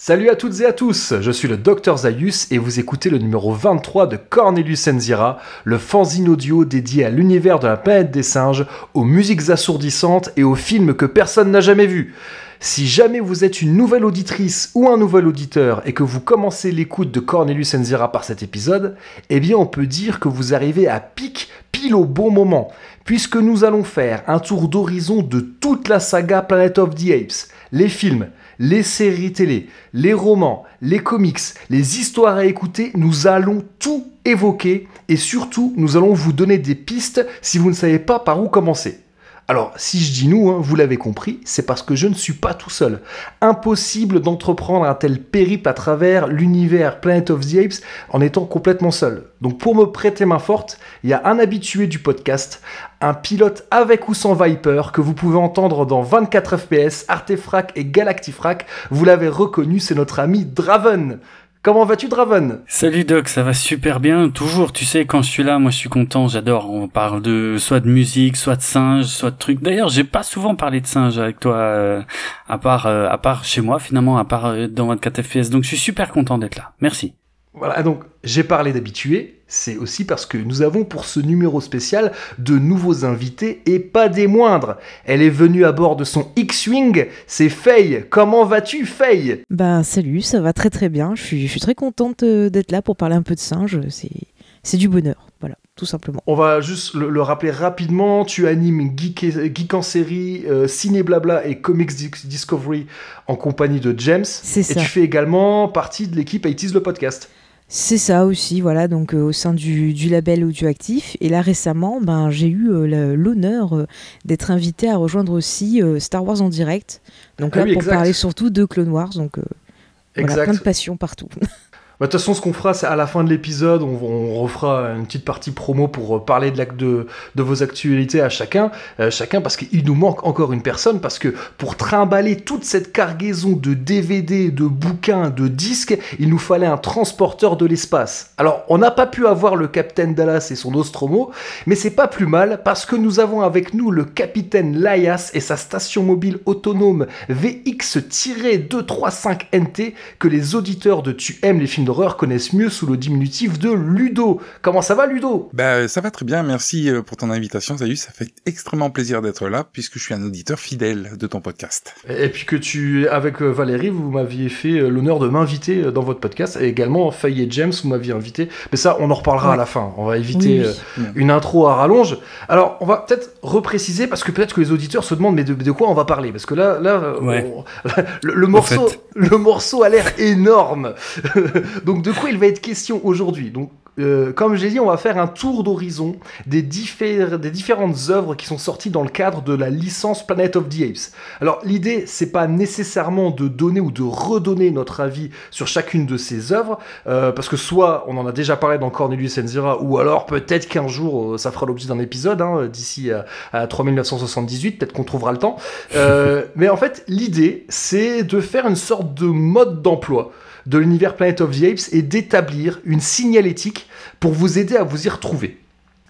Salut à toutes et à tous, je suis le Dr Zayus et vous écoutez le numéro 23 de Cornelius Enzira, le fanzine audio dédié à l'univers de la planète des singes, aux musiques assourdissantes et aux films que personne n'a jamais vus. Si jamais vous êtes une nouvelle auditrice ou un nouvel auditeur et que vous commencez l'écoute de Cornelius Enzira par cet épisode, eh bien on peut dire que vous arrivez à pic pile au bon moment, puisque nous allons faire un tour d'horizon de toute la saga Planet of the Apes, les films, les séries télé, les romans, les comics, les histoires à écouter, nous allons tout évoquer et surtout nous allons vous donner des pistes si vous ne savez pas par où commencer. Alors, si je dis nous, hein, vous l'avez compris, c'est parce que je ne suis pas tout seul. Impossible d'entreprendre un tel périple à travers l'univers Planet of the Apes en étant complètement seul. Donc, pour me prêter main forte, il y a un habitué du podcast, un pilote avec ou sans Viper que vous pouvez entendre dans 24 FPS, Artefrac et Galactifrac. Vous l'avez reconnu, c'est notre ami Draven. Comment vas-tu, Draven? Salut Doc, ça va super bien. Toujours, tu sais, quand je suis là, moi je suis content, j'adore. On parle de soit de musique, soit de singes, soit de trucs. D'ailleurs, j'ai pas souvent parlé de singes avec toi, euh, à part, euh, à part chez moi finalement, à part euh, dans 24 FPS. Donc je suis super content d'être là. Merci. Voilà, donc j'ai parlé d'habitués, c'est aussi parce que nous avons pour ce numéro spécial de nouveaux invités et pas des moindres. Elle est venue à bord de son X-Wing, c'est Faye. Comment vas-tu, Faye? Bah salut, ça va très très bien. Je suis, je suis très contente euh, d'être là pour parler un peu de singes. C'est, du bonheur, voilà, tout simplement. On va juste le, le rappeler rapidement. Tu animes Geek, et- Geek en série, euh, Ciné Blabla et Comics Dis- Discovery en compagnie de James. C'est Et ça. tu fais également partie de l'équipe 80 le podcast. C'est ça aussi, voilà, donc euh, au sein du, du label Audioactif. Et là récemment, ben, j'ai eu euh, l'honneur euh, d'être invité à rejoindre aussi euh, Star Wars en direct. Donc Ah là, oui, pour exact. parler surtout de Clone Wars, donc euh, voilà, plein de passion partout. Bah, De toute façon, ce qu'on fera, c'est à la fin de l'épisode, on, refera une petite partie promo pour euh, parler de, de, vos actualités à chacun, euh, chacun, parce qu'il nous manque encore une personne, parce que pour trimballer toute cette cargaison de DVD, de bouquins, de disques, il nous fallait un transporteur de l'espace. Alors, on n'a pas pu avoir le Capitaine Dallas et son Nostromo, mais c'est pas plus mal, parce que nous avons avec nous le Capitaine Laias et sa station mobile autonome VX-235NT, que les auditeurs de Tu aimes les films d'horreur connaissent mieux sous le diminutif de Ludo. Comment ça va, Ludo? Bah, ça va très bien, merci euh, pour ton invitation, Salut, ça fait extrêmement plaisir d'être là, puisque je suis un auditeur fidèle de ton podcast. Et puis que tu, avec euh, Valérie, vous m'aviez fait l'honneur de m'inviter dans votre podcast, et également Faye et James, vous m'aviez invité. Mais ça, on en reparlera à la fin. On va éviter Oui, oui. une intro à rallonge. Alors, on va peut-être repréciser, parce que peut-être que les auditeurs se demandent, mais de, de quoi on va parler? Parce que là, là Ouais. on- le, le morceau, fait. le morceau a l'air énorme. Donc, de quoi il va être question aujourd'hui? Donc, euh, comme j'ai dit, on va faire un tour d'horizon des, diffé- des différentes œuvres qui sont sorties dans le cadre de la licence Planet of the Apes. Alors, l'idée, c'est pas nécessairement de donner ou de redonner notre avis sur chacune de ces œuvres, euh, parce que soit on en a déjà parlé dans Cornelius Enzira, ou alors peut-être qu'un jour euh, ça fera l'objet d'un épisode, hein, d'ici à, à 3978, peut-être qu'on trouvera le temps. Mais en fait, l'idée, c'est de faire une sorte de mode d'emploi de l'univers Planet of the Apes et d'établir une signalétique pour vous aider à vous y retrouver.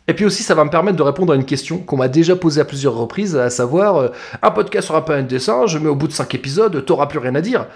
Et puis aussi, ça va me permettre de répondre à une question qu'on m'a déjà posée à plusieurs reprises, à savoir, euh, un podcast sur un planète des singes, mais au bout de 5 épisodes, t'auras plus rien à dire.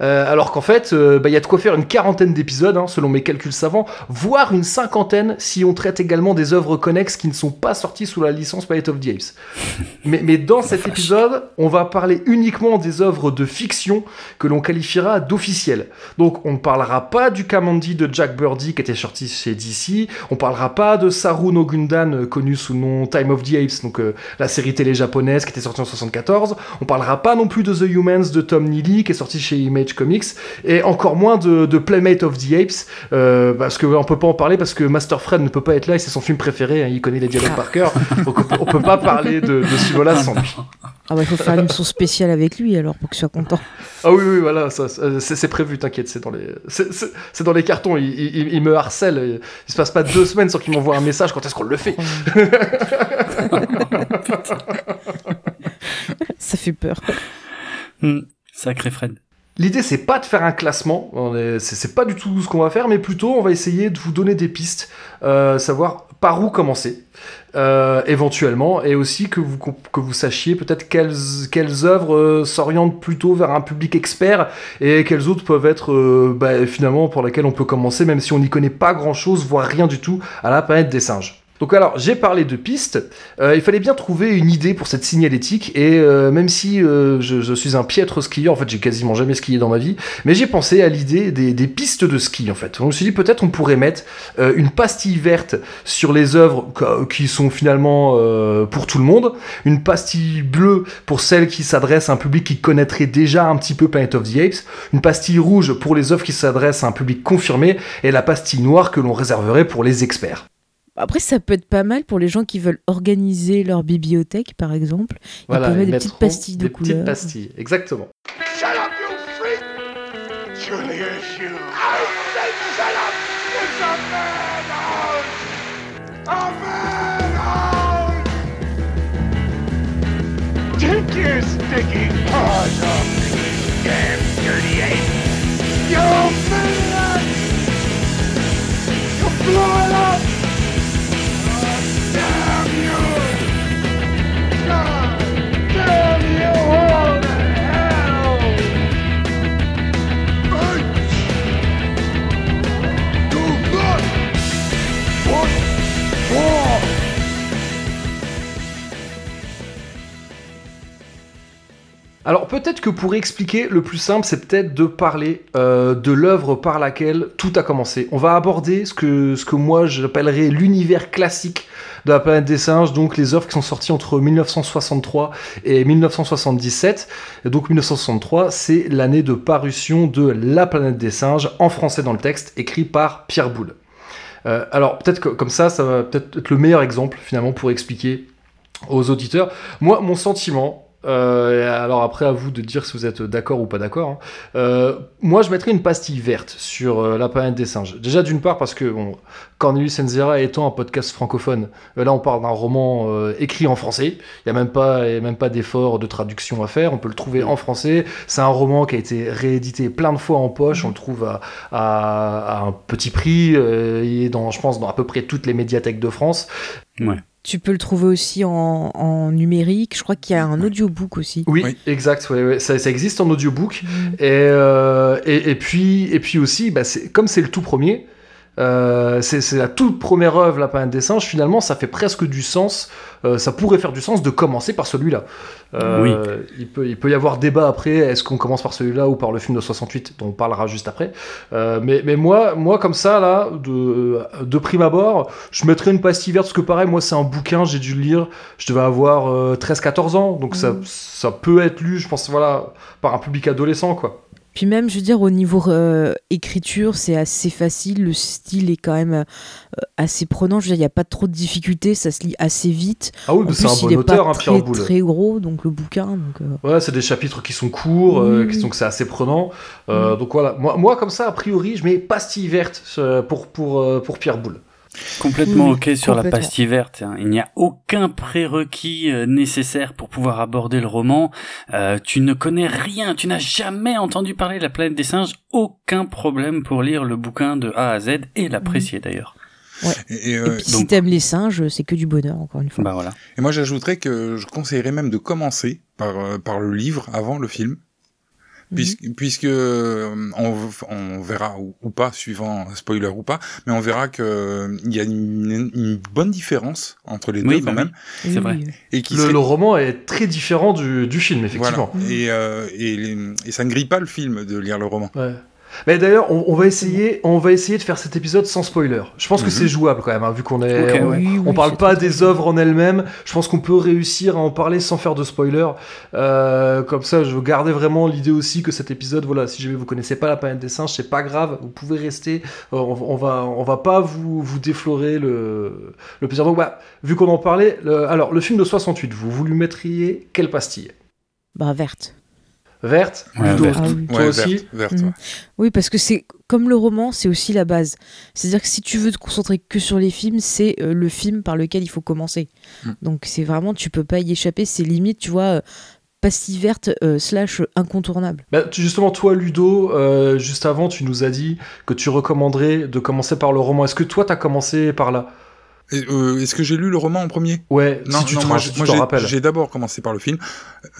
Euh, alors qu'en fait, euh, bah, il y a de quoi faire une quarantaine d'épisodes, hein, selon mes calculs savants, voire une cinquantaine si on traite également des œuvres connexes qui ne sont pas sorties sous la licence Planet of the Apes. Mais, mais dans cet épisode, on va parler uniquement des œuvres de fiction que l'on qualifiera d'officielles. Donc on ne parlera pas du Kamandi de Jack Birdie qui était sorti chez DC, on parlera pas de Saru no Gundan euh, connu sous le nom Time of the Apes, donc euh, la série télé japonaise qui était sortie en 74, on parlera pas non plus de The Humans de Tom Neely qui est sorti chez Image Comics, et encore moins de, de Playmate of the Apes, euh, parce que on peut pas en parler parce que Master Fred ne peut pas être là et c'est son film préféré, hein, il connaît les dialogues par cœur, donc on peut, on peut pas parler de, de ce film-là sans lui. Ah bah il faut faire une émission spéciale avec lui alors pour qu'il soit content. Ah oui, oui, voilà, ça, ça, c'est prévu, t'inquiète, c'est dans les, c'est- dans les cartons. Il, il- il me harcèle. Il se passe pas deux semaines sans qu'il m'envoie un message. Quand est-ce qu'on le fait? Ça fait peur. Hmm, Sacré Fred. L'idée, c'est pas de faire un classement. C'est pas du tout ce qu'on va faire, mais plutôt, on va essayer de vous donner des pistes, euh, savoir par où commencer euh, éventuellement et aussi que vous, sachiez peut-être quelles, quelles œuvres euh, s'orientent plutôt vers un public expert et quelles autres peuvent être bah, finalement pour lesquelles on peut commencer même si on n'y connaît pas grand chose voire rien du tout à la planète des singes. Donc alors, j'ai parlé de pistes, euh, il fallait bien trouver une idée pour cette signalétique, et euh, même si euh, je, suis un piètre skieur, en fait j'ai quasiment jamais skié dans ma vie, mais j'ai pensé à l'idée des, pistes de ski en fait. Donc, je me suis dit peut-être on pourrait mettre une pastille verte sur les œuvres qui sont finalement pour tout le monde, une pastille bleue pour celles qui s'adressent à un public qui connaîtrait déjà un petit peu Planet of the Apes, une pastille rouge pour les œuvres qui s'adressent à un public confirmé, et la pastille noire que l'on réserverait pour les experts. Après, ça peut être pas mal pour les gens qui veulent organiser leur bibliothèque, par exemple. Voilà, ils peuvent mettre des petites pastilles de des petites pastilles, exactement. Alors peut-être que pour expliquer, le plus simple, c'est peut-être de parler euh, de l'œuvre par laquelle tout a commencé. On va aborder ce que, ce que moi j'appellerais l'univers classique de la planète des singes, donc les œuvres qui sont sorties entre 1963 et 1977. Et donc 1963, c'est l'année de parution de La planète des singes, en français dans le texte, écrit par Pierre Boulle. Euh, alors peut-être que comme ça, ça va peut-être être le meilleur exemple finalement pour expliquer aux auditeurs. Moi, mon sentiment, euh, alors après, à vous de dire si vous êtes d'accord ou pas d'accord. Hein. Euh, moi, je mettrais une pastille verte sur euh, la planète des singes. Déjà, d'une part, parce que bon, Cornelius Enzera étant un podcast francophone, là, on parle d'un roman écrit en français. Il n'y a même pas, même pas d'effort de traduction à faire. On peut le trouver en français. C'est un roman qui a été réédité plein de fois en poche. On le trouve à, à un petit prix. il est dans, je pense, dans à peu près toutes les médiathèques de France. Ouais. Tu peux le trouver aussi en, numérique. Je crois qu'il y a un audiobook aussi. Oui, exact. Ça, existe en audiobook. Mm. Euh, et, et, puis, et puis aussi, bah, comme c'est le tout premier, euh, c'est la toute première œuvre, La planète des singes. Finalement, ça fait presque du sens. Euh, ça pourrait faire du sens de commencer par celui-là. Euh, il, peut, il peut y avoir débat après. Est-ce qu'on commence par celui-là ou par le film de 68 dont on parlera juste après. mais, mais moi, moi, comme ça, là, de, de prime abord, je mettrais une pastille verte parce que pareil, moi, c'est un bouquin, j'ai dû le lire. Je devais avoir 13-14 ans, donc ça, mmh. ça peut être lu, je pense, voilà, par un public adolescent, quoi. Puis même, je veux dire, au niveau euh, écriture, c'est assez facile. Le style est quand même euh, assez prenant. Je veux dire, il n'y a pas trop de difficultés. Ça se lit assez vite. Ah oui, c'est un bon auteur, hein, Pierre Boulle. très gros, donc le bouquin. Donc, euh. Ouais, c'est des chapitres qui sont courts, donc c'est assez prenant. Donc voilà, moi, moi, comme ça, a priori, je mets pastille verte pour, pour, pour Pierre Boulle. Complètement ok sur la pastille verte. Hein. Il n'y a aucun prérequis euh, nécessaire pour pouvoir aborder le roman. Euh, tu ne connais rien, tu n'as jamais entendu parler de la planète des singes. Aucun problème pour lire le bouquin de A à Z et l'apprécier mhm. d'ailleurs. Ouais. Et, euh, puis si t'aimes les singes, c'est que du bonheur encore une fois. Bah voilà. Et moi j'ajouterais que je conseillerais même de commencer par, par le livre avant le film Mhm. puisque, euh, on, verra ou, pas, suivant spoiler ou pas, mais on verra que euh, il y a une, bonne différence entre les deux quand bah même. C'est vrai. Et qui le, roman est très différent du, film, effectivement. Et, euh, et, et, ça ne grille pas le film de lire le roman. Ouais. Mais d'ailleurs, on, va essayer, on va essayer de faire cet épisode sans spoiler. Je pense que mhm. c'est jouable quand même, hein, vu qu'on est, on, parle pas des œuvres en elles-mêmes. Je pense qu'on peut réussir à en parler sans faire de spoiler. Euh, comme ça, je veux garder vraiment l'idée aussi que cet épisode, voilà, si jamais vous connaissez pas la planète des singes, c'est pas grave, vous pouvez rester. Euh, on, va, on va pas vous, vous déflorer le, le plaisir. Donc, bah, vu qu'on en parlait, alors le film de 68, vous vous lui mettriez quelle pastille? Bah verte verte, ah toi aussi mm. Oui, parce que c'est comme le roman, c'est aussi la base. C'est-à-dire que si tu veux te concentrer que sur les films, c'est euh, le film par lequel il faut commencer. Mm. Donc c'est vraiment, tu peux pas y échapper, c'est limite, tu vois, euh, pastille verte euh, slash incontournable. Bah, justement, toi, Ludo, juste avant, tu nous as dit que tu recommanderais de commencer par le roman. Est-ce que toi, tu as commencé par là? Euh, Est-ce que j'ai lu le roman en premier? Ouais, Non, si tu non, te, moi, j'ai- d'abord commencé par le film.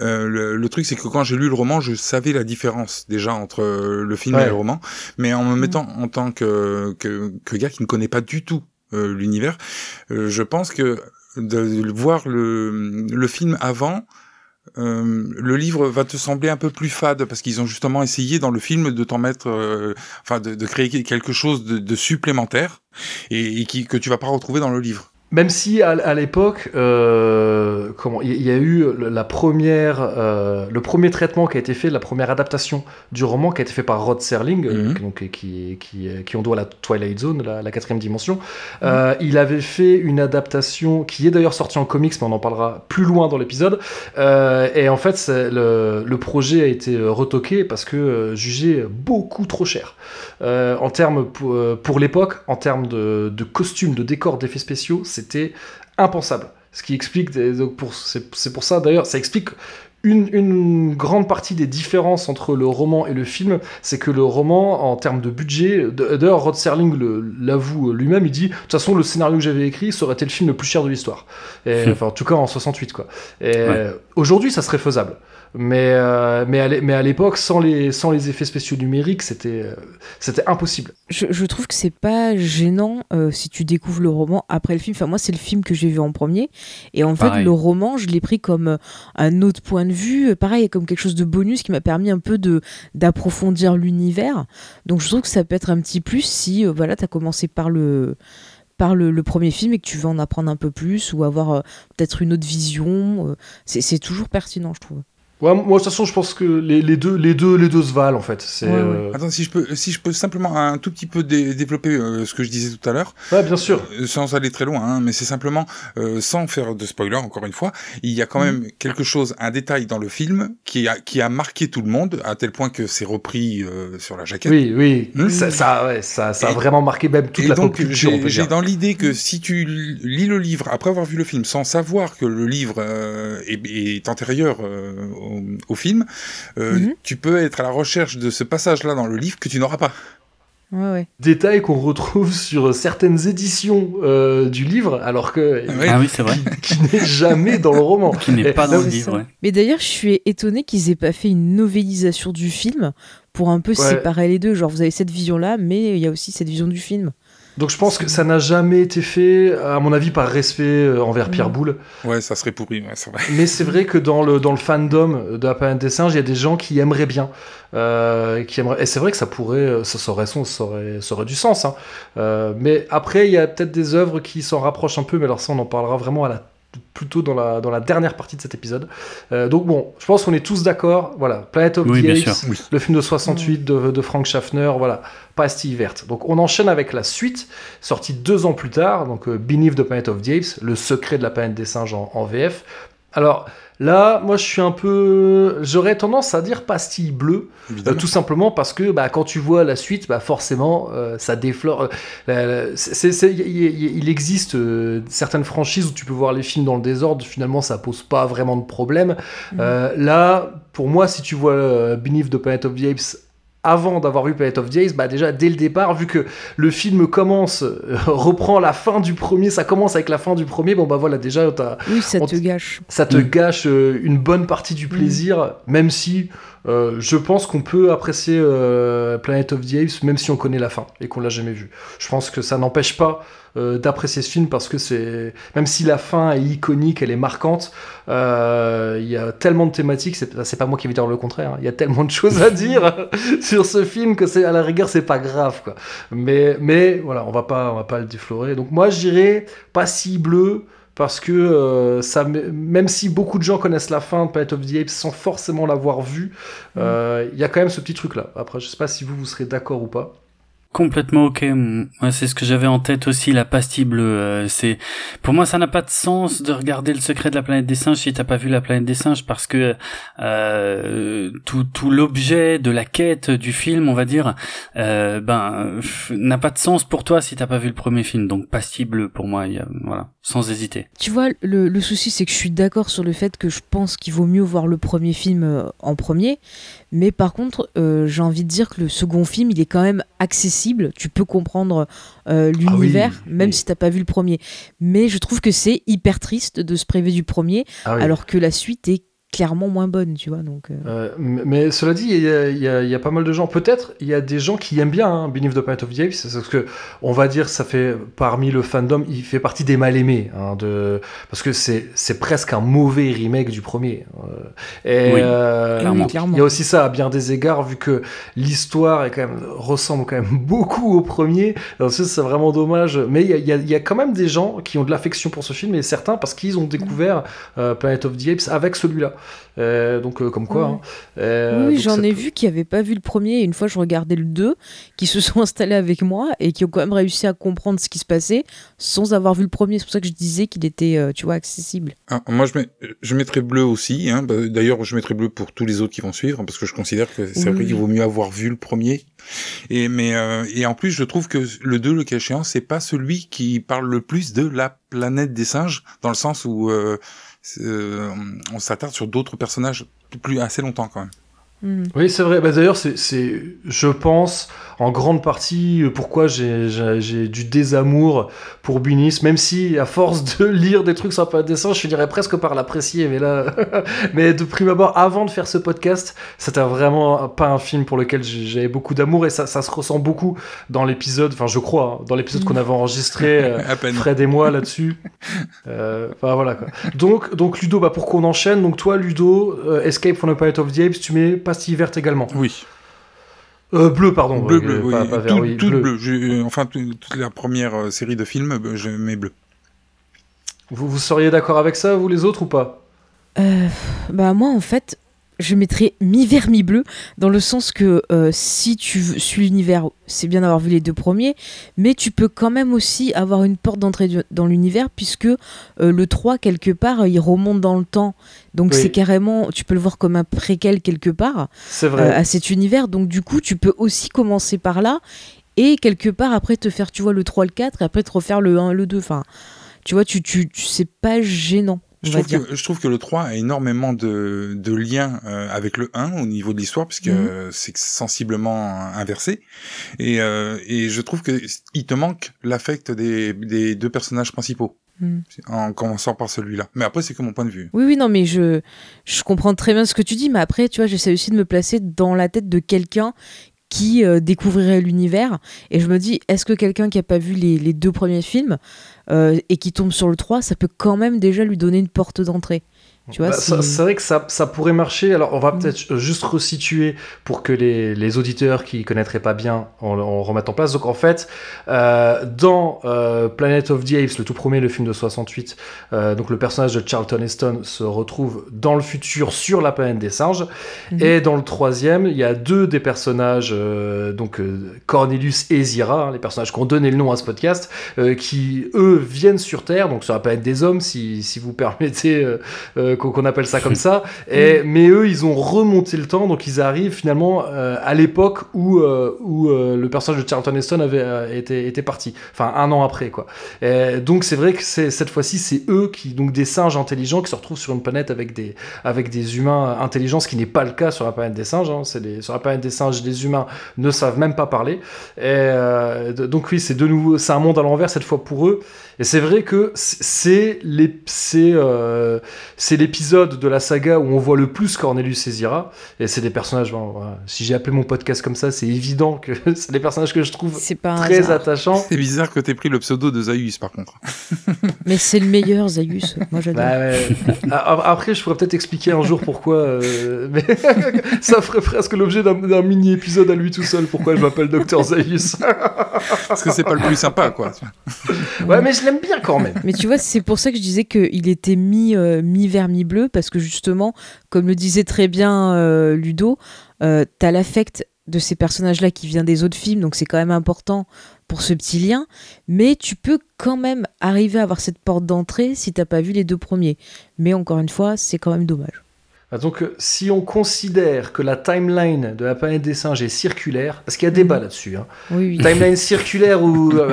Euh, le, le truc, c'est que quand j'ai lu le roman, je savais la différence déjà entre euh, le film Ouais. et le roman. Mais en me mettant en tant que, que, que gars qui ne connaît pas du tout euh, l'univers, euh, je pense que de, de voir le, le film avant, euh, le livre va te sembler un peu plus fade parce qu'ils ont justement essayé dans le film de t'en mettre, euh, enfin de, créer quelque chose de, de supplémentaire et, et qui, que tu vas pas retrouver dans le livre. Même si à, à l'époque, euh, comment, il y, y a eu le- la première, euh, le premier traitement qui a été fait, la première adaptation du roman qui a été fait par Rod Serling, euh, Mhm. donc, qui, qui, qui on doit à la Twilight Zone, la, la quatrième dimension. Euh, il avait fait une adaptation qui est d'ailleurs sortie en comics, mais on en parlera plus loin dans l'épisode. Et en fait, c'est le, le projet a été retoqué parce que jugé beaucoup trop cher. En termes pour, pour l'époque, en termes de, de costumes, de décors, d'effets spéciaux, c'était impensable. Ce qui explique, des- donc pour, c'est, pour ça d'ailleurs, ça explique une, une grande partie des différences entre le roman et le film, c'est que le roman, en termes de budget, d'ailleurs Rod Serling l'avoue lui-même, il dit, de toute façon le scénario que j'avais écrit, ça aurait été le film le plus cher de l'histoire. Enfin, en tout cas en 68 quoi. Ouais. aujourd'hui, ça serait faisable. Mais, euh, mais à l'époque, sans les, sans les effets spéciaux numériques, c'était, euh, c'était impossible. Je, je trouve que c'est pas gênant euh, si tu découvres le roman après le film. Enfin, moi, c'est le film que j'ai vu en premier. Et en fait, le roman, je l'ai pris comme un autre point de vue. Pareil, comme quelque chose de bonus qui m'a permis un peu de d'approfondir l'univers. Donc, je trouve que ça peut être un petit plus si euh, voilà, tu as commencé par le par le, le premier film et que tu veux en apprendre un peu plus ou avoir euh, peut-être une autre vision. euh, c'est toujours pertinent, je trouve. Ouais, moi, de toute façon, je pense que les, les deux, les, deux, les deux se valent, en fait. C'est, Ouais, euh, Attends, si je peux, si je peux simplement un tout petit peu dé- développer euh, ce que je disais tout à l'heure, ouais, bien sûr. euh, sans aller très loin, hein, mais c'est simplement, euh, sans faire de spoiler encore une fois, il y a quand même quelque chose, un détail dans le film qui a, qui a marqué tout le monde, à tel point que c'est repris euh, sur la jaquette. Oui, oui. Hmm. Ça, ça, ouais, ça, ça a vraiment marqué même toute Et la donc, culture, j'ai dans l'idée que si tu lis le livre après avoir vu le film, sans savoir que le livre euh, est, est antérieur euh, au, au film, euh, Mhm. tu peux être à la recherche de ce passage-là dans le livre que tu n'auras pas. Ouais, ouais. Détail qu'on retrouve sur certaines éditions euh, du livre, alors que Ouais. Ah oui, c'est vrai. qui n'est jamais dans le roman. Qui n'est pas dans le livre, ouais. Mais d'ailleurs, je suis étonnée qu'ils aient pas fait une novélisation du film pour un peu séparer les deux. Genre, vous avez cette vision-là, mais il y a aussi cette vision du film. Donc je pense que ça n'a jamais été fait, à mon avis, par respect euh, envers Pierre Mm. Boulle. Ouais, ça serait pourri, ouais, c'est vrai. Mais c'est vrai que dans le, dans le fandom de la planète des singes, il y a des gens qui aimeraient bien. Euh, qui aimeraient... Et c'est vrai que ça pourrait, ça, ça aurait, son- ça aurait, ça aurait du sens. hein. Euh, mais après, il y a peut-être des œuvres qui s'en rapprochent un peu, mais alors ça, on en parlera vraiment à la plutôt dans la, dans la dernière partie de cet épisode. Euh, donc bon, je pense qu'on est tous d'accord. Voilà, Planet of Oui, the Apes. Oui. le film de 68 de, de Frank Schaffner, voilà, pastille verte. Donc on enchaîne avec la suite, sortie deux ans plus tard, donc euh, Beneath the Planet of the Apes, le secret de la planète des singes en, en VF. Alors là, moi je suis un peu, j'aurais tendance à dire pastille bleue, euh, tout simplement parce que bah, quand tu vois la suite, bah, forcément, euh, ça déflore. euh, il, existe euh, certaines franchises où tu peux voir les films dans le désordre, finalement ça pose pas vraiment de problème. Euh, là, pour moi, si tu vois euh, Beneath the Planet of the Apes avant d'avoir vu Planet of the Apes, bah déjà dès le départ, vu que le film commence, euh, reprend la fin du premier, ça commence avec la fin du premier, bon bah voilà, déjà t'as- Oui, ça On te gâche. ça te Mm. gâche euh, une bonne partie du plaisir, même si euh, je pense qu'on peut apprécier euh, Planet of the Apes même si on connaît la fin et qu'on l'a jamais vu. Je pense que ça n'empêche pas euh, d'apprécier ce film parce que c'est même si la fin est iconique, elle est marquante, il y a tellement de thématiques, c'est pas moi qui vais dire le contraire, hein, il y a tellement de choses à dire sur ce film que c'est à la rigueur c'est pas grave quoi. Mais mais voilà, on va pas on va pas le déflorer. Donc moi j'irais pas si bleu parce que euh, ça, même si beaucoup de gens connaissent la fin de Planet of the Apes sans forcément l'avoir vu, euh, il y a quand même ce petit truc là. Après, je sais pas si vous vous serez d'accord ou pas. Complètement ok. Moi, c'est ce que j'avais en tête aussi, la pastille bleue. Euh, c'est pour moi, ça n'a pas de sens de regarder le secret de la planète des singes si t'as pas vu la planète des singes, parce que euh, tout, tout l'objet de la quête du film, on va dire, euh, ben euh, n'a pas de sens pour toi si t'as pas vu le premier film. Donc pastille bleue pour moi, y a, voilà. Sans hésiter. Tu vois, le, le souci, c'est que je suis d'accord sur le fait que je pense qu'il vaut mieux voir le premier film euh, en premier. Mais par contre, euh, j'ai envie de dire que le second film, il est quand même accessible. Tu peux comprendre euh, l'univers, même oui. si t'as pas vu le premier. Mais je trouve que c'est hyper triste de se priver du premier, Ah oui. alors que la suite est clairement moins bonne, tu vois. Donc, euh, Euh, mais cela dit, il y, a- il y a- il y a pas mal de gens. Peut-être il y a des gens qui aiment bien hein, Beneath the Planet of the Apes, c'est parce que on va dire ça fait parmi le fandom, il fait partie des mal aimés, hein, de parce que c'est c'est presque un mauvais remake du premier. Euh, et Oui, euh, clairement. il y a aussi ça à bien des égards, vu que l'histoire est quand même ressemble quand même beaucoup au premier. C'est vraiment dommage. Mais il y a, il y a- il y a quand même des gens qui ont de l'affection pour ce film, et certains parce qu'ils ont découvert euh, Planet of the Apes avec celui-là. Euh, donc euh, comme quoi. Oui. hein. Euh, oui, j'en ai peut- vu qui n'avaient pas vu le premier. Et une fois, je regardais le 2, qui se sont installés avec moi et qui ont quand même réussi à comprendre ce qui se passait sans avoir vu le premier. C'est pour ça que je disais qu'il était, euh, tu vois, accessible. Ah, moi, je, mets, je mettrais bleu aussi. Hein. Bah, D'ailleurs, je mettrais bleu pour tous les autres qui vont suivre, hein, parce que je considère que c'est Oui, vrai qu'il vaut mieux avoir vu le premier. Et mais euh, et en plus, je trouve que le 2, le cas échéant, c'est pas celui qui parle le plus de la planète des singes, dans le sens où euh, on s'attarde sur d'autres personnages plus assez longtemps quand même. Mhm. Oui, c'est vrai. Bah, D'ailleurs, c'est, c'est, je pense, en grande partie, euh, pourquoi j'ai, du désamour pour Bunis, même si, à force de lire des trucs sur un dessin, je finirais presque par l'apprécier. Mais là, mais de prime abord, avant de faire ce podcast, c'était vraiment pas un film pour lequel j'avais beaucoup d'amour et ça, ça se ressent beaucoup dans l'épisode, enfin, je crois, hein, dans l'épisode qu'on avait enregistré. euh, à peine. Fred et moi là-dessus. Euh, Enfin voilà quoi. Donc, donc Ludo, bah, pour qu'on enchaîne, donc toi Ludo, euh, Escape from the Planet of the Apes, tu mets pastille verte également. Oui. Euh, bleu, pardon. bleu, bleu, oui. pas- pas vert, tout, oui, tout bleu. euh, enfin, tout- toute la première euh, série de films, je mets bleu. Vous, vous seriez d'accord avec ça, vous les autres ou pas? Euh, bah moi en fait je mettrais mi-vert mi-bleu dans le sens que euh, si tu suis l'univers c'est bien d'avoir vu les deux premiers mais tu peux quand même aussi avoir une porte d'entrée dans l'univers puisque euh, le 3 quelque part il remonte dans le temps. Donc Oui. c'est carrément tu peux le voir comme un préquel quelque part euh, à cet univers. Donc du coup tu peux aussi commencer par là et quelque part après te faire tu vois le 3 le 4 et après te refaire le 1 le 2 enfin tu vois tu, tu, tu- c'est pas gênant Je trouve, que, je trouve que le 3 a énormément de, de liens euh, avec le 1 au niveau de l'histoire, puisque Mhm. euh, c'est sensiblement inversé. Et, euh, et je trouve que il te manque l'affect des, des deux personnages principaux, Mhm. en commençant par celui-là. Mais après, c'est que mon point de vue. Oui, oui, non, mais je, je comprends très bien ce que tu dis, mais après, tu vois, j'essaie aussi de me placer dans la tête de quelqu'un qui euh, découvrirait l'univers. Et je me dis, est-ce que quelqu'un qui a pas vu les, les deux premiers films et qui tombe sur le 3, ça peut quand même déjà lui donner une porte d'entrée Tu vois, Bah, c'est- vrai que ça, ça pourrait marcher. Alors, on va Mm. peut-être juste resituer pour que les, les auditeurs qui connaîtraient pas bien, on, on remette en place. Donc, en fait, euh, dans euh, Planet of the Apes, le tout premier, le film de 68, euh, donc le personnage de Charlton Heston se retrouve dans le futur sur la planète des singes. Mhm. Et dans le troisième, il y a deux des personnages, euh, donc Cornelius et Zira, hein, les personnages qui ont donné le nom à ce podcast, qui eux viennent sur Terre, donc sur la planète des hommes, si, si vous permettez euh, qu'on appelle ça comme ça. Et, mais eux, ils ont remonté le temps, donc ils arrivent finalement euh, à l'époque où, euh, où le personnage de Charlton Heston avait été, était parti, enfin un an après quoi. Et donc c'est vrai que cette fois-ci, c'est eux qui, donc des singes intelligents, qui se retrouvent sur une planète avec des avec des humains intelligents, ce qui n'est pas le cas sur la planète des singes. hein. Sur la planète des singes, les humains ne savent même pas parler. Et donc oui, c'est de nouveau, c'est un monde à l'envers cette fois pour eux. Et c'est vrai que c'est les- c'est euh, c'est l'épisode de la saga où on voit le plus Cornelius et Zira. Et c'est des personnages. bon, voilà. Si j'ai appelé mon podcast comme ça, c'est évident que c'est des personnages que je trouve très hasard. attachants. C'est bizarre que t'aies pris le pseudo de Zaius, par contre. Mais c'est le meilleur, Zaius. Moi, j'adore. Bah ouais. Après, je pourrais peut-être expliquer un jour pourquoi, euh, mais ça ferait presque l'objet d'un mini-épisode à lui tout seul, pourquoi je m'appelle Dr Zaius. Parce que c'est pas le plus sympa, quoi. ouais, mais je Mais tu vois, c'est pour ça que je disais qu'il était mi, euh, mi vert, mi bleu, parce que justement, comme le disait très bien euh, Ludo, euh, t'as l'affect de ces personnages-là qui vient des autres films, donc c'est quand même important pour ce petit lien, mais tu peux quand même arriver à avoir cette porte d'entrée si t'as pas vu les deux premiers. Mais encore une fois, c'est quand même dommage. Ah, donc, euh, si on considère que la timeline de la planète des singes est circulaire, parce qu'il y a débat là-dessus, hein. Oui, oui. timeline circulaire où euh,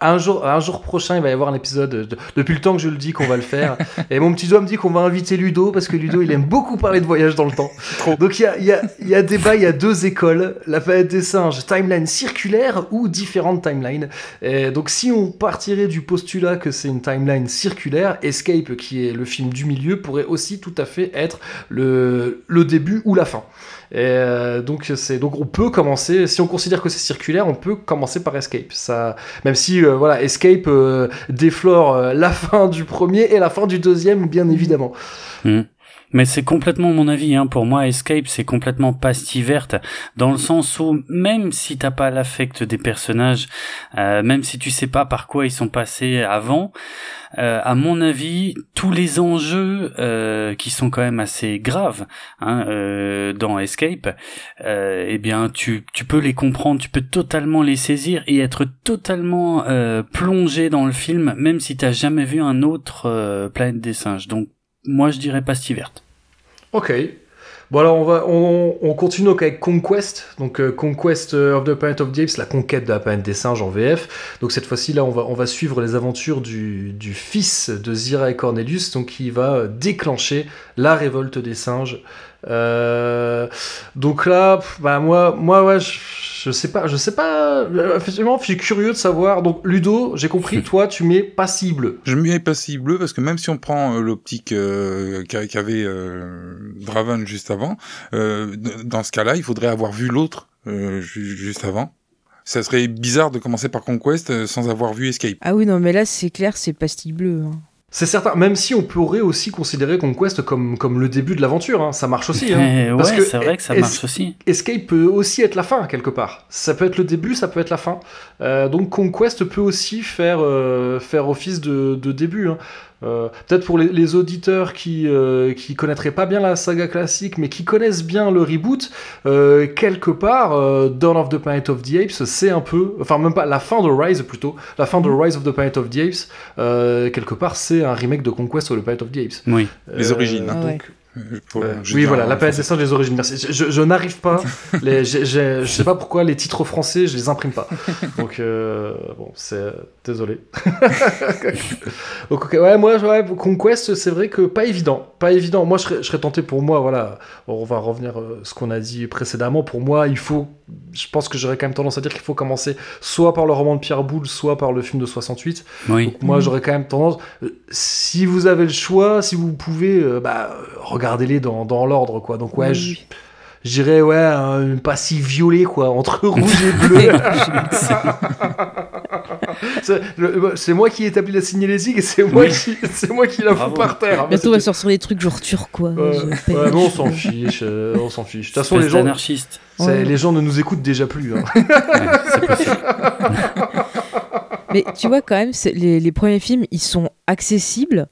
un, jour, un jour prochain il va y avoir un épisode, de- depuis le temps que je le dis qu'on va le faire, et mon petit doigt me dit qu'on va inviter Ludo, parce que Ludo il aime beaucoup parler de voyage dans le temps. Trop. Donc il y a, il y, a, il y a débat, il y a deux écoles, la planète des singes, timeline circulaire ou différentes timelines. Et donc si on partirait du postulat que c'est une timeline circulaire, Escape, qui est le film du milieu, pourrait aussi tout à fait être le, début ou la fin. Et euh, donc c'est donc on peut commencer si on considère que c'est circulaire, on peut commencer par Escape. Ça, même si euh, voilà Escape euh, déflore la fin du premier et la fin du deuxième, bien évidemment. Hmm. Mais c'est complètement mon avis. Hein. Pour moi, Escape, c'est complètement pastille verte, dans le sens où même si t'as pas l'affect des personnages, euh, même si tu sais pas par quoi ils sont passés avant, euh, à mon avis, tous les enjeux euh, qui sont quand même assez graves hein, dans Escape, eh bien, tu, tu peux les comprendre, tu peux totalement les saisir et être totalement plongé dans le film, même si t'as jamais vu un autre Planète des singes. Donc moi, je dirais pastille verte. Ok. Bon alors on va on, on continue donc avec Conquest, donc euh, Conquest of the Planet of the Apes, la conquête de la planète des singes en VF. Donc cette fois-ci là on va on va suivre les aventures du, du fils de Zira et Cornelius, donc qui va euh, déclencher la révolte des singes. Euh, donc là, bah moi moi ouais je, je sais pas je sais pas euh, effectivement je suis curieux de savoir. Donc Ludo, j'ai compris, toi tu mets pas cible. Je mets pastille bleue parce que même si on prend euh, l'optique euh, qu'a- qu'avait euh, Draven juste avant, euh, dans ce cas-là, il faudrait avoir vu l'autre euh, ju- juste avant. Ça serait bizarre de commencer par Conquest sans avoir vu Escape. Ah oui, non, mais là, c'est clair, c'est pastille bleue. hein. C'est certain, même si on pourrait aussi considérer Conquest comme, comme le début de l'aventure, hein, ça marche aussi. Hein. Eh Parce ouais, que c'est vrai que ça marche aussi. Escape peut aussi être la fin, quelque part. Ça peut être le début, ça peut être la fin. Euh, donc Conquest peut aussi faire, euh, faire office de, de début. hein. Euh, Peut-être pour les, les auditeurs qui, euh, qui connaîtraient pas bien la saga classique, mais qui connaissent bien le reboot, euh, quelque part, euh, Dawn of the Planet of the Apes, c'est un peu, enfin même pas la fin de Rise plutôt, la fin de Rise of the Planet of the Apes, euh, quelque part, c'est un remake de Conquest of the Planet of the Apes. Oui. Les origines, hein. donc, pour- euh, oui, voilà, la planète des français. singes des origines. Merci. Je, je- je n'arrive pas. les, je sais pas pourquoi les titres français, je les imprime pas. Donc, euh, bon, c'est. Désolé. Donc, ok, ouais, moi, ouais, Conquest, c'est vrai que pas évident. Pas évident. Moi, je serais, je serais tenté pour moi, voilà. On va revenir à ce qu'on a dit précédemment. Pour moi, il faut. Je pense que j'aurais quand même tendance à dire qu'il faut commencer soit par le roman de Pierre Boulle, soit par le film de 68. Oui. Donc moi Mhm. j'aurais quand même tendance, euh, si vous avez le choix, si vous pouvez, euh, bah, euh, regardez-les dans, dans l'ordre quoi. Donc ouais, Oui, je dirais ouais, un passif violet quoi, entre rouge et bleu. c'est le- c'est moi qui ai établi la signalésique et c'est moi Oui. qui c'est moi qui la fous par terre. Bientôt, on va sortir des trucs genre beige. ouais, non, on s'en fiche, euh, on s'en fiche. De toute façon, les gens, Ouais. les gens ne nous écoutent déjà plus. hein. Ouais. Mais tu vois, quand même, les, les premiers films, ils sont accessibles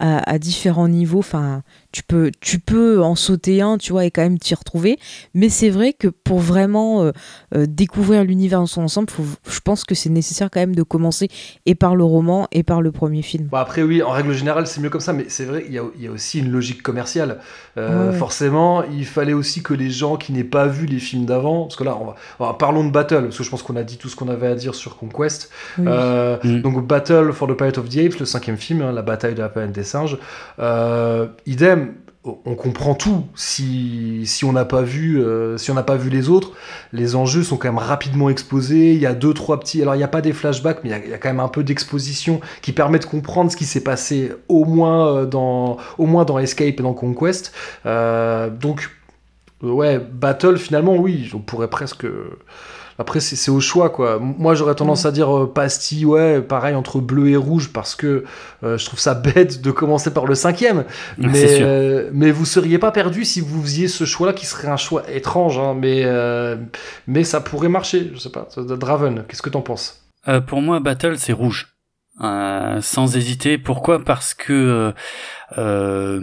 à, à différents niveaux. Enfin, tu peux, tu peux en sauter un, tu vois, et quand même t'y retrouver. Mais c'est vrai que pour vraiment euh, euh, découvrir l'univers dans son ensemble, faut- je pense que c'est nécessaire quand même de commencer et par le roman et par le premier film. Bon, après, oui, en règle générale, c'est mieux comme ça, mais c'est vrai, il y a, il y a aussi une logique commerciale. Euh, Ouais. Forcément, il fallait aussi que les gens qui n'aient pas vu les films d'avant, parce que là, on va, on va- parlons de Battle, parce que je pense qu'on a dit tout ce qu'on avait à dire sur Conquest. Oui. Euh, Mm. Donc, Battle for the Planet of the Apes, le cinquième film, hein, la bataille de la planète des singes. Euh, idem. On comprend tout. Si, si on n'a pas vu euh, si on n'a pas vu les autres les enjeux sont quand même rapidement exposés. Il y a deux trois petits alors il n'y a pas des flashbacks mais il y a- quand même un peu d'exposition qui permet de comprendre ce qui s'est passé au moins euh, dans au moins dans Escape et dans Conquest. Euh, donc ouais Battle finalement oui on pourrait presque après c'est c'est au choix quoi moi j'aurais tendance à dire euh, pastille ouais pareil entre bleu et rouge parce que euh, je trouve ça bête de commencer par le cinquième mais, euh, mais vous seriez pas perdu si vous faisiez ce choix-là, qui serait un choix étrange, hein, mais, euh, mais ça pourrait marcher. Je sais pas. Draven, qu'est-ce que t'en penses? Euh, pour moi, Battle, c'est rouge. Euh, sans hésiter. Pourquoi? Parce que, euh,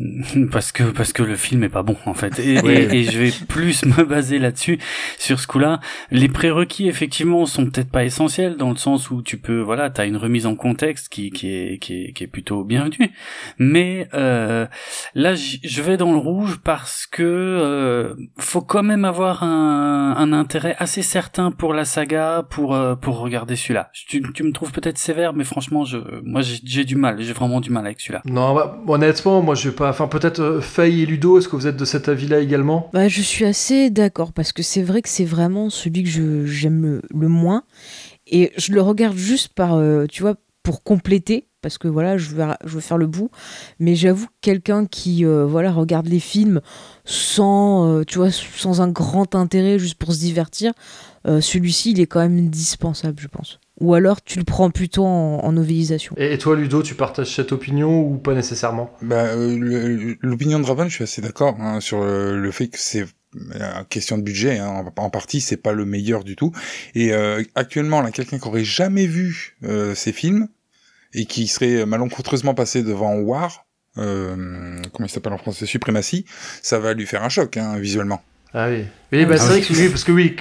parce que parce que le film est pas bon en fait. Et, et, je vais plus me baser là-dessus sur ce coup-là. Les prérequis effectivement sont peut-être pas essentiels dans le sens où tu peux voilà t'as une remise en contexte qui qui est qui est, qui est plutôt bienvenue. Mais euh, là je vais dans le rouge parce que euh, faut quand même avoir un, un intérêt assez certain pour la saga pour euh, pour regarder celui-là. Tu, tu me trouves peut-être sévère mais franchement je moi j'ai du mal. J'ai vraiment du mal avec celui-là. Non bah, honnêtement, moi je vais pas. Enfin, peut-être euh, Faye et Ludo, est-ce que vous êtes de cet avis-là également? Bah, Je suis assez d'accord parce que c'est vrai que c'est vraiment celui que j'aime le, moins. Et je le regarde juste par, euh, tu vois, pour compléter parce que voilà, je veux, je veux faire le bout. Mais j'avoue, quelqu'un qui euh, voilà regarde les films sans, tu vois, sans un grand intérêt, juste pour se divertir, celui-ci, il est quand même indispensable, je pense. Ou alors tu le prends plutôt en, en novélisation. Et, toi, Ludo, tu partages cette opinion ou pas nécessairement? Bah, euh, L'opinion de Raven, je suis assez d'accord hein, sur le, fait que c'est euh, question de budget, hein, en, partie, c'est pas le meilleur du tout. Et euh, actuellement, là, quelqu'un qui aurait jamais vu euh, ces films et qui serait malencontreusement passé devant War, euh, comment il s'appelle en français, Suprématie, ça va lui faire un choc hein, visuellement. Ah oui, oui bah, ah c'est vrai que oui, parce que oui,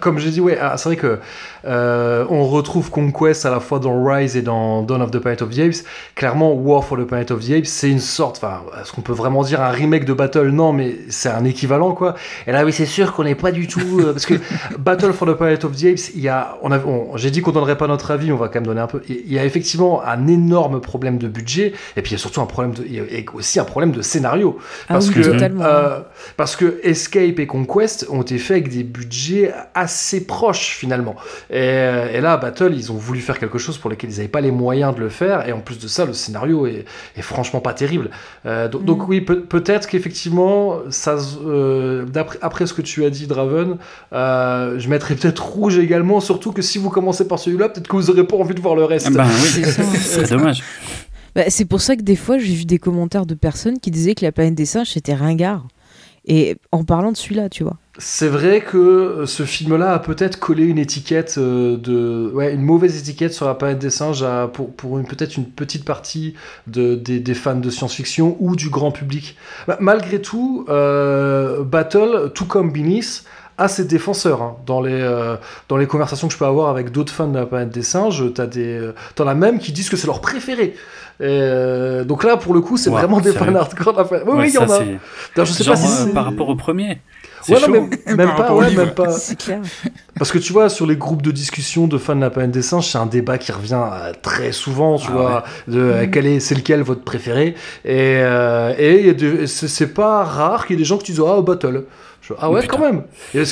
comme j'ai dit, ouais, ah, c'est vrai que euh, on retrouve Conquest à la fois dans Rise et dans Dawn of the Planet of the Apes. Clairement, War for the Planet of the Apes, c'est une sorte, enfin, est-ce qu'on peut vraiment dire un remake de Battle? Non, mais c'est un équivalent, quoi. Et là, oui, c'est sûr qu'on n'est pas du tout, euh, parce que Battle for the Planet of the Apes, il y a, on a, j'ai dit qu'on donnerait pas notre avis, on va quand même donner un peu. Il y a effectivement un énorme problème de budget, et puis il y a surtout un problème de, il y a aussi un problème de scénario, ah parce que, euh, parce que Escape et Conquest ont été faits avec des budgets assez proches finalement. Et, là, Battle, ils ont voulu faire quelque chose pour lequel ils n'avaient pas les moyens de le faire. Et en plus de ça, le scénario est, franchement pas terrible. Euh, donc, mm. oui, peut-être qu'effectivement, ça, euh, après ce que tu as dit, Draven, euh, je mettrais peut-être rouge également. Surtout que si vous commencez par celui-là, peut-être que vous n'aurez pas envie de voir le reste. Bah c'est dommage. Bah, c'est pour ça que des fois, j'ai vu des commentaires de personnes qui disaient que la planète des singes c'était ringard. Et en parlant de celui-là, tu vois. C'est vrai que ce film-là a peut-être collé une étiquette euh, de, ouais, une mauvaise étiquette sur la planète des singes pour, une, peut-être une petite partie de, des, fans de science-fiction ou du grand public. Bah, malgré tout, euh, Battle, tout comme Beneath, a ses défenseurs. Hein. Dans, les, euh, dans les conversations que je peux avoir avec d'autres fans de la planète des singes, t'as des, t'en as même qui disent que c'est leur préféré. Euh, donc là, pour le coup, c'est vraiment des fans hardcore. Oui, oui, il y en a. je sais pas si euh, par rapport au premier. Ouais, non, mais même pas, ouais, même pas. C'est clair. Parce que tu vois, sur les groupes de discussion de fans de la planète des singes, c'est un débat qui revient euh, très souvent, tu ah vois, de quel est, c'est lequel votre préféré? Et, et c'est pas rare qu'il y ait des gens qui disent Ah, Battle ah ouais, quand même.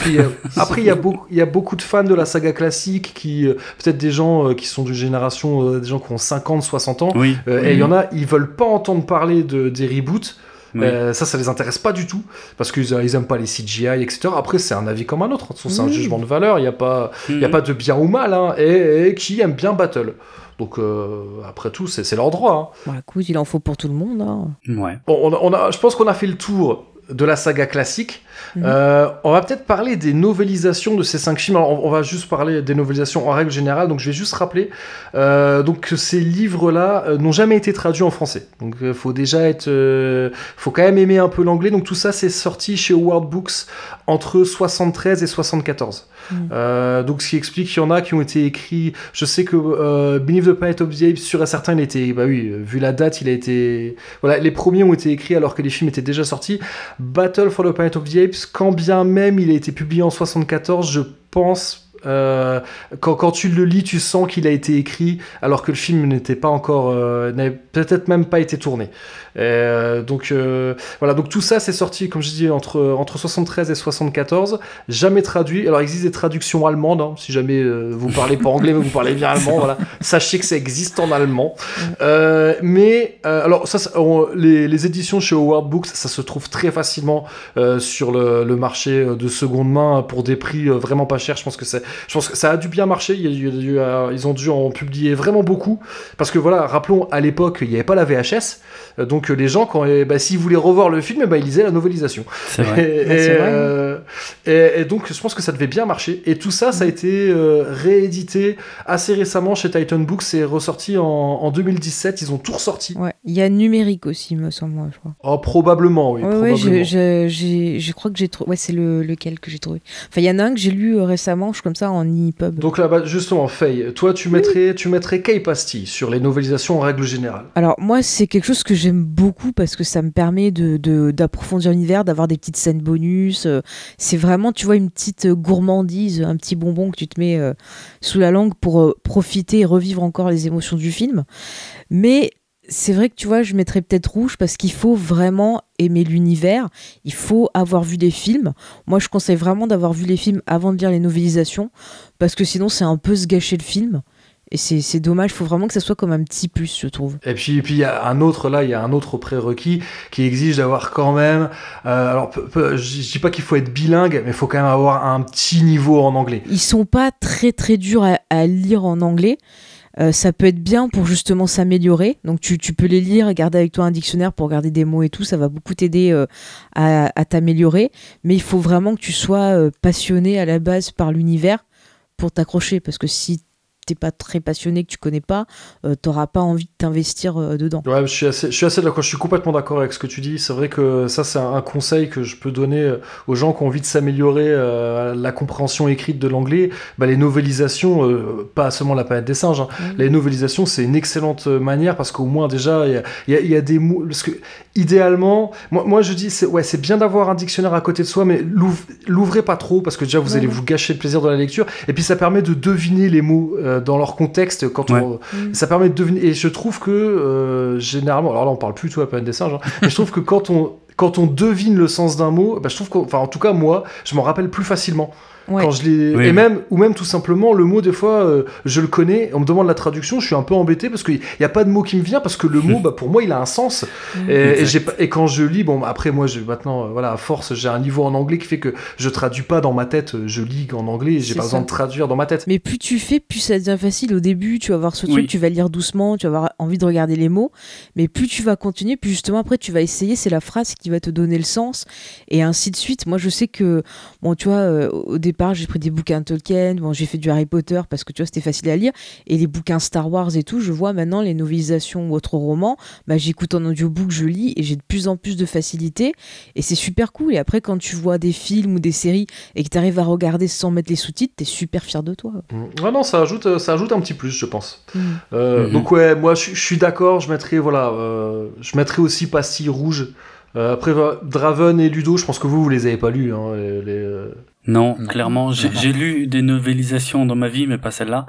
Après, il y, a beaucoup, il y a beaucoup de fans de la saga classique qui, euh, peut-être des gens euh, qui sont d'une génération, euh, des gens qui ont 50, 60 ans. Oui. Et il y en a, ils veulent pas entendre parler de, des reboots. ça, ça les intéresse pas du tout parce qu'ils ils aiment pas les CGI, etc. Après, c'est un avis comme un autre. C'est un jugement de valeur. Il n'y a pas, il a pas de bien ou mal. Hein. et, qui aime bien Battle. Donc après tout, c'est leur droit. Hein. Bah, écoute, il en faut pour tout le monde. Hein. Ouais. Bon, on a, on a, je pense qu'on a fait le tour de la saga classique. Euh, on va peut-être parler des novélisations de ces cinq films. on, va juste parler des novélisations en règle générale. Donc, je vais juste rappeler euh, donc que ces livres-là euh, n'ont jamais été traduits en français. Donc, il faut déjà être, faut quand même aimer un peu l'anglais. Donc, tout ça, c'est sorti chez World Books entre 73 et 74. Mhm. donc, ce qui explique qu'il y en a qui ont été écrits. Je sais que Beneath the Planet of the Apes, sur un certain, il était, bah oui, vu la date, il a été, voilà, les premiers ont été écrits alors que les films étaient déjà sortis. Battle for the Planet of the Apes, quand bien même il a été publié en 74, je pense euh, quand, tu le lis, tu sens qu'il a été écrit alors que le film n'était pas encore, euh, n'avait peut-être même pas été tourné. Euh, donc euh, voilà, donc tout ça c'est sorti, comme je dis, entre, entre 73 et 74, jamais traduit. Alors il existe des traductions allemandes, hein, si jamais euh, vous parlez pas anglais mais vous parlez bien allemand, voilà, sachez que ça existe en allemand. mais alors ça, les, éditions chez Howard Books, ça se trouve très facilement sur le, le, marché de seconde main pour des prix vraiment pas chers. Je pense que c'est, je pense que ça a dû bien marcher. Il ils ont dû en publier vraiment beaucoup parce que voilà, rappelons à l'époque il n'y avait pas la VHS, donc que les gens, quand, bah, s'ils voulaient revoir le film, bah, ils lisaient la novelisation. C'est vrai. Euh, et, donc, je pense que ça devait bien marcher. Et tout ça, ça a été euh, réédité assez récemment chez Titan Books. C'est ressorti en, 2017. Ils ont tout ressorti. Il y a numérique aussi, me semble, je crois. Oh, probablement, oui. Ouais, ouais, probablement. je, je, j'ai- je crois que j'ai trouvé. Ouais, c'est le, lequel que j'ai trouvé. Enfin, il y en a un que j'ai lu euh, récemment, je suis comme ça, en e-pub. Donc là, bah, justement, Faye, toi, tu mettrais, tu mettrais Kay Pastille sur les novelisations en règle générale. Alors, moi, c'est quelque chose que j'aime beaucoup parce que ça me permet de, de- d'approfondir l'univers, d'avoir des petites scènes bonus. euh, C'est vraiment, tu vois, une petite gourmandise, un petit bonbon que tu te mets euh, sous la langue pour profiter et revivre encore les émotions du film. Mais c'est vrai que tu vois, je mettrais peut-être rouge parce qu'il faut vraiment aimer l'univers, il faut avoir vu des films. Moi, je conseille vraiment d'avoir vu les films avant de lire les novelisations parce que sinon, c'est un peu se gâcher le film. Et c'est dommage, il faut vraiment que ça soit comme un petit plus, je trouve. Et puis, et puis il y a un autre là, il y a un autre prérequis qui exige d'avoir quand même. euh, alors, peu- peu- je je dis pas qu'il faut être bilingue, mais il faut quand même avoir un petit niveau en anglais. Ils sont pas très très durs à, à lire en anglais. Euh, ça peut être bien pour justement s'améliorer. Donc tu, peux les lire garder avec toi un dictionnaire pour regarder des mots et tout. Ça va beaucoup t'aider euh, à, à t'améliorer. Mais il faut vraiment que tu sois euh, passionné à la base par l'univers pour t'accrocher. Parce que si t'es pas très passionné, que tu connais pas, euh, t'auras pas envie de t'investir euh, dedans. Ouais, je suis assez, je suis assez d'accord, je suis complètement d'accord avec ce que tu dis. C'est vrai que ça, c'est un, un conseil que je peux donner euh, aux gens qui ont envie de s'améliorer euh, la compréhension écrite de l'anglais. Bah, les novelisations, euh, pas seulement la planète des singes, hein, les novelisations, c'est une excellente manière parce qu'au moins, déjà, il y a, y y des mots. Parce que, idéalement, moi, moi je dis, c'est ouais, c'est bien d'avoir un dictionnaire à côté de soi, mais l'ouvre- l'ouvrez pas trop parce que déjà, vous Ouais, allez ouais. vous gâcher le plaisir de la lecture. Et puis, ça permet de deviner les mots euh, dans leur contexte quand Ouais. on. Ça permet de deviner. Et je trouve que, euh, généralement, alors là, on parle plus tout à peine des singes, hein, mais je trouve que quand on. Quand on devine le sens d'un mot, bah, je trouve qu'en enfin, en tout cas, moi, je m'en rappelle plus facilement. Ouais. Quand je Oui, et oui. même ou même tout simplement le mot des fois euh, je le connais on me demande la traduction je suis un peu embêté parce qu'il n'y a pas de mot qui me vient parce que le mot bah, pour moi il a un sens Mm. et, quand je lis bon après moi maintenant euh, voilà à force j'ai un niveau en anglais qui fait que je traduis pas dans ma tête euh, je lis en anglais et j'ai pas besoin de traduire dans ma tête Mais plus tu fais, plus ça devient facile. Au début, tu vas avoir ce truc, Oui. tu vas lire doucement, tu vas avoir envie de regarder les mots. Mais plus tu vas continuer, plus justement après tu vas essayer, c'est la phrase qui va te donner le sens. Et ainsi de suite. Moi, je sais que, bon, tu vois, euh, au départ, j'ai pris des bouquins de Tolkien, bon, j'ai fait du Harry Potter parce que tu vois, c'était facile à lire. Et les bouquins Star Wars et tout, je vois maintenant les novelisations ou autres romans, bah, j'écoute en audiobook, je lis et j'ai de plus en plus de facilité. Et c'est super cool. Et après, quand tu vois des films ou des séries et que tu arrives à regarder sans mettre les sous-titres, t'es super fier de toi. Mm. ouais non ça ajoute euh, ça ajoute un petit plus je pense Mm. Euh, Mhm. donc ouais moi je, suis d'accord je mettrais voilà euh, je mettrais aussi pastille rouge Euh, après Draven et Ludo je pense que vous vous les avez pas lus hein, les, les, euh, Non, Non. clairement, j'ai lu des novélisations dans ma vie, mais pas celle-là.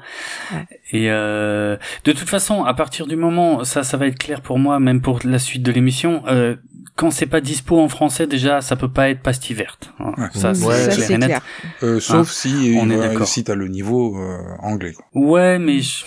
Ouais. Et euh, de toute façon, à partir du moment, ça, ça va être clair pour moi, même pour la suite de l'émission. Euh, quand c'est pas dispo en français, déjà, ça peut pas être pastille verte. Hein. Ouais. Ça, c'est Ouais, clair c'est et net. clair. Euh, sauf si, on est euh, d'accord. si t'as le niveau euh, anglais. quoi. Ouais, mais je-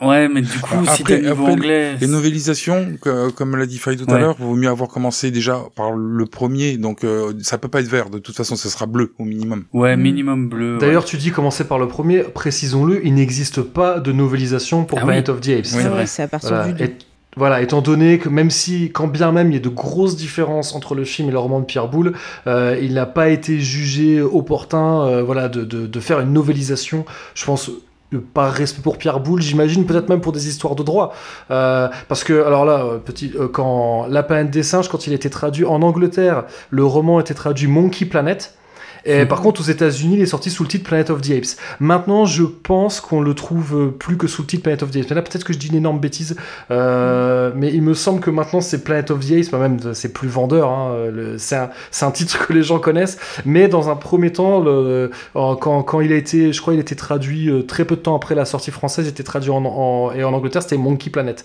ouais, mais du coup, Après- si t'as niveau après, anglais, Les novelisations, que- comme l'a dit Faye tout à l'heure, vaut mieux avoir commencé déjà par le premier, donc euh, ça peut pas être vert. De toute façon, ça sera bleu au minimum. ouais, Mm. minimum bleu. D'ailleurs, tu dis commencer par le premier, précisons-le, il n'existe pas de novelisation pour Ah Planet oui. of the Apes. Oui. C'est vrai. vrai, c'est à partir Voilà, du deux. et- voilà, étant donné que même si, quand bien même il y a de grosses différences entre le film et le roman de Pierre Boulle, euh, il n'a pas été jugé opportun euh, voilà, de, de, de faire une novelisation, je pense, par respect pour Pierre Boulle, j'imagine peut-être même pour des histoires de droit. Euh, parce que, alors là, euh, petit, euh, quand La planète des singes, quand il était traduit en Angleterre, le roman était traduit Monkey Planet. Et par contre, aux États-Unis, il est sorti sous le titre Planet of the Apes. Maintenant, je pense qu'on le trouve plus que sous le titre Planet of the Apes. Mais là, peut-être que je dis une énorme bêtise. Euh, mais il me semble que maintenant, c'est Planet of the Apes. bah, Même, c'est plus vendeur. hein, C'est un, titre que les gens connaissent. Mais dans un premier temps, le, quand, quand il a été, je crois, il a été traduit euh, très peu de temps après la sortie française. Il était traduit en, en- et en Angleterre, c'était Monkey Planet.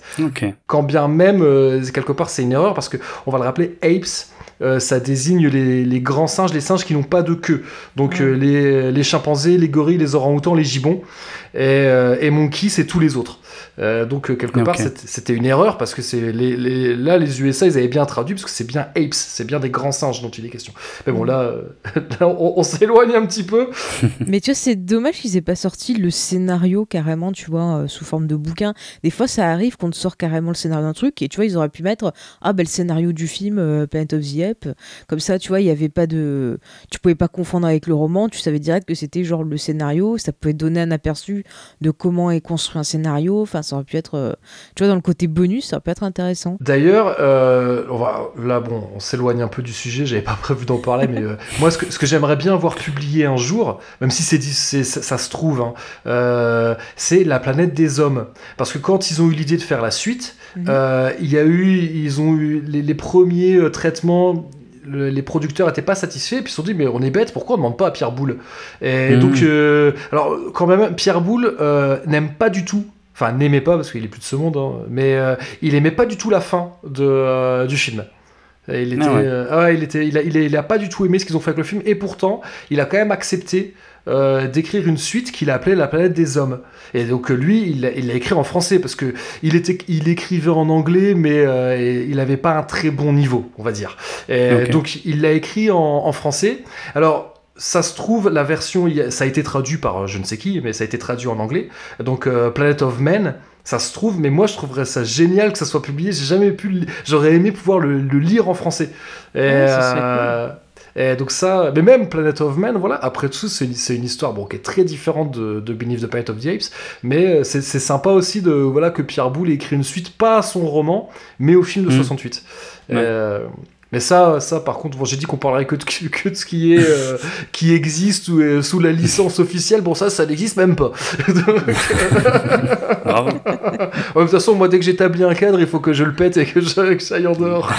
Quand bien même, euh, quelque part, c'est une erreur parce que on va le rappeler, apes. Euh, ça désigne les, les grands singes, les singes qui n'ont pas de queue. Donc euh, les, les chimpanzés, les gorilles, les orang-outans, les gibbons. Et, euh, et monkey, c'est tous les autres. Euh, donc euh, quelque part, c'était- une erreur parce que c'est les, les- là, les USA, ils avaient bien traduit parce que c'est bien apes, c'est bien des grands singes dont il est question. Mais bon, là, euh, là, on, on s'éloigne un petit peu. Mais tu vois, c'est dommage qu'ils aient pas sorti le scénario carrément, tu vois, euh, sous forme de bouquin. Des fois, ça arrive qu'on te sort carrément le scénario d'un truc et tu vois, ils auraient pu mettre ah ben le scénario du film euh, Planet of the Depp. Comme ça, tu vois, il y avait pas de. Tu pouvais pas confondre avec le roman, tu savais direct que c'était genre le scénario, ça pouvait donner un aperçu de comment est construit un scénario. Enfin, ça aurait pu être. euh, Tu vois, dans le côté bonus, ça aurait pu être intéressant. D'ailleurs, euh, on va, là, bon, on s'éloigne un peu du sujet, j'avais pas prévu d'en parler, mais euh, moi, ce que, ce que j'aimerais bien voir publié un jour, même si c'est, ça, ça se trouve, hein, euh, c'est La planète des hommes. Parce que quand ils ont eu l'idée de faire la suite, Mhm. euh, il y a eu, ils ont eu les, les premiers euh, traitements. le- les producteurs n'étaient pas satisfaits, puis ils se sont dit mais on est bête, pourquoi on ne demande pas à Pierre Boulle? Et Mhm. donc, euh, alors quand même, Pierre Boulle euh, n'aime pas du tout, enfin n'aimait pas parce qu'il est plus de ce monde, hein, mais euh, il aimait pas du tout la fin de, euh, du film. Il était, Ah ouais. euh, ouais, il était, il a, il a- il a pas du tout aimé ce qu'ils ont fait avec le film, et pourtant, il a quand même accepté euh, d'écrire une suite qu'il a appelée La planète des hommes. Et donc lui, il l'a écrit en français parce que il était, il écrivait en anglais, mais euh, il n'avait pas un très bon niveau, on va dire. Et. Donc il l'a écrit en, en français. Alors ça se trouve, la version, ça a été traduit par euh, je ne sais qui, mais ça a été traduit en anglais. Donc euh, Planet of Men, ça se trouve, mais moi je trouverais ça génial que ça soit publié. J'ai jamais pu, j'aurais aimé pouvoir le, le lire en français. Et, Ouais, ça serait euh, et donc ça, mais même Planet of Men, voilà, après tout, c'est une, histoire bon, qui est très différente de, de Beneath the Planet of the Apes, mais c'est sympa aussi de, voilà, que Pierre Boulle ait écrit une suite, pas à son roman, mais au film de Mm. 68. Ouais. Euh, mais ça, ça par contre, bon, j'ai dit qu'on parlerait que de, que de ce qui est euh, qui existe ou est sous la licence officielle. Bon, ça, ça n'existe même pas. Donc, Bravo. de toute façon, moi, dès que j'établis un cadre, il faut que je le pète et que je- que j'aille en dehors.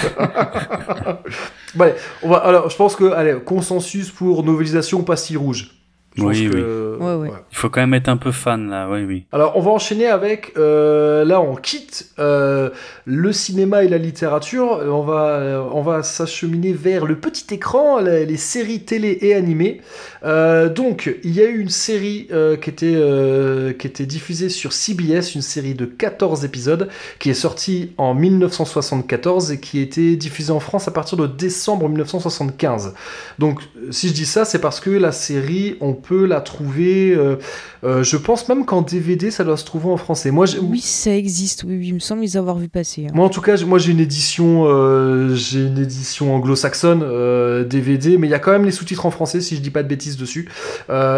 bon, allez, on va, alors, je pense que, allez, consensus pour novelisation pastille rouge. Je Oui, pense que- Ouais, ouais. Il faut quand même être un peu fan là, oui, oui. Alors, on va enchaîner avec. euh, là, on quitte euh, le cinéma et la littérature. On va, euh, on va s'acheminer vers le petit écran, les, les séries télé et animées. Euh, donc, il y a eu une série euh, qui, était, euh, qui était diffusée sur CBS, une série de 14 épisodes, qui est sortie en 1974 et qui a été diffusée en France à partir de décembre 1975. Donc, si je dis ça, c'est parce que la série, on peut la trouver. euh, euh, je pense même qu'en DVD, ça doit se trouver en français. Moi, Oui, ça existe, oui, oui, il me semble les avoir vu passer. hein. moi, en tout cas, moi j'ai une édition, euh, j'ai une édition anglo-saxonne euh, DVD, mais il y a quand même les sous-titres en français, si je dis pas de bêtises dessus.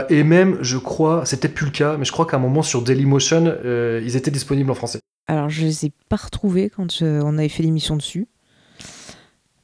Et même, je crois, peut-être plus le cas, mais je crois qu'à un moment sur Dailymotion, ils étaient disponibles en français. Alors, je les ai pas retrouvés quand on avait fait l'émission dessus.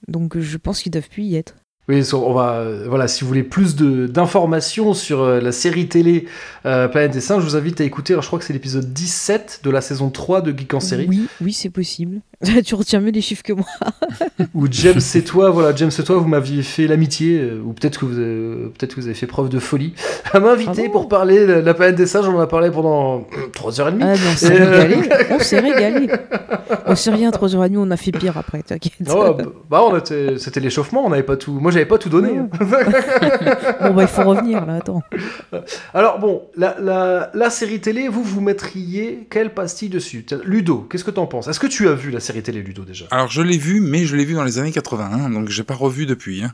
Donc, je pense qu'ils doivent plus y être. Oui, on va, euh, voilà, si vous voulez plus d'informations sur euh, la série télé euh, Planète des Singes, je vous invite à écouter, je crois que c'est l'épisode 17 de la saison 3 de Geek en série, Oui, oui, c'est possible. tu retiens mieux les chiffres que moi. où James et toi, voilà, James et toi, vous m'aviez fait l'amitié, euh, ou peut-être que, vous avez- peut-être que vous avez fait preuve de folie, à m'inviter Ah bon pour parler de la Planète des Singes, on en a parlé pendant 3h30. Ah, mais on s'est euh, régalé. On s'est régalé. On s'est rien, 3h30, on a fait pire après, t'inquiète. Oh, bah, bah, c'était l'échauffement, on n'avait pas tout. Moi, j'avais pas tout donné. Bon, bah, il faut revenir là, attends. Alors bon, la, la, la série télé, vous vous mettriez quelle pastille dessus? Ludo, qu'est-ce que t'en penses? Est-ce que tu as vu la série télé Ludo déjà Alors je l'ai vu, mais je l'ai vu dans les années 81, donc j'ai pas revu depuis. hein.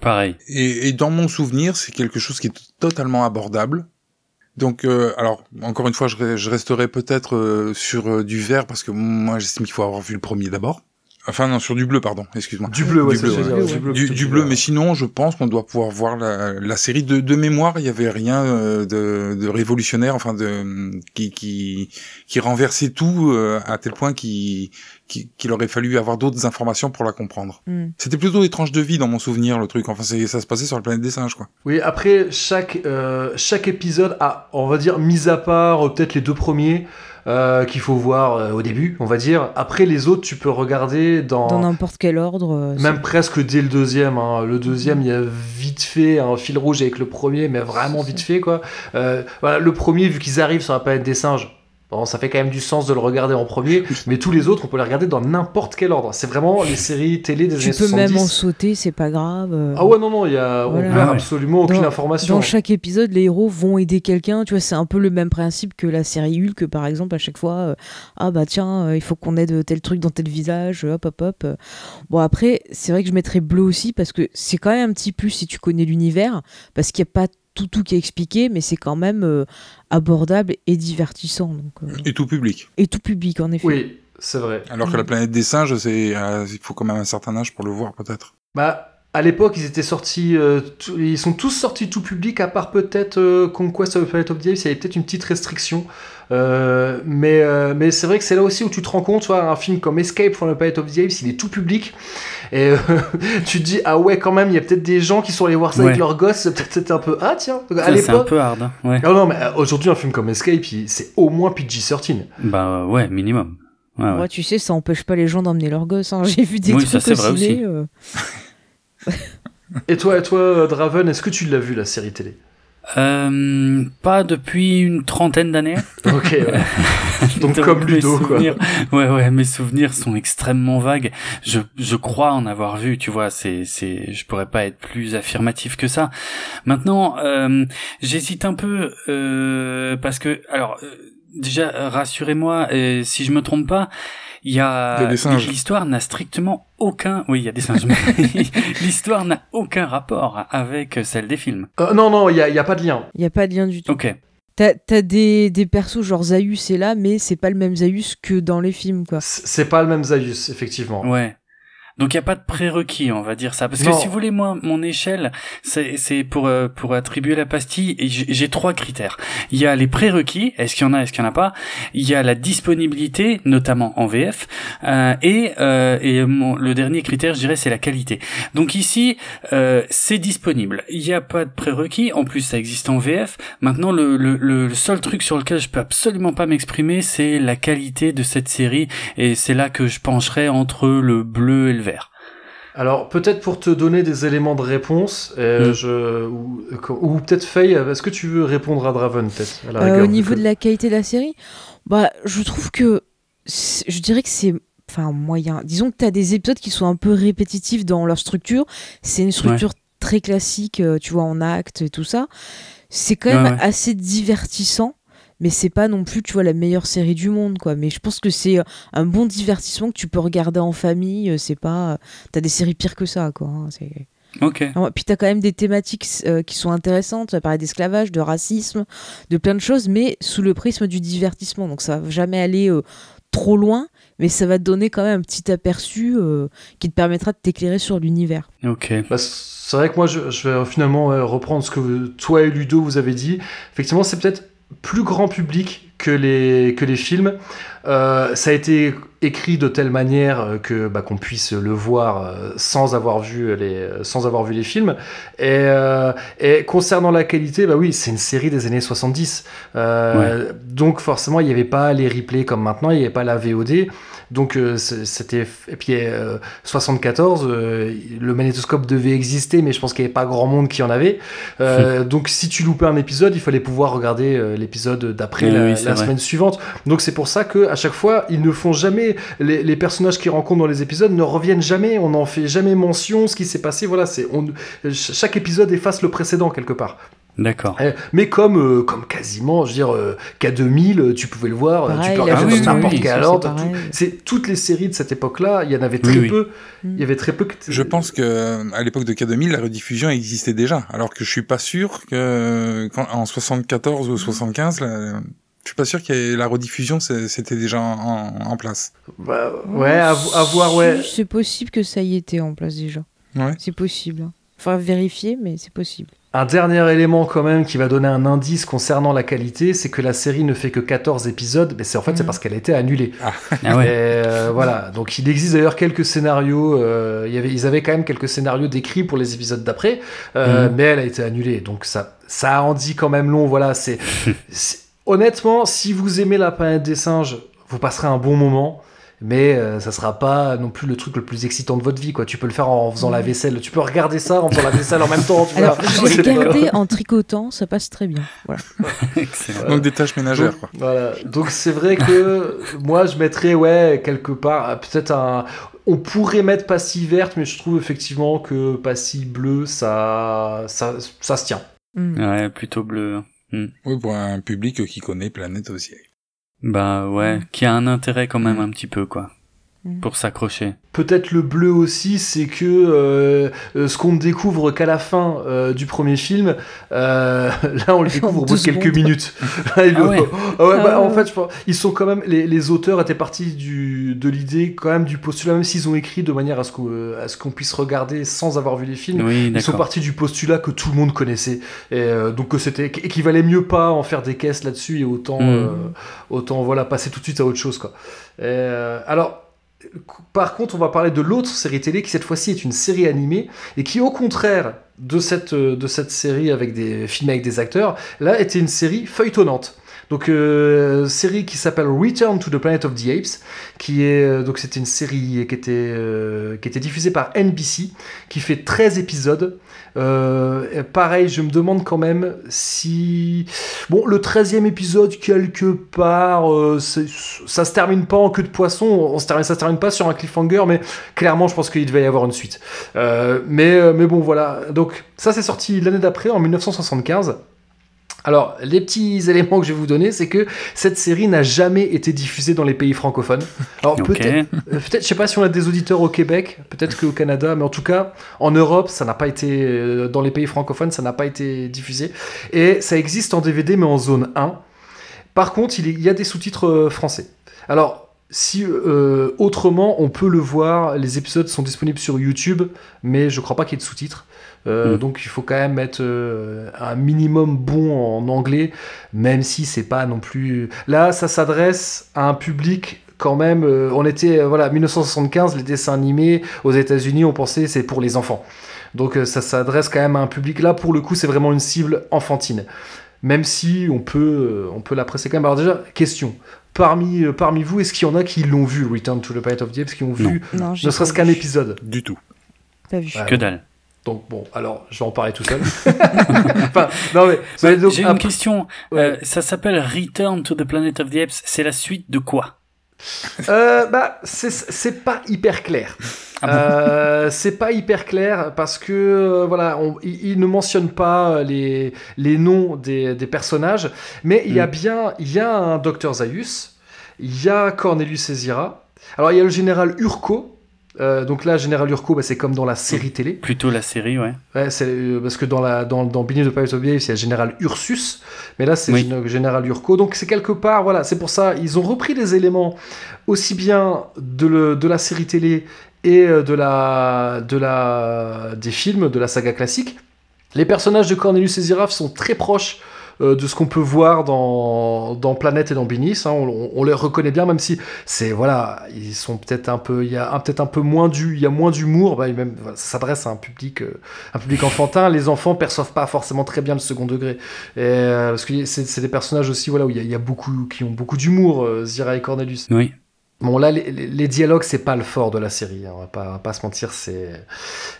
Pareil. Et, et dans mon souvenir, c'est quelque chose qui est totalement abordable. Donc, euh, alors, encore une fois, je, re- je resterai peut-être euh, sur euh, du vert, parce que moi, j'estime qu'il faut avoir vu le premier d'abord. Enfin, non, sur du bleu, pardon, excuse-moi. Du bleu, ouais, Du ça, bleu, ouais. du bleu, Du, du mais sinon, je pense qu'on doit pouvoir voir la, la série de, de mémoire. Il y avait rien de, de révolutionnaire, enfin de qui qui, qui renversait tout euh, à tel point qu'il qu'il aurait fallu avoir d'autres informations pour la comprendre. Hmm. C'était plutôt des tranches de vie dans mon souvenir, le truc. Enfin, c'est- ça se passait sur la planète des singes, quoi. Oui, après, chaque, euh, chaque épisode a, on va dire, mis à part euh, peut-être les deux premiers euh, qu'il faut voir euh, au début, on va dire. Après, les autres, tu peux regarder dans... Dans n'importe quel ordre. euh, Même presque dès le deuxième. hein. Le deuxième, il y a vite fait un fil rouge avec le premier, mais vraiment vite fait, quoi. Euh, voilà, le premier, vu qu'ils arrivent sur la planète des singes, bon, ça fait quand même du sens de le regarder en premier, mais tous les autres, on peut les regarder dans n'importe quel ordre. C'est vraiment les séries télé des Tu années peux 70. même en sauter, c'est pas grave. euh. Ah ouais, non, non, il y a, on perd Ah ouais. absolument aucune Dans- information. Dans chaque épisode, les héros vont aider quelqu'un. Tu vois, c'est un peu le même principe que la série Hulk, par exemple, à chaque fois. euh, ah bah tiens, euh, il faut qu'on aide tel truc dans tel visage, hop hop hop. Bon après, c'est vrai que je mettrais bleu aussi parce que c'est quand même un petit plus si tu connais l'univers, parce qu'il n'y a pas tout tout qui est expliqué, mais c'est quand même euh, abordable et divertissant. Donc, euh, Et tout public. et tout public en effet. Oui, c'est vrai. Alors que la planète des singes, c'est, euh, il faut quand même un certain âge pour le voir, peut-être. Bah, à l'époque, ils étaient sortis, euh, tout- ils sont tous sortis tout public, à part peut-être euh, Conquest of the Planet of the Apes, il y avait peut-être une petite restriction. Euh, mais euh, mais c'est vrai que c'est là aussi où tu te rends compte, tu vois, un film comme Escape from the Planet of the Apes, il est tout public. Et euh, tu te dis, ah ouais, quand même, il y a peut-être des gens qui sont allés voir ça avec leurs gosses, peut-être c'était un peu, ah tiens, à Ça, c'est un l'époque. peu hard, hein. ouais. Non, non, mais aujourd'hui, un film comme Escape, c'est au moins PG-13. Bah ouais, minimum. Ouais, ouais. Ouais, tu sais, ça empêche pas les gens d'emmener leurs gosses. hein. J'ai vu des Oui, trucs ça, au vrai ciné. aussi. euh. Et toi, et toi, Draven, est-ce que tu l'as vu, la série télé? Euh, pas depuis une trentaine d'années. Ok, ouais. Donc, comme mes Ludo, quoi. Ouais, ouais, mes souvenirs sont extrêmement vagues. Je, je crois en avoir vu, tu vois, c'est, c'est, je pourrais pas être plus affirmatif que ça. Maintenant, euh, j'hésite un peu, euh, parce que, alors, euh, déjà, rassurez-moi, euh, si je me trompe pas, il y a, a des singes. l'histoire n'a strictement aucun, oui, il y a des singes, mais l'histoire n'a aucun rapport avec celle des films. Euh, non, non, il n'y a, il y a pas de lien. Il y a pas de lien du tout. Ok. T'as t'as des, des persos genre Zaius est là, mais c'est pas le même Zaius que dans les films, quoi. C'est pas le même Zaius, effectivement. Ouais. Donc il y a pas de prérequis, on va dire ça. Parce que si vous voulez, moi, mon échelle, c'est c'est pour euh, pour attribuer la pastille. J'ai trois critères. Il y a les prérequis, est-ce qu'il y en a, est-ce qu'il y en a pas. Il y a la disponibilité, notamment en VF, euh, et euh, et mon- le dernier critère, je dirais, c'est la qualité. Donc ici, euh, c'est disponible. Il n'y a pas de prérequis. En plus, ça existe en VF. Maintenant, le, le, le seul truc sur lequel je peux absolument pas m'exprimer, c'est la qualité de cette série. Et c'est là que je pencherai entre le bleu et le vert. Alors, peut-être pour te donner des éléments de réponse, euh, Mm. je, ou, ou peut-être Faye, est-ce que tu veux répondre à Draven, peut-être à la Euh, rigueur, au niveau que- de la qualité de la série, bah, je trouve que. Je dirais que c'est. Enfin, moyen. Disons que t'as des épisodes qui sont un peu répétitifs dans leur structure. C'est une structure très classique, euh, tu vois, en acte et tout ça. C'est quand même Ouais, ouais. assez divertissant. Mais c'est pas non plus, tu vois, la meilleure série du monde, quoi. Mais je pense que c'est euh, un bon divertissement que tu peux regarder en famille. euh, C'est pas. euh, T'as des séries pires que ça, quoi. hein, c'est- Ok. ah Puis t'as quand même des thématiques euh, qui sont intéressantes. Ça parler d'esclavage, de racisme, de plein de choses, mais sous le prisme du divertissement. Donc ça va jamais aller euh, trop loin, mais ça va te donner quand même un petit aperçu euh, qui te permettra de t'éclairer sur l'univers. Ok. Bah, c'est vrai que moi, je, je vais finalement euh, reprendre ce que toi et Ludo vous avez dit. Effectivement, c'est peut-être plus grand public que les, que les films. Euh, ça a été écrit de telle manière euh, que bah, qu'on puisse le voir euh, sans avoir vu les sans avoir vu les films. Et, euh, et concernant la qualité bah oui c'est une série des années 70 Euh, donc forcément il n'y avait pas les replays comme maintenant il n'y avait pas la VOD donc c'était et puis euh, 74 euh, le magnétoscope devait exister mais je pense qu'il n'y avait pas grand monde qui en avait. Euh, donc si tu loupais un épisode il fallait pouvoir regarder l'épisode d'après Oui, la, oui, la vrai. semaine suivante donc c'est pour ça que à chaque fois ils ne font jamais les, les personnages qu'ils rencontrent dans les épisodes ne reviennent jamais on n'en fait jamais mention ce qui s'est passé voilà c'est on chaque épisode efface le précédent quelque part D'accord. Eh, mais comme euh, comme quasiment je veux dire euh, K2000 euh, tu pouvais le voir euh, tu peux regarder Ah oui, dans n'importe oui, quel ordre c'est tout- pareil. c'est toutes les séries de cette époque-là il y en avait très Oui, peu Mm. il y avait très peu que Je pense que à l'époque de K2000, la rediffusion existait déjà, alors que je suis pas sûr que quand, en 74 ou 75, la, je suis pas sûr que la rediffusion c'était déjà en, en place. Bah, ouais à, vo- à voir ouais C'est possible que ça y était en place déjà. Ouais. C'est possible. hein. Enfin, vérifier, mais c'est possible. Un dernier élément quand même qui va donner un indice concernant la qualité, c'est que la série ne fait que 14 épisodes, mais c'est en fait c'est Mhm. parce qu'elle a été annulée. Ah ouais. Et, euh, voilà, donc il existe d'ailleurs quelques scénarios, euh, il y avait, ils avaient quand même quelques scénarios décrits pour les épisodes d'après, euh, Mhm. mais elle a été annulée, donc ça, ça en dit quand même long, voilà, c'est... Honnêtement, si vous aimez la planète des singes, vous passerez un bon moment, mais euh, ça sera pas non plus le truc le plus excitant de votre vie, quoi. Tu peux le faire en faisant la vaisselle, tu peux regarder ça en faisant la vaisselle en même temps, tu Alors, vois. j'ai regardé en tricotant, ça passe très bien. Voilà. Excellent. Donc des tâches ménagères. Donc, Quoi. Voilà. Donc c'est vrai que moi je mettrais ouais quelque part euh, peut-être un. On pourrait mettre passie verte, mais je trouve effectivement que passie bleue ça ça ça se tient. Mm. Ouais, plutôt bleu. Oui, pour un public qui connaît Planète au ciel. Bah ouais, qui a un intérêt quand même un petit peu quoi. Pour s'accrocher. Peut-être le bleu aussi, c'est que euh, euh, ce qu'on ne découvre qu'à la fin euh, du premier film, euh, là on le découvre au bout de deux quelques secondes. minutes. Ah ouais. Ah ouais, bah, Ah en fait, je pense- ils sont quand même les, les auteurs étaient partis du, de l'idée quand même du postulat, même s'ils ont écrit de manière à ce qu'on à ce qu'on puisse regarder sans avoir vu les films. Oui, Ils sont partis du postulat que tout le monde connaissait, et euh, donc que c'était et qu'il valait mieux pas en faire des caisses là-dessus et autant Mm. euh, autant voilà passer tout de suite à autre chose quoi. Et, euh, alors par contre, on va parler de l'autre série télé qui cette fois-ci est une série animée et qui au contraire de cette euh, série avec des films avec des acteurs, là était une série feuilletonnante. Donc euh, série qui s'appelle Return to the Planet of the Apes, qui est euh, donc c'était une série qui était euh, qui était diffusée par NBC, qui fait 13 épisodes. Euh, pareil, je me demande quand même si bon le 13e épisode quelque part ça se termine pas en queue de poisson, on se ça se termine pas sur un cliffhanger, mais clairement je pense qu'il devait y avoir une suite. Mais mais bon voilà, donc ça c'est sorti l'année d'après en 1975. Alors, les petits éléments que je vais vous donner, c'est que cette série n'a jamais été diffusée dans les pays francophones. Alors, peut-être, euh, peut-être, je sais pas si on a des auditeurs au Québec, peut-être qu'au Canada, mais en tout cas, en Europe, ça n'a pas été, euh, dans les pays francophones, ça n'a pas été diffusé. Et ça existe en DVD, mais en zone 1. Par contre, il y- a des sous-titres euh, français. Alors, si euh, autrement, on peut le voir, les épisodes sont disponibles sur YouTube, mais je crois pas qu'il y ait de sous-titres. Euh, Mm. Donc il faut quand même être euh, un minimum bon en anglais, même si c'est pas non plus. Là, ça s'adresse à un public quand même. euh, on était euh, voilà 1975, les dessins animés aux États-Unis, on pensait c'est pour les enfants. Donc euh, ça s'adresse quand même à un public. Là, pour le coup, c'est vraiment une cible enfantine. Même si on peut, euh, on peut l'apprécier quand même. Alors déjà, question. Parmi, euh, parmi vous, est-ce qu'il y en a qui l'ont vu, Return to the Planet of the Apes, qui ont vu Non, ne serait-ce pas qu'un épisode? Du tout. Pas vu. Ouais. Que dalle. Donc bon, alors je vais en parler tout seul. enfin, non mais, mais donc, J'ai une après- question. Ouais. Euh, ça s'appelle Return to the Planet of the Apes. C'est la suite de quoi? Euh, bah, c'est- pas hyper clair. Ah bon? Euh, c'est pas hyper clair parce que euh, voilà, on- il, il ne mentionne pas les, les noms des, des personnages, mais il y a Mm. bien, il y a un docteur Zaius, il y a Cornelius Césira. Alors il y a le général Urco. Euh, donc là, général Urco, bah, c'est comme dans la série télé. Plutôt la série, ouais. Ouais, c'est euh, parce que dans la dans dans Beneath the Pirates of il y a le général Ursus, mais là c'est Oui. général Urco. Donc c'est quelque part, voilà, c'est pour ça ils ont repris des éléments aussi bien de le, de la série télé et euh, de la de la des films de la saga classique. Les personnages de Cornelius et Ziraf sont très proches euh, de ce qu'on peut voir dans, dans Planète et dans Beneath. hein. On, on les reconnaît bien, même si c'est voilà, ils sont peut-être un peu, il y a peut-être un peu moins du, il y a moins d'humour. Bah, même, voilà, ça s'adresse à un public, euh, un public enfantin. Les enfants perçoivent pas forcément très bien le second degré, et, euh, parce que c'est des personnages aussi, voilà, où il y y a beaucoup qui ont beaucoup d'humour, euh, Zira et Cornelius. Oui. Bon là, les, les- dialogues, c'est pas le fort de la série. hein, on, va pas, on va pas se mentir, c'est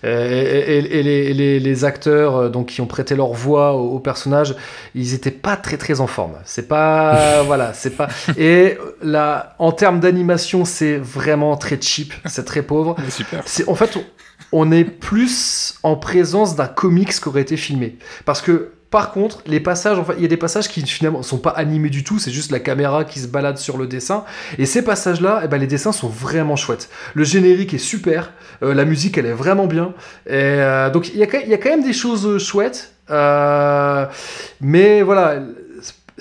euh, et, et- et les, les- les acteurs euh, donc qui ont prêté leur voix aux, aux personnages, ils étaient pas très très en forme. C'est pas voilà, c'est pas et là en termes d'animation, c'est vraiment très cheap, c'est très pauvre. Super. C'est en fait on- on est plus en présence d'un comics qui aurait été filmé parce que par contre, les passages, enfin, il y a des passages qui finalement sont pas animés du tout, c'est juste la caméra qui se balade sur le dessin. Et ces passages-là, eh ben, les dessins sont vraiment chouettes. Le générique est super, euh, la musique elle est vraiment bien. Et, euh, donc il y, a quand- même des choses euh, chouettes, mais voilà,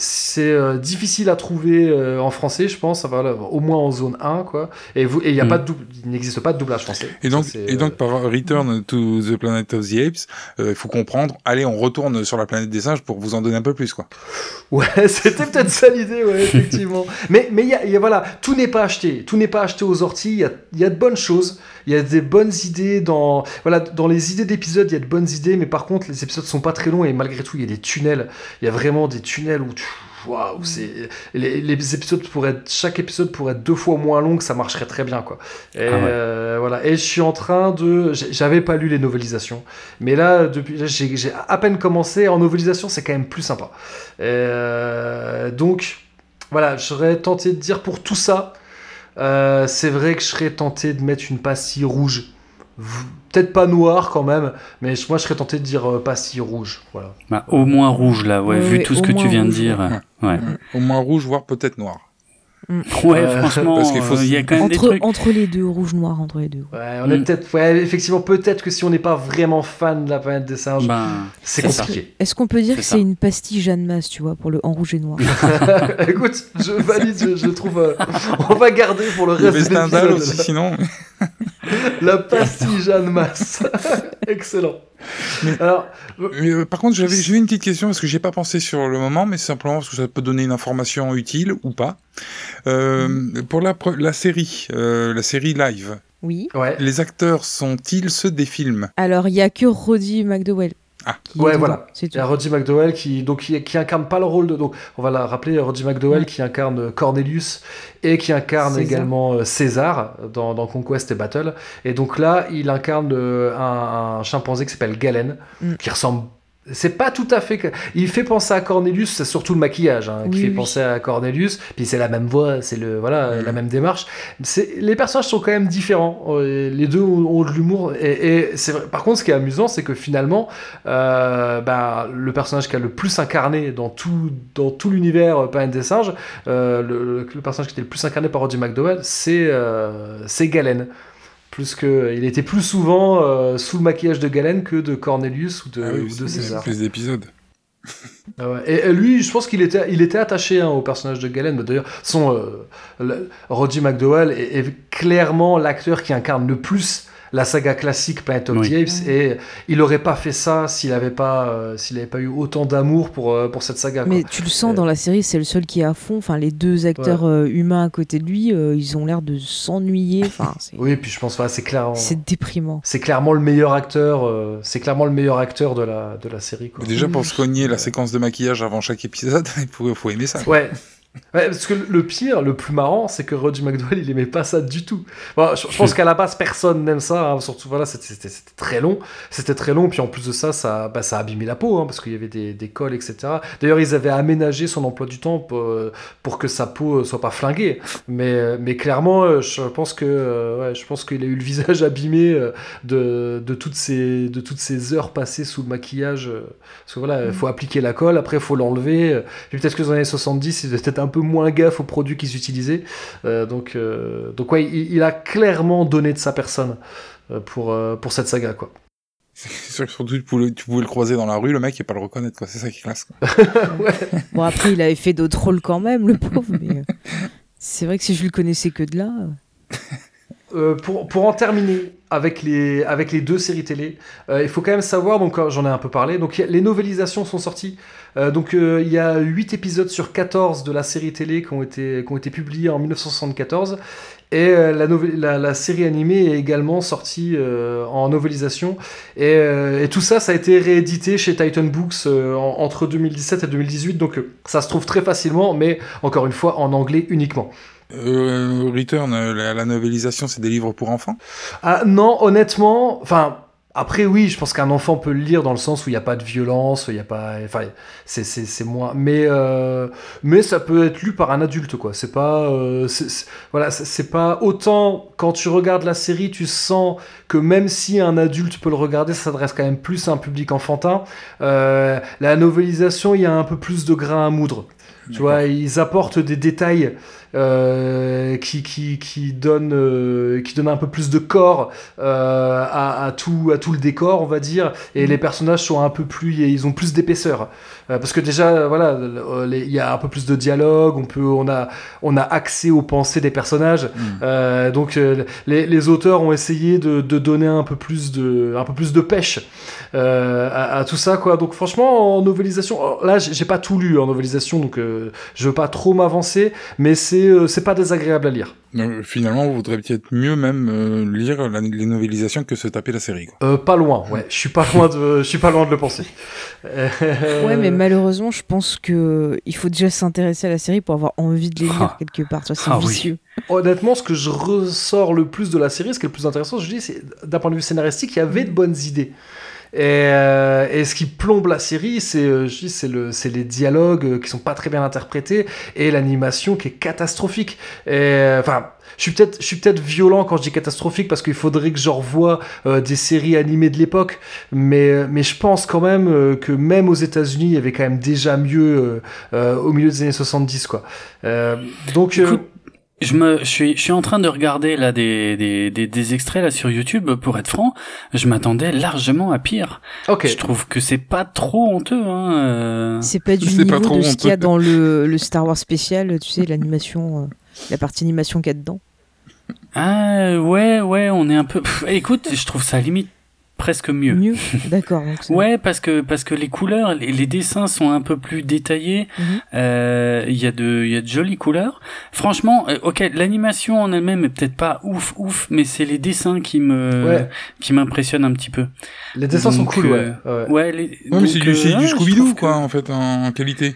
c'est euh, difficile à trouver euh, en français, je pense, enfin, voilà, au moins en zone 1, quoi. Et vous, et il y a Mm. pas de double- il n'existe pas de doublage français. Et donc, Ça, et donc euh, par Return to the Planet of the Apes, euh, il faut comprendre, allez, on retourne sur la planète des singes pour vous en donner un peu plus, quoi. Ouais, c'était peut-être ça l'idée, ouais, effectivement. mais mais il y a, il y a- voilà, tout n'est pas acheté, tout n'est pas acheté aux orties. Il y a, il y a de bonnes choses, il y a des bonnes idées dans voilà dans les idées d'épisodes, il y a de bonnes idées, mais par contre les épisodes sont pas très longs et malgré tout il y a des tunnels. Il y a vraiment des tunnels où tu- Waouh, c'est les, les épisodes pourraient être, chaque épisode pourrait être deux fois moins long, que ça marcherait très bien quoi. Et Ah ouais. euh, voilà. Et je suis en train de, j'avais pas lu les novelisations, mais là depuis, j'ai à peine commencé. En novelisation, c'est quand même plus sympa. Euh, donc, voilà, je serais tenté de dire pour tout ça, euh, c'est vrai que je serais tenté de mettre une pastille rouge. V- Peut-être pas noire quand même, mais moi je serais tenté de dire euh, pastille rouge. Voilà. Bah, au moins rouge, là, ouais, vu tout ce que tu viens de dire. ouais. Ouais. Au moins rouge, voire peut-être noir. Ouais, Euh, franchement, parce qu'il faut euh, il y a quand même des Entre, trucs. entre les deux, rouge-noir, entre les deux. Ouais, on est Mm. peut-être, ouais, effectivement, peut-être que si on n'est pas vraiment fan de la planète des singes, Ben, c'est compliqué. Est-ce qu'on peut dire que c'est une pastille Jeanne Masse, tu vois, pour le en rouge et noir Écoute, je valide, je, je trouve. euh, on va garder pour le reste de aussi, sinon. La pastille Jeanne Masse. Excellent. Alors, Mais, euh, par contre, j'avais j'ai une petite question parce que j'ai pas pensé sur le moment, mais simplement parce que ça peut donner une information utile ou pas. Euh, Pour la, série, euh, la série live, Oui. ouais. les acteurs sont-ils ceux des films? Alors, il y a que Roddy McDowell. Ah. Ouais, voilà. C'est Il y a Roddy McDowell qui, donc, qui, qui incarne pas le rôle de. Donc, on va la rappeler, Roddy McDowell Ouais. qui incarne Cornelius et qui incarne César. également euh, César dans, dans Conquest et Battle. Et donc là, il incarne euh, un, un chimpanzé qui s'appelle Galen, Mm. qui ressemble. C'est pas tout à fait. Il fait penser à Cornelius, c'est surtout le maquillage hein, qui Oui, fait oui. penser à Cornelius. Puis c'est la même voix, c'est le voilà Mm. la même démarche. Les personnages sont quand même différents. Euh, Les deux ont, de l'humour. Et, et Par contre, ce qui est amusant, c'est que finalement, euh, bah, le personnage qui a le plus incarné dans tout dans tout l'univers euh, Planète des singes, euh, le, le personnage qui était le plus incarné par Roddy McDowell, c'est euh, c'est Galen. Plus que, il était plus souvent euh, sous le maquillage de Galen que de Cornelius ou de, Ah oui, ou de c'est- César. Plus d'épisodes. Ah ouais. Et, et lui, je pense qu'il était, il était attaché hein, au personnage de Galen. Mais D'ailleurs, son euh, le- Roddy McDowell est, est clairement l'acteur qui incarne le plus la saga classique Planet of Oui. the Apes. Et il n'aurait pas fait ça s'il n'avait pas, euh, s'il avait pas eu autant d'amour pour, euh, pour cette saga. quoi. Mais tu le sens Euh, dans la série, c'est le seul qui est à fond. Enfin, les deux acteurs euh, humains à côté de lui, euh, ils ont l'air de s'ennuyer. Enfin, Oui, puis je pense voilà, c'est clairement, c'est déprimant. c'est clairement le meilleur acteur. euh, c'est clairement le meilleur acteur de la, de la série. Quoi. Déjà, pour Oui. se cogner la séquence de maquillage avant chaque épisode, il faut, faut aimer ça. Ouais. Ouais, parce que le pire, le plus marrant, c'est que Roddy McDowell, il aimait pas ça du tout. Je, je pense qu'à la base, personne n'aime ça. hein, surtout, voilà, c'était très long. C'était très long. Puis en plus de ça, ça, bah, ça a abîmé la peau, hein, parce qu'il y avait des, des cols, etc. D'ailleurs, ils avaient aménagé son emploi du temps pour, euh, pour que sa peau euh, soit pas flinguée. Mais, euh, mais clairement, je pense que, ouais, je pense qu'il a eu le visage abîmé de, de toutes ces, de toutes ces heures passées sous le maquillage. parce que voilà, il faut appliquer la colle, après il faut l'enlever. puis peut-être que dans les années 70, ils étaient un peu moins gaffe aux produits qu'ils utilisaient. Euh, donc, euh, donc ouais, il, il a clairement donné de sa personne euh, pour, pour cette saga, quoi. C'est sûr que surtout, tu pouvais, tu pouvais le croiser dans la rue, le mec, et pas le reconnaître, quoi. C'est ça qui est classe, quoi. Bon, après, il avait fait d'autres rôles quand même, le pauvre. Mais c'est vrai que si je le connaissais que de là. euh, pour, en terminer avec les, deux séries télé, euh, il faut quand même savoir, donc euh, j'en ai un peu parlé, donc les novélisations sont sorties. Donc il y a 8 épisodes sur 14 de la série télé qui ont été, publiés en 1974. Et la, série animée est également sortie en novélisation. Et, tout ça, ça a été réédité chez Titan Books en- entre 2017 et 2018. Donc ça se trouve très facilement, mais encore une fois en anglais uniquement. Euh, Return, euh, la, la novélisation, c'est des livres pour enfants? Ah non, honnêtement, enfin. Après oui, je pense qu'un enfant peut le lire dans le sens où il n'y a pas de violence, il y a pas, enfin c'est c'est moins, mais euh, mais ça peut être lu par un adulte quoi. C'est pas, euh, voilà, c'est- c'est pas autant quand tu regardes la série, tu sens que même si un adulte peut le regarder, ça s'adresse quand même plus à un public enfantin. Euh, la novelisation, il y a un peu plus de grain à moudre. Tu vois, ils apportent des détails euh, qui, qui, qui, donnent, euh, qui donnent un peu plus de corps euh, à, à, tout, à tout le décor, on va dire. Et les personnages sont un peu plus. Ils ont plus d'épaisseur. Parce que déjà, voilà, il y a un peu plus de dialogue, on, peut, on, a, on a accès aux pensées des personnages. Mm. Donc les, les auteurs ont essayé de, de donner un peu plus de, un peu plus de pêche à, à tout ça quoi. Donc franchement en novelisation, alors là j'ai pas tout lu en novelisation donc je veux pas trop m'avancer, mais c'est euh, c'est pas désagréable à lire. Finalement, vous voudrez peut-être mieux même euh, lire la- les novélisations que se taper la série, quoi. Euh, pas loin, ouais. Je suis pas loin de, je suis pas loin de le penser. Ouais, mais malheureusement, je pense que il faut déjà s'intéresser à la série pour avoir envie de les lire Ah. quelque part. C'est Ah oui. vicieux. Honnêtement, ce que je ressors le plus de la série, ce qui est le plus intéressant, je dis, c'est d'un point de vue scénaristique, il y avait de bonnes idées. Et, euh, et ce qui plombe la série, c'est euh, le, les dialogues euh, qui sont pas très bien interprétés et l'animation qui est catastrophique. Et euh, enfin, je suis peut-être, je suis peut-être violent quand je dis catastrophique parce qu'il faudrait que je revoie euh, des séries animées de l'époque, mais mais je pense quand même euh, que même aux États-Unis, il y avait quand même déjà mieux euh, euh, au milieu des années 70 quoi. Euh, donc euh, Écoute, je me, je suis, je suis en train de regarder là des, des, des, des extraits là sur YouTube. Pour être franc, je m'attendais largement à pire. Ok. Je trouve que c'est pas trop honteux. Hein. euh. C'est pas du pas niveau trop de ce qu'il y a dans le, le Star Wars spécial, tu sais, l'animation, euh, la partie animation qu'il y a dedans. Ah ouais, ouais, on est un peu. Pff, écoute, je trouve ça limite presque mieux. Mieux D'accord. Ouais, parce que parce que les couleurs, les, les dessins sont un peu plus détaillés. Mhm. Euh, Il y a de il y a de jolies couleurs. Franchement, euh, ok, l'animation en elle-même est peut-être pas ouf ouf, mais c'est les dessins qui me Ouais. qui m'impressionnent un petit peu. Les dessins sont cool, euh, ouais. Ouais, Ouais, les, Ouais, mais c'est du, euh, du Scooby-Doo, que- quoi, en fait, en qualité.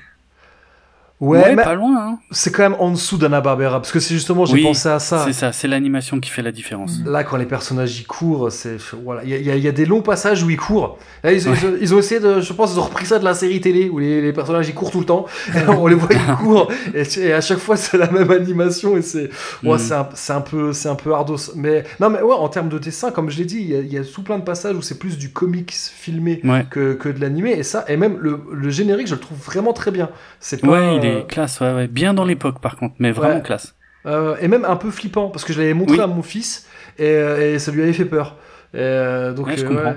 Ouais, Ouais, mais pas loin. Hein. c'est quand même en dessous d'Anna Barbera, parce que c'est justement, j'ai Oui, pensé à ça. C'est ça, c'est l'animation qui fait la différence. Là, quand les personnages y courent, c'est voilà, il y, a- y y des longs passages où ils courent. Là, ils, Ouais. ils ont- ils ont essayé de, je pense, ils ont repris ça de la série télé où les, les personnages ils courent tout le temps. on les voit ils courent et, et à chaque fois c'est la même animation et c'est, ouais, Mhm. c'est un, peu, c'est un peu ardos. Mais non, mais ouais, en termes de dessin, comme je l'ai dit, il y, a- y tout plein de passages où c'est plus du comics filmé Ouais. que, que de l'animé et ça, et même le, le générique, je le trouve vraiment très bien. C'est pas, il euh, est classe, ouais, ouais. Bien dans l'époque, par contre, mais vraiment Ouais. classe. Euh, et même un peu flippant parce que je l'avais montré Oui. à mon fils et, euh, et ça lui avait fait peur. Et, euh, donc, Ouais, je euh, comprends.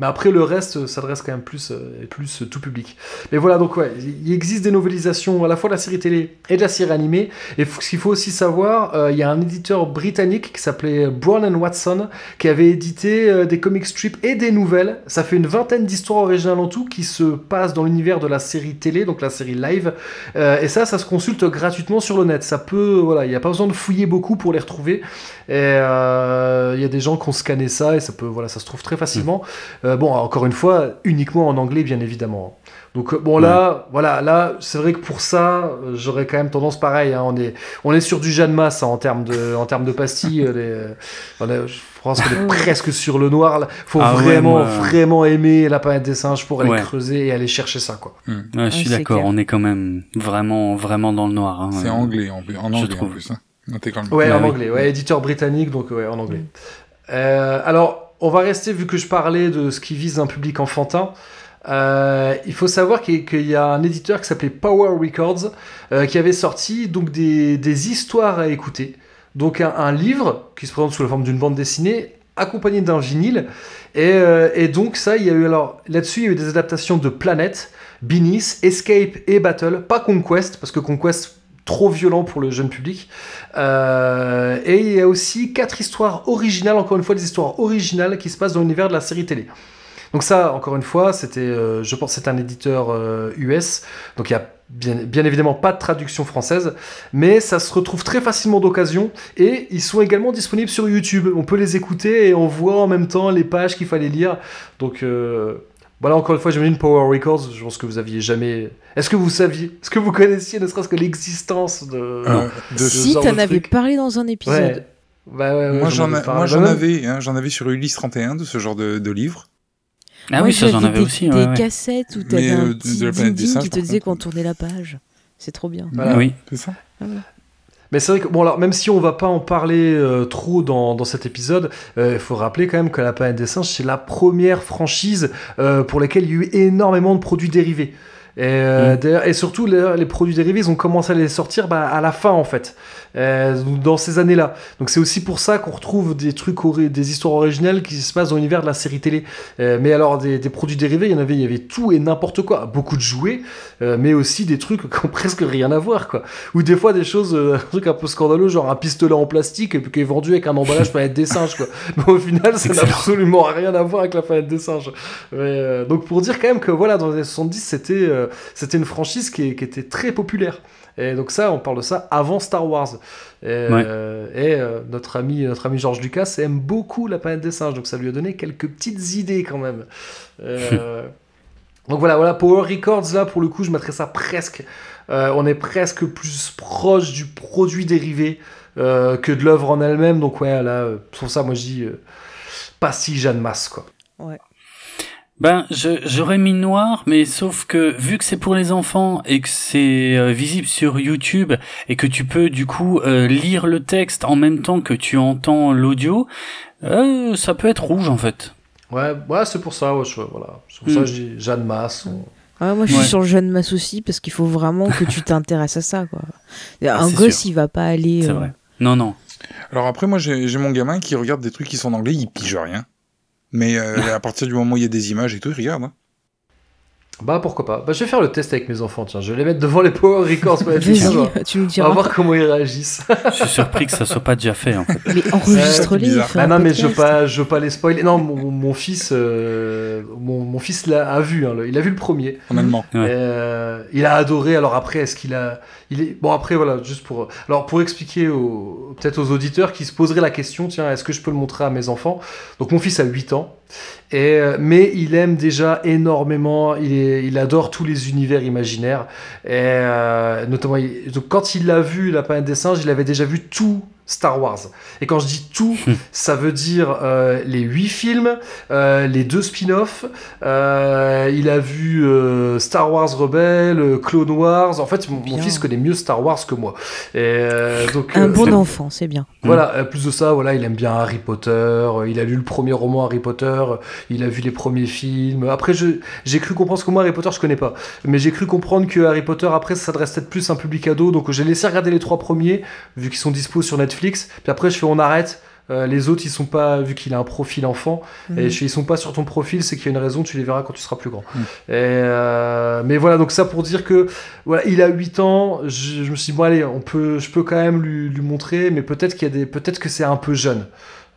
Mais après le reste s'adresse quand même plus euh, plus tout public. Mais voilà donc ouais, il existe des novelisations à la fois de la série télé et de la série animée. Et ce qu'il faut aussi savoir, euh, il y a un éditeur britannique qui s'appelait Brown and Watson qui avait édité euh, des comic strips et des nouvelles. Ça fait une vingtaine d'histoires originales en tout qui se passent dans l'univers de la série télé, donc la série live. Et ça, ça se consulte gratuitement sur le net. Ça peut, voilà, il n'y a pas besoin de fouiller beaucoup pour les retrouver. Et il y a des gens qui ont scanné ça et ça peut, voilà, ça se trouve très facilement. Euh, bon, encore une fois, uniquement en anglais, bien évidemment. Donc euh, bon là, voilà, là, c'est vrai que pour ça, euh, j'aurais quand même tendance pareil. hein, on est, on est sur du Jeanne Masse hein, en termes de, en termes de pastilles. les, on est- je pense qu'on est presque sur le noir. Là. Faut Ah ouais, vraiment, moi- vraiment aimer la planète des singes pour aller Ouais. creuser et aller chercher ça, quoi. Ouais, je suis d'accord, on est quand même vraiment, vraiment dans le noir. Hein. C'est Euh, anglais, en, en je anglais, en trouve. plus, hein, intégralement. Ouais, Bah en oui. anglais. Ouais, éditeur britannique, donc ouais, en anglais. Euh, alors, on va rester, vu que je parlais de ce qui vise un public enfantin. euh, il faut savoir qu'il y- a un éditeur qui s'appelait Power Records euh, qui avait sorti donc des, des histoires à écouter. Donc un, livre qui se présente sous la forme d'une bande dessinée accompagné d'un vinyle. Et, euh, et donc ça, il y a eu alors là-dessus, il y a eu des adaptations de Planet, Beneath, Escape et Battle, pas Conquest parce que Conquest trop violent pour le jeune public. Euh, et il y a aussi quatre histoires originales, encore une fois des histoires originales qui se passent dans l'univers de la série télé. Donc ça, encore une fois, c'était, euh, je pense, c'est un éditeur euh, US, donc il y a bien, bien évidemment pas de traduction française, mais ça se retrouve très facilement d'occasion et ils sont également disponibles sur YouTube. On peut les écouter et on voit en même temps les pages qu'il fallait lire. Donc voilà, encore une fois, j'imagine Power Records. Je pense que vous aviez jamais. Est-ce que vous saviez Est-ce que vous connaissiez ne serait-ce que l'existence de. Euh, de- Si, t'en avais parlé dans un épisode. Ouais. Bah ouais, ouais, moi, j'en ai a- parlé. moi, Bah avais, hein, j'en avais sur Ulysse 31 de ce genre de, de livre. Ah Moi, oui, ça j'en avais des, aussi. des ouais, ouais. cassettes où t'avais un euh, de- petit de la planète des singes, qui te disait quand tournait la page. C'est trop bien. Voilà. Oui. C'est ça? Mais c'est vrai que, bon, alors, même si on va pas en parler euh, trop dans, dans cet épisode, euh, il faut rappeler quand même que La planète des singes, c'est la première franchise euh, pour laquelle il y a eu énormément de produits dérivés. Et, euh, Mm. et surtout, les, les produits dérivés, ils ont commencé à les sortir bah, à la fin, en fait, euh, dans ces années-là. Donc c'est aussi pour ça qu'on retrouve des trucs, des histoires originales qui se passent dans l'univers de la série télé. Euh, mais alors, des, des produits dérivés, il y en avait, il y avait tout et n'importe quoi. Beaucoup de jouets, euh, mais aussi des trucs qui ont presque rien à voir, quoi. Ou des fois des choses, un truc un peu scandaleux, genre un pistolet en plastique et puis qui est vendu avec un emballage planète des singes, quoi. Mais au final, ça n'a absolument rien à voir avec la planète des singes. Mais, donc pour dire quand même que voilà, dans les années 70, c'était c'était une franchise qui, qui était très populaire. Et donc ça, on parle de ça avant Star Wars. Et, euh, et, euh, notre ami, notre ami George Lucas aime beaucoup la planète des singes, donc ça lui a donné quelques petites idées quand même. Euh, donc voilà, voilà, Power Records, là, pour le coup, je mettrais ça presque. euh, on est presque plus proche du produit dérivé euh, que de l'œuvre en elle-même. Donc ouais, là, euh, pour ça, moi, je dis euh, pas si Jeanne Masse, quoi. Ben, je- j'aurais mis noir, mais sauf que vu que c'est pour les enfants et que c'est euh, visible sur YouTube et que tu peux du coup euh, lire le texte en même temps que tu entends l'audio, euh, ça peut être rouge en fait. Ouais, ouais c'est pour ça, ouais, je- voilà. C'est pour Mm. ça que je dis Jeanne Masse. on- Ah, moi, je suis Ouais. sur jeune masse aussi parce qu'il faut vraiment que tu t'intéresses à ça. Quoi. Un c'est gosse, sûr. il va pas aller. C'est euh, vrai. Non, non. Alors après, moi, j'ai j'ai mon gamin qui regarde des trucs qui sont en anglais, il pige rien. Mais euh, à partir du moment où il y a des images et tout, regarde. hein. Bah pourquoi pas. Bah je vais faire le test avec mes enfants, tiens. Je vais les mettre devant les Power Records. pour tu nous On va diras. voir comment ils réagissent. Je suis surpris que ça soit pas déjà fait, en fait. Mais enregistre-les. Bah non, mais je veux pas, je veux pas les spoiler. Non, mon, mon fils, euh, mon, mon fils l'a a vu. hein, le- il a vu le premier. En allemand. Ouais. Euh, il a adoré. Alors après, est-ce qu'il a, il est bon après voilà, juste pour, alors pour expliquer aux, peut-être aux auditeurs qui se poseraient la question, tiens, est-ce que je peux le montrer à mes enfants? Donc mon fils a 8 ans. Et, euh, mais il aime déjà énormément, il, adore tous les univers imaginaires. Et euh, notamment, donc quand il l'a vu, La des singes, il avait déjà vu tout Star Wars. Et quand je dis tout, ça veut dire euh, les huit films, euh, les deux spin-offs. euh, il a vu euh, Star Wars Rebelle, Clone Wars. En fait, mon, fils connaît mieux Star Wars que moi. Et euh, donc, Un euh, bon enfant, c'est bien. voilà, euh, plus de ça, voilà, il aime bien Harry Potter, il a lu le premier roman Harry Potter, il a vu les premiers films. Après, j'ai cru comprendre, parce que moi, Harry Potter, je connais pas, mais j'ai cru comprendre que Harry Potter, après, ça s'adresse peut-être plus à un public ado, donc j'ai laissé regarder les trois premiers, vu qu'ils sont dispo sur Netflix, puis après, je fais on arrête. Euh, les autres, ils sont pas, vu qu'il a un profil enfant, et Mhm. je fais, ils sont pas sur ton profil, c'est qu'il y a une raison, tu les verras quand tu seras plus grand. Mm. Et, euh, mais voilà, donc ça pour dire que voilà, il a 8 ans, je, je me suis dit, bon allez, on peut, je peux quand même lui, lui montrer, mais peut-être qu'il y a des, peut-être que c'est un peu jeune.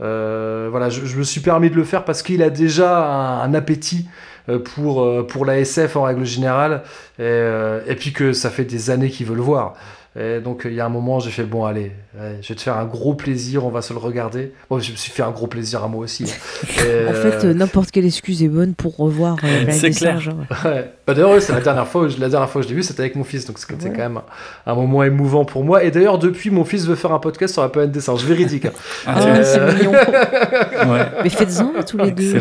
Euh, voilà, je, je me suis permis de le faire parce qu'il a déjà un, un appétit pour, pour la SF en règle générale, et, et puis que ça fait des années qu'il veut le voir. Et donc il y a un moment, j'ai fait bon allez, ouais, je vais te faire un gros plaisir, on va se le regarder. Bon, je me suis fait un gros plaisir à moi aussi. hein. Et, En fait, euh, n'importe quelle excuse est bonne pour revoir euh, C'est des clair. Ouais. Bah d'ailleurs, c'est la dernière fois, où je- la dernière fois que je l'ai vu, c'était avec mon fils, donc c'était Ouais. quand même un, un moment émouvant pour moi. Et d'ailleurs, depuis, mon fils veut faire un podcast sur la planète des singes, véridique. hein. Ah, Ah, c'est mignon. Ouais. Mais faites-en tous les deux.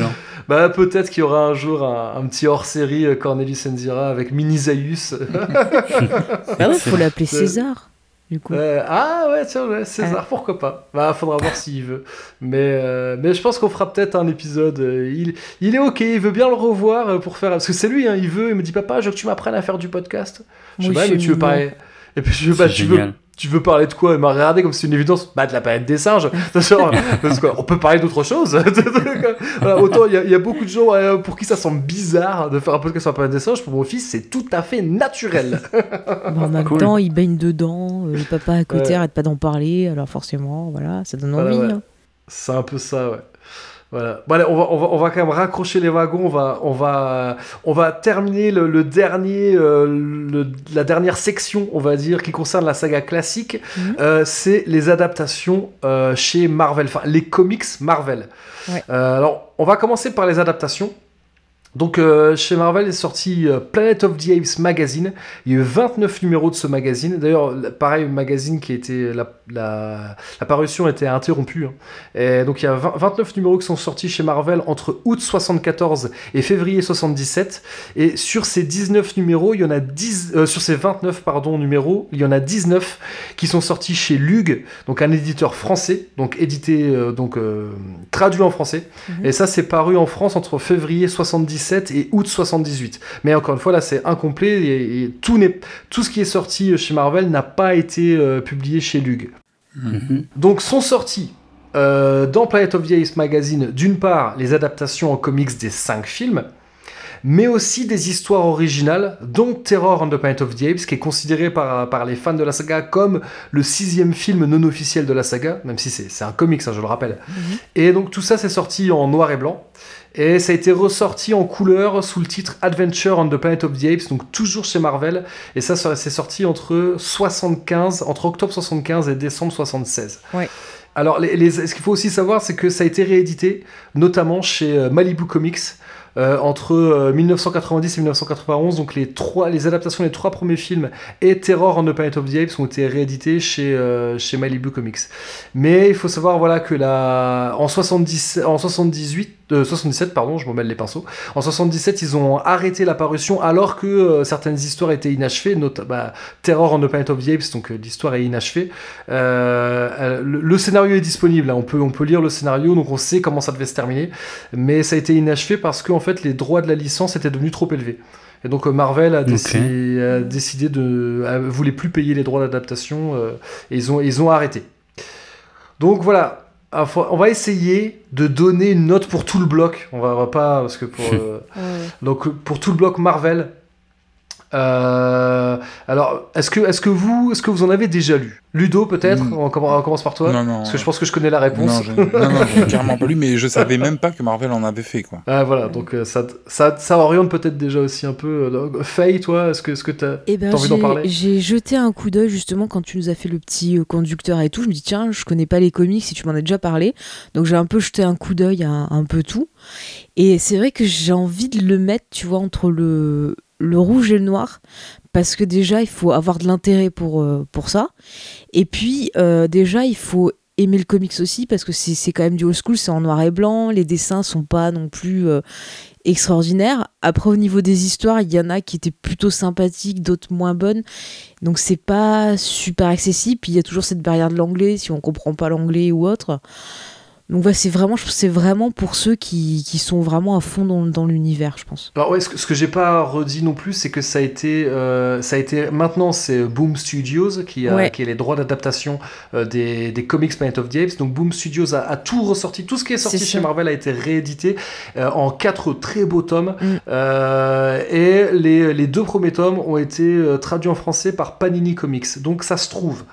Bah peut-être qu'il y aura un jour un, un petit hors-série euh, Cornelis Enzira avec Mini Zaius. Bah ouais, faut l'appeler César. Du coup. Euh, ah ouais, tiens, ouais, César, pourquoi pas. Bah faudra voir s'il veut. Mais, euh, mais je pense qu'on fera peut-être un épisode. euh, il, il est ok, il veut bien le revoir pour faire. Parce que c'est lui, hein, il veut, il me dit papa, je veux que tu m'apprennes à faire du podcast. Je Oui, sais pas, mais tu veux parler. Et puis je veux, bah, tu veux. Tu veux parler de quoi? Il m'a regardé comme si c'était une évidence. Bah, de la planète des singes. Genre, parce qu'on peut parler d'autre chose. Voilà, autant il y, a- il y a beaucoup de gens euh, pour qui ça semble bizarre de faire un podcast sur la planète des singes. Pour mon fils, c'est tout à fait naturel. En même Cool. temps, il baigne dedans. euh, le papa à côté Ouais. arrête pas d'en parler. Alors forcément, voilà, ça donne Voilà, envie. ouais. hein. c'est un peu ça, ouais. Voilà. Bon, allez, on va, on, va, on va quand même raccrocher les wagons. On va, on va, on va terminer le, le dernier, euh, le- la dernière section, on va dire, qui concerne la saga classique. Mhm. Euh, c'est les adaptations euh, chez Marvel, enfin les comics Marvel. Ouais. Alors, on va commencer par les adaptations. Donc, euh, chez Marvel est sorti euh, Planet of the Apes magazine. Il y a eu 29 numéros de ce magazine. D'ailleurs, pareil, magazine qui était la, la, la parution était interrompue. hein. Et donc, il y a 20 29 numéros qui sont sortis chez Marvel entre août 74 et février 77. Et sur ces 19 numéros, il y en a 10, euh, sur ces 29 pardon numéros, il y en a 19 qui sont sortis chez Lug, donc un éditeur français, donc édité, euh, donc traduit en français. Mhm. Et ça, c'est paru en France entre février 77 et août 78. Mais encore une fois, là, c'est incomplet et, et tout, tout ce qui est sorti chez Marvel n'a pas été euh, publié chez Lug. Mhm. Donc sont sortis euh, dans Planet of the Apes magazine, d'une part, les adaptations en comics des cinq films, mais aussi des histoires originales, dont Terror on the Planet of the Apes, qui est considéré par, par les fans de la saga comme le sixième film non officiel de la saga, même si c'est, un comics, hein, je le rappelle. Mhm. Et donc tout ça, c'est sorti en noir et blanc. Et ça a été ressorti en couleur sous le titre Adventure on the Planet of the Apes, donc toujours chez Marvel. Et ça, c'est sorti entre 75, entre octobre 75 et décembre 76. Ouais. Alors, les, les- ce qu'il faut aussi savoir, c'est que ça a été réédité, notamment chez euh, Malibu Comics, euh, entre euh, 1990 et 1991. Donc, les, trois, les adaptations des trois premiers films et Terror on the Planet of the Apes ont été réédités chez, euh, chez Malibu Comics. Mais il faut savoir voilà, que la, en, 70, en 78, euh, 77, pardon, je m'en mêle les pinceaux. En 77, ils ont arrêté la parution alors que euh, certaines histoires étaient inachevées, notamment bah, Terror on the Planet of the Apes, donc euh, l'histoire est inachevée. Euh, euh, le, le scénario est disponible, hein, on, peut, on peut lire le scénario, donc on sait comment ça devait se terminer, mais ça a été inachevé parce qu'en fait les droits de la licence étaient devenus trop élevés. Et donc euh, Marvel a, décidé, a décidé de a, voulait plus payer les droits d'adaptation euh, et ils ont ils ont arrêté. Donc voilà, on va essayer de donner une note pour tout le bloc. On va, va pas parce que pour euh, donc pour tout le bloc Marvel. Euh, alors, est-ce que, est-ce que vous, est-ce que vous en avez déjà lu? Ludo, peut-être? Mm. on, commence par toi Non, non. Parce que je pense que je connais la réponse. Non, non, non, j'ai carrément pas lu, mais je savais même pas que Marvel en avait fait, quoi. Ah, voilà, donc euh, ça, ça, ça oriente peut-être déjà aussi un peu. Euh, Faye, toi, est-ce que, est-ce que t'as eh ben, envie d'en parler? J'ai jeté un coup d'œil justement quand tu nous as fait le petit conducteur et tout. Je me dis, tiens, je connais pas les comics si tu m'en as déjà parlé. Donc j'ai un peu jeté un coup d'œil à un peu tout. Et c'est vrai que j'ai envie de le mettre, tu vois, entre le, le rouge et le noir parce que déjà il faut avoir de l'intérêt pour, euh, ça. Et puis euh, déjà il faut aimer le comics aussi parce que c'est quand même du old school c'est en noir et blanc les dessins sont pas non plus euh, extraordinaires. Après au niveau des histoires il y en a qui étaient plutôt sympathiques d'autres moins bonnes. Donc c'est pas super accessible. Puis il y a toujours cette barrière de l'anglais si on comprend pas l'anglais ou autre donc c'est vraiment, c'est vraiment pour ceux qui, qui, sont vraiment à fond dans, dans l'univers, je pense. Alors ouais, ce que, ce que j'ai pas redit non plus, c'est que ça a été, euh, ça a été, maintenant c'est Boom Studios qui a, qui a les droits d'adaptation euh, des, des, comics Planet of the Apes. Donc Boom Studios a, a tout ressorti, tout ce qui est sorti chez Marvel a été réédité euh, en quatre très beaux tomes. Mm. et les, les, deux premiers tomes ont été traduits en français par Panini Comics. Donc ça se trouve.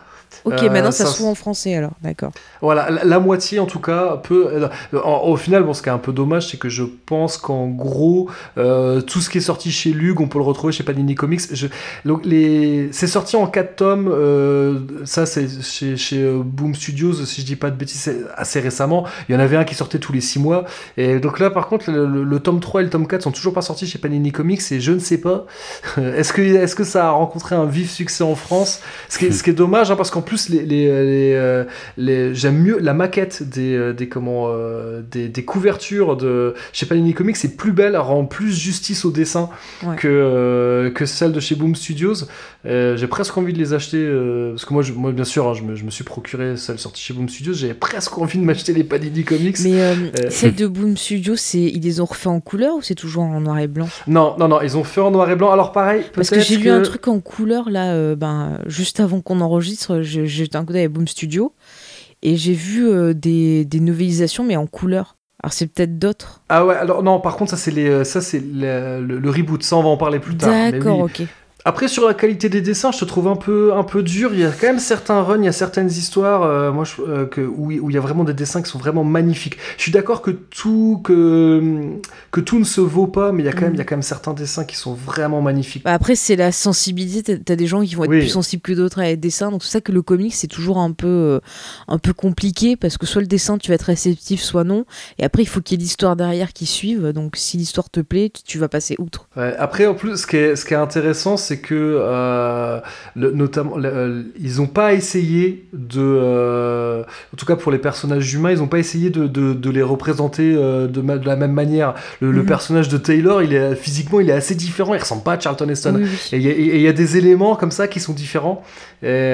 Ok, euh, maintenant ça, se trouve en français alors, d'accord. Voilà, la, moitié en tout cas peut. Euh, au final, bon, ce qui est un peu dommage, c'est que je pense qu'en gros, euh, tout ce qui est sorti chez Lug, on peut le retrouver chez Panini Comics. Je, donc, les... C'est sorti en 4 tomes, ça c'est chez, chez Boom Studios, si je dis pas de bêtises, assez récemment. Il y en avait un qui sortait tous les 6 mois. Et donc là, par contre, le, tome 3 et le tome 4 sont toujours pas sortis chez Panini Comics et je ne sais pas. est-ce que, est que ça a rencontré un vif succès en France? Ce qui, est, ce qui est dommage, hein, parce qu'en plus, les, les, euh, les, j'aime mieux la maquette des, euh, des, comment, euh, des, des, couvertures de chez Panini Comics, c'est plus belle, elle rend plus justice au dessin que, que celle de chez Boom Studios. J'ai presque envie de les acheter, parce que moi, je, moi bien sûr, hein, je, me, je, me, suis procuré celle sortie chez Boom Studios, j'avais presque envie de m'acheter les Panini Comics. Mais celle de Boom Studios, ils les ont refait en couleur ou c'est toujours en noir et blanc? Non, non, non, ils ont fait en noir et blanc. Alors pareil, parce que j'ai lu un truc en couleur là, ben, juste avant qu'on enregistre, j'ai un coup d'œil à Boom Studio et j'ai vu euh, des, des novélisations mais en couleur. Alors c'est peut-être d'autres. Ah ouais, alors non, par contre ça c'est les euh, ça c'est le, le, reboot, ça on va en parler plus tard. D'accord, ok. Après, sur la qualité des dessins, je te trouve un peu, un peu dur. Il y a quand même certains runs, il y a certaines histoires euh, moi, euh, que, où, où, il y a vraiment des dessins qui sont vraiment magnifiques. Je suis d'accord que tout, que, que tout ne se vaut pas, mais il y, a quand même, il y a quand même certains dessins qui sont vraiment magnifiques. Bah, après, c'est la sensibilité. T'as as des gens qui vont être plus sensibles que d'autres à les dessins. Donc, c'est ça que le comic, c'est toujours un peu, euh, un peu compliqué parce que soit le dessin, tu vas être réceptif, soit non. Et après, il faut qu'il y ait l'histoire derrière qui suive. Donc, si l'histoire te plaît, tu, vas passer outre. après, en plus, ce qui est, ce qui est intéressant, c'est que euh, notamment, euh, ils n'ont pas essayé de, euh, en tout cas pour les personnages humains, ils n'ont pas essayé de, de, les représenter de, de, la même manière. Le, mhm. personnage de Taylor, il est physiquement, il est assez différent. Il ressemble pas à Charlton Heston. Et il y, a des éléments comme ça qui sont différents. Et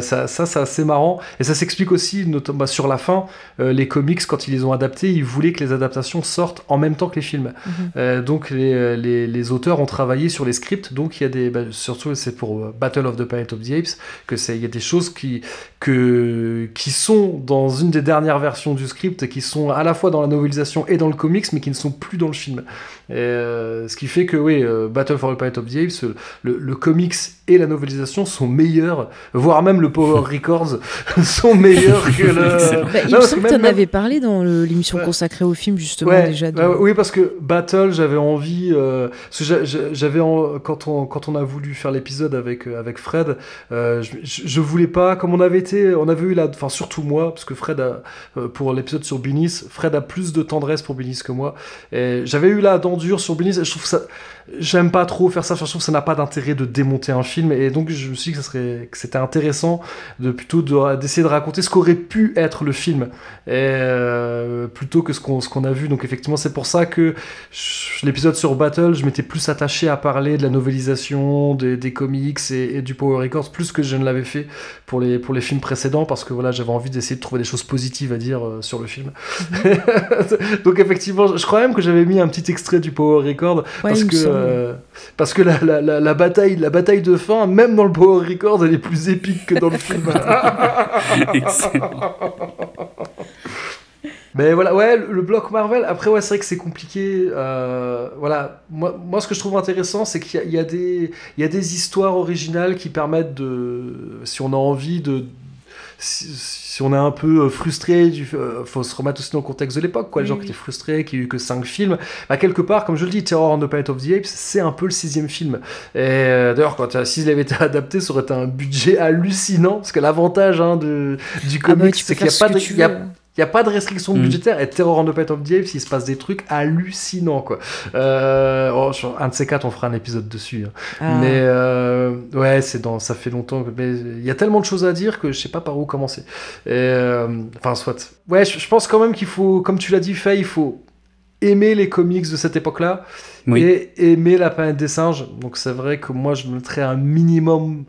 ça, ça c'est assez marrant. Et ça s'explique aussi, notamment bah, sur la fin, les comics quand ils les ont adaptés, ils voulaient que les adaptations sortent en même temps que les films. Mhm. donc les, les, les, auteurs ont travaillé sur les scripts. Donc il y a des surtout c'est pour euh, Battle of the Planet of the Apes, que c'est il y a des choses qui qui sont dans une des dernières versions du script, qui sont à la fois dans la novelisation et dans le comics, mais qui ne sont plus dans le film. Et, euh, ce qui fait que oui, euh, Battle for the Planet of the Apes, le, le, comics et la novelisation sont meilleurs, voire même le Power Records sont meilleurs que le. Bah, il me semble que tu en avais parlé dans l'émission consacrée au film justement déjà. oui, parce que Battle, j'avais envie, j'avais quand on quand on a voulu faire l'épisode avec, euh, avec Fred, euh, je, voulais pas, comme on avait été, on avait eu la, enfin surtout moi, parce que Fred a, euh, pour l'épisode sur Binis, Fred a plus de tendresse pour Binis que moi, et j'avais eu la dent dure sur Binis, et je trouve ça, j'aime pas trop faire ça, je trouve que ça n'a pas d'intérêt de démonter un film film. Et donc, je me suis dit que, ça serait, que c'était intéressant de plutôt de- d'essayer de, raconter ce qu'aurait pu être le film, et, euh, plutôt que ce qu'on, ce qu'on a vu. Donc, effectivement, c'est pour ça que je- l'épisode sur Battle, je m'étais plus attaché à parler de la novélisation, des, des comics et, et du Power Records, plus que je ne l'avais fait pour les, pour les films précédents, parce que voilà, j'avais envie d'essayer de trouver des choses positives à dire euh, sur le film. donc, effectivement, je- crois même que j'avais mis un petit extrait du Power Record Ouais, parce que euh, parce que la, la, la, la bataille la bataille de fin même dans le Power Record elle est plus épique que dans le film. Mais voilà ouais le, le bloc Marvel après ouais c'est vrai que c'est compliqué euh, voilà. Moi, moi ce que je trouve intéressant c'est qu'il y, y a des histoires originales qui permettent de si on a envie de si, si on est un peu euh, frustré, du, euh, faut se remettre aussi dans le contexte de l'époque, quoi. Les Oui, gens oui. qui étaient frustrés, qui n'ont eu que 5 films, bah, quelque part, comme je le dis, Terror on the Planet of the Apes, c'est un peu le sixième film. Et euh, d'ailleurs, quand s'il avait été adapté, ça aurait été un budget hallucinant, parce que l'avantage hein, du Ah bah, comic, tu peux c'est qu'il n'y a, pas de- que tu il y a-. il y a pas de restriction Mm. budgétaire. Et Terror on the Planet of the Apes, il se passe des trucs hallucinants, quoi. Euh, oh, sur un de ces quatre, on fera un épisode dessus. hein. Ah. Mais euh, ouais, c'est dans, ça fait longtemps. que- Mais il y a tellement de choses à dire que je sais pas par où commencer. Et, euh, enfin, soit. Ouais, je, je pense quand même qu'il faut, comme tu l'as dit, Faye, il faut aimer les comics de cette époque-là Oui. et aimer la planète des singes. Donc c'est vrai que moi, je mettrais un minimum.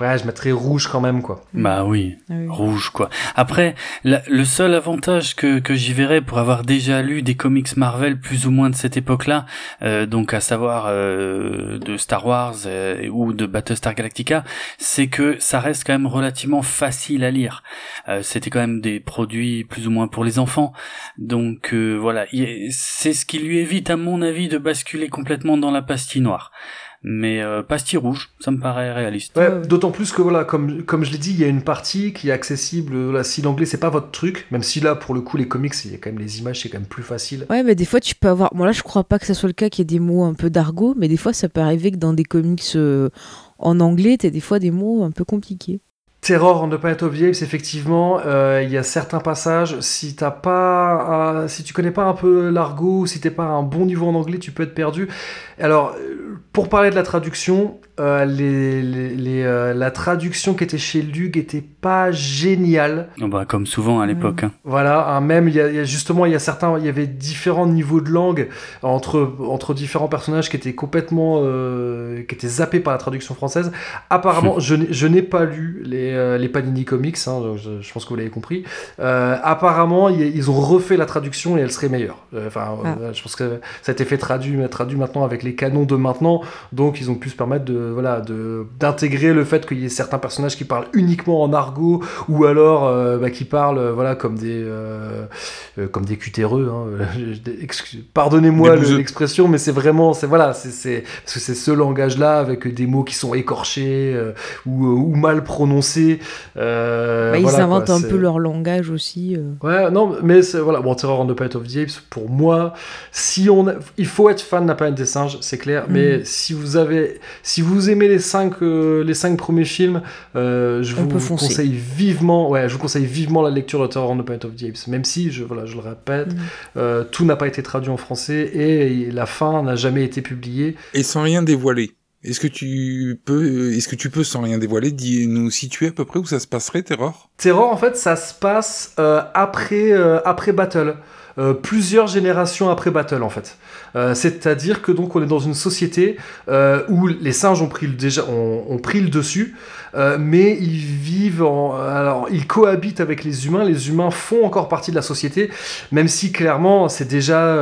Ouais, je mettrais rouge quand même, quoi. Bah oui. Ah oui. rouge quoi. Après, la- le seul avantage que, que j'y verrais pour avoir déjà lu des comics Marvel plus ou moins de cette époque-là, euh, donc à savoir euh, de Star Wars euh, ou de Battlestar Galactica, c'est que ça reste quand même relativement facile à lire. Euh, C'était quand même des produits plus ou moins pour les enfants, donc euh, voilà, Il- c'est ce qui lui évite à mon avis de basculer complètement dans la pastille noire. Mais euh, pastille rouge, ça me paraît réaliste. Ouais, Ouais, ouais. D'autant plus que voilà, comme, comme je l'ai dit, il y a une partie qui est accessible. Voilà, si l'anglais c'est pas votre truc, même si là pour le coup les comics, il y a quand même les images, c'est quand même plus facile. Ouais, mais des fois, tu peux avoir. Bon, là, je crois pas que ça soit le cas qu'il y ait des mots un peu d'argot, mais des fois, ça peut arriver que dans des comics euh, en anglais, t'as des fois des mots un peu compliqués. Terror on the Planet of the Apes, effectivement, euh, il y a certains passages. Si t'as pas, un- si tu connais pas un peu l'argot, si t'es pas à un bon niveau en anglais, tu peux être perdu. Alors, euh, pour parler de la traduction, euh, les, les- les, euh, la traduction qui était chez Lug était pas géniale. Oh bah, comme souvent à l'époque. hein. Voilà, un même, il y, a, il y a justement, il y a certains, il y avait différents niveaux de langue entre, entre différents personnages qui étaient complètement, euh, qui étaient zappés par la traduction française. Apparemment, je n'ai- je n'ai pas lu les, euh, les Panini Comics, hein, je, je pense que vous l'avez compris. Euh, apparemment, y ils ont refait la traduction et elle serait meilleure. Euh, Enfin, Ah. euh, je pense que ça a été fait traduit, traduit maintenant avec les canons de maintenant, donc ils ont pu se permettre de, voilà, de, d'intégrer le fait qu'il y ait certains personnages qui parlent uniquement en argot ou alors euh, bah, qui parlent euh, voilà comme des euh, euh, comme des cutéreux hein. Pardonnez-moi l'expression mais c'est vraiment c'est voilà c'est c'est parce que c'est ce langage là avec des mots qui sont écorchés euh, ou, ou mal prononcés euh, Bah, ils voilà, inventent quoi, un peu leur langage aussi. euh. Ouais, non, mais c'est voilà, bon, Terror on the Planet of the Apes, pour moi, si on, a- il faut être fan de la planète des singes, c'est clair. Mais Mm. si vous avez, si vous aimez les cinq, euh, les cinq premiers films, euh, je On vous conseille vivement, ouais, je vous conseille vivement la lecture de Terror on the Planet of the Apes. Même si, je, voilà, je le répète, Mm. euh, tout n'a pas été traduit en français et la fin n'a jamais été publiée. Et sans rien dévoiler. Est-ce que tu peux, est-ce que tu peux sans rien dévoiler, nous situer à peu près où ça se passerait, Terror? Terror, en fait, ça se passe euh, après, euh, après Battle. Euh, plusieurs générations après Battle, en fait. Euh, C'est-à-dire que donc on est dans une société euh, où les singes ont pris le, déjà, ont, pris le dessus, euh, mais ils vivent en, alors ils cohabitent avec les humains. Les humains font encore partie de la société, même si clairement c'est déjà,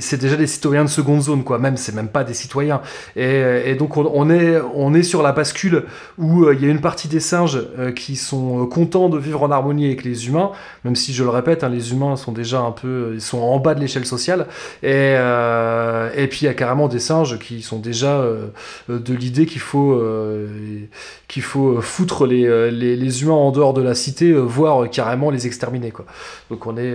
c'est déjà des citoyens de seconde zone, quoi. Même c'est même pas des citoyens. Et, donc on, est, on est sur la bascule où il y a une partie des singes qui sont contents de vivre en harmonie avec les humains, même si je le répète, hein, les humains sont déjà un peu, ils sont en bas de l'échelle sociale. Et, euh, et puis il y a carrément des singes qui sont déjà euh, euh, de l'idée qu'il faut, qu'il faut foutre les, les, humains en dehors de la cité, voire carrément les exterminer. Quoi. Donc on est,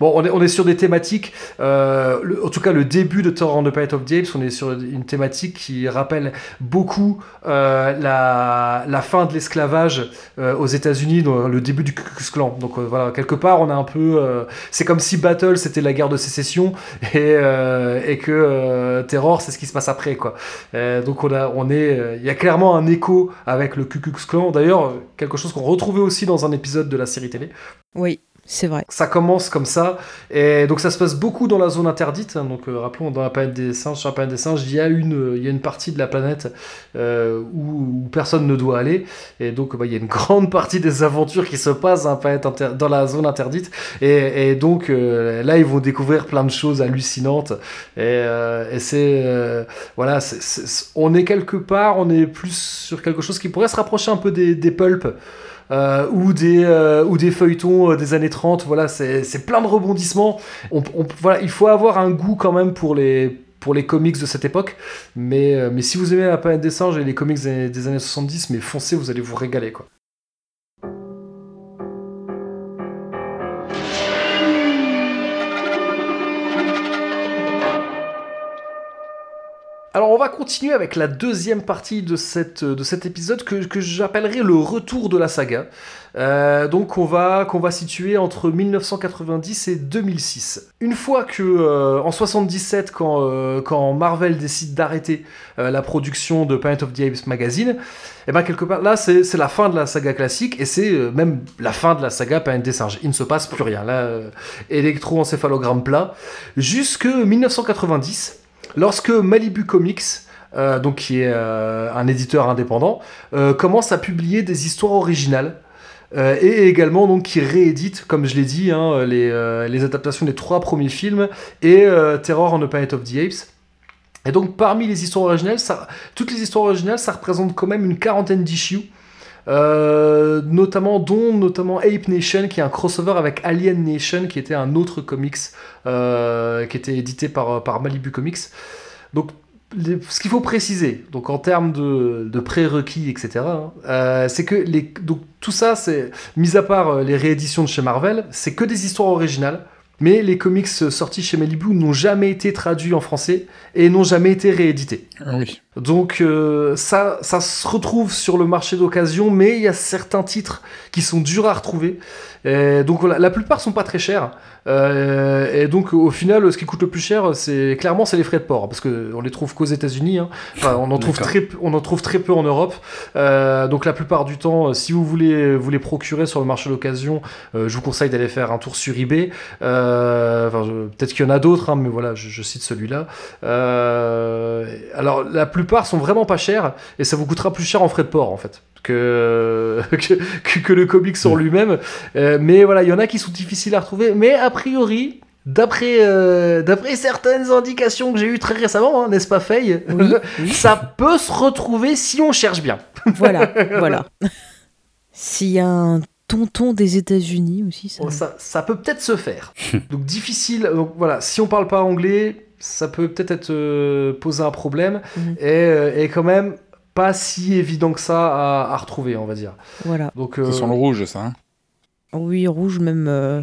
bon, on est, on est sur des thématiques. en tout cas, le début de Terror on the Planet of the Apes, on est sur une thématique qui rappelle beaucoup la, la fin de l'esclavage aux États-Unis, le début du Ku Klan. Donc voilà, quelque part, on a un peu. c'est comme si Battle c'était la guerre de sécession et, et que euh, Terror c'est ce qui se passe après quoi. Euh, donc on a, on est, il y a clairement un écho avec le Ku Klux. D'ailleurs quelque chose qu'on retrouvait aussi dans un épisode de la série télé. Oui. C'est vrai. Ça commence comme ça, et donc ça se passe beaucoup dans la zone interdite. hein. donc euh, rappelons, dans la planète des singes, sur la planète des singes, il y a une, il y a une partie de la planète euh, où, personne ne doit aller, et donc bah, il y a une grande partie des aventures qui se passent dans la, zone interdite, et, donc euh, là ils vont découvrir plein de choses hallucinantes, et, euh, c'est euh, voilà, on est quelque part, on est plus sur quelque chose qui pourrait se rapprocher un peu des, des euh, ou, des, euh, ou des feuilletons euh, des années 30. Voilà, c'est plein de rebondissements. On, on- voilà, il faut avoir un goût quand même pour les, pour les comics de cette époque. Mais, euh, mais si vous aimez la planète des singes et les comics des, des années 70, mais foncez, vous allez vous régaler. Quoi. Alors on va continuer avec la deuxième partie de, cet épisode que, j'appellerai le retour de la saga. Euh, donc on va, qu'on va situer entre 1990 et 2006. Une fois que euh, en 77 quand, euh, quand Marvel décide d'arrêter euh, la production de Planet of the Apes magazine, et ben quelque part là c'est la fin de la saga classique et c'est même la fin de la saga Planète des singes. Il ne se passe plus rien. Là, électroencéphalogramme plat. Jusque 1990 lorsque Malibu Comics, euh, donc qui est euh, un éditeur indépendant, euh, commence à publier des histoires originales. et également donc qui réédite, comme je l'ai dit, hein, les, adaptations des trois premiers films et Terror on the Planet of the Apes. Et donc parmi les histoires originales, toutes les histoires originales, ça représente quand même une quarantaine d'issues. Euh, notamment dont notamment Ape Nation qui est un crossover avec Alien Nation qui était un autre comics euh, qui était édité par, par Malibu Comics donc les- ce qu'il faut préciser donc en termes de, de prérequis etc hein, euh, c'est que les, donc, tout ça c'est mis à part euh, les rééditions de chez Marvel c'est que des histoires originales mais les comics sortis chez Malibu n'ont jamais été traduits en français et n'ont jamais été réédités Ah oui. Donc euh, ça, ça se retrouve sur le marché d'occasion, mais il y a certains titres qui sont durs à retrouver. Et donc voilà, la plupart sont pas très chers. Euh, et donc au final, ce qui coûte le plus cher, c'est clairement c'est les frais de port, parce que on les trouve qu'aux États-Unis. hein. Enfin, on en trouve très, peu- on en trouve très peu en Europe. Euh, donc la plupart du temps, si vous voulez vous les procurer sur le marché d'occasion, je vous conseille d'aller faire un tour sur eBay. Enfin, peut-être qu'il y en a d'autres, hein, mais voilà, je, je cite celui-là. Alors la plupart sont vraiment pas chers et ça vous coûtera plus cher en frais de port en fait que, que, le comics sur lui-même. Euh, mais voilà, il y en a qui sont difficiles à retrouver. Mais a priori, d'après euh, d'après certaines indications que j'ai eues très récemment, hein, n'est-ce pas Faye Oui, oui. Ça peut se retrouver si on cherche bien. voilà, voilà. S'il y a un tonton des États-Unis aussi, ça. Bon, ça, ça peut peut-être se faire. Donc difficile. Donc voilà, si on parle pas anglais, ça peut peut-être être, euh, poser un problème Mhm. et, euh, et quand même pas si évident que ça à, à retrouver, on va dire. Voilà. Donc C'est euh, sur le rouge, ça. hein. Oui, rouge même. euh,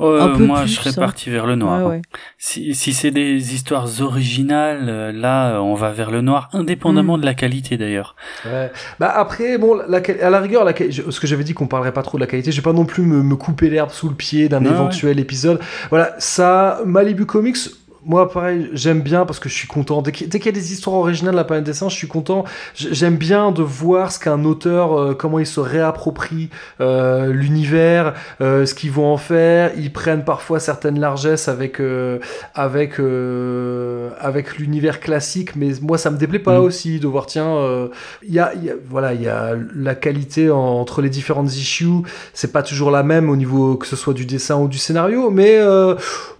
Euh, Un peu moi, plus, je serais ça. parti vers le noir. ouais, hein. ouais. Si, si c'est des histoires originales, euh, là, euh, on va vers le noir, indépendamment de la qualité d'ailleurs. Ouais. Bah après, bon, la, à la rigueur, la, quali- je- ce que j'avais dit qu'on parlerait pas trop de la qualité, je vais pas non plus me, me couper l'herbe sous le pied d'un éventuel épisode. Voilà, ça, Malibu Comics, moi pareil, j'aime bien parce que je suis content. Dès qu'il y a des histoires originales de la planète des singes, je suis content. J'aime bien de voir ce qu'un auteur, euh, comment il se réapproprie euh, l'univers, euh, ce qu'ils vont en faire. Ils prennent parfois certaines largesses avec, avec, avec l'univers classique, mais moi ça me déplaît pas Mm. aussi de voir, tiens, il y a, y a- voilà, y a la qualité en- entre les différentes issues, c'est pas toujours la même au niveau que ce soit du dessin ou du scénario, mais je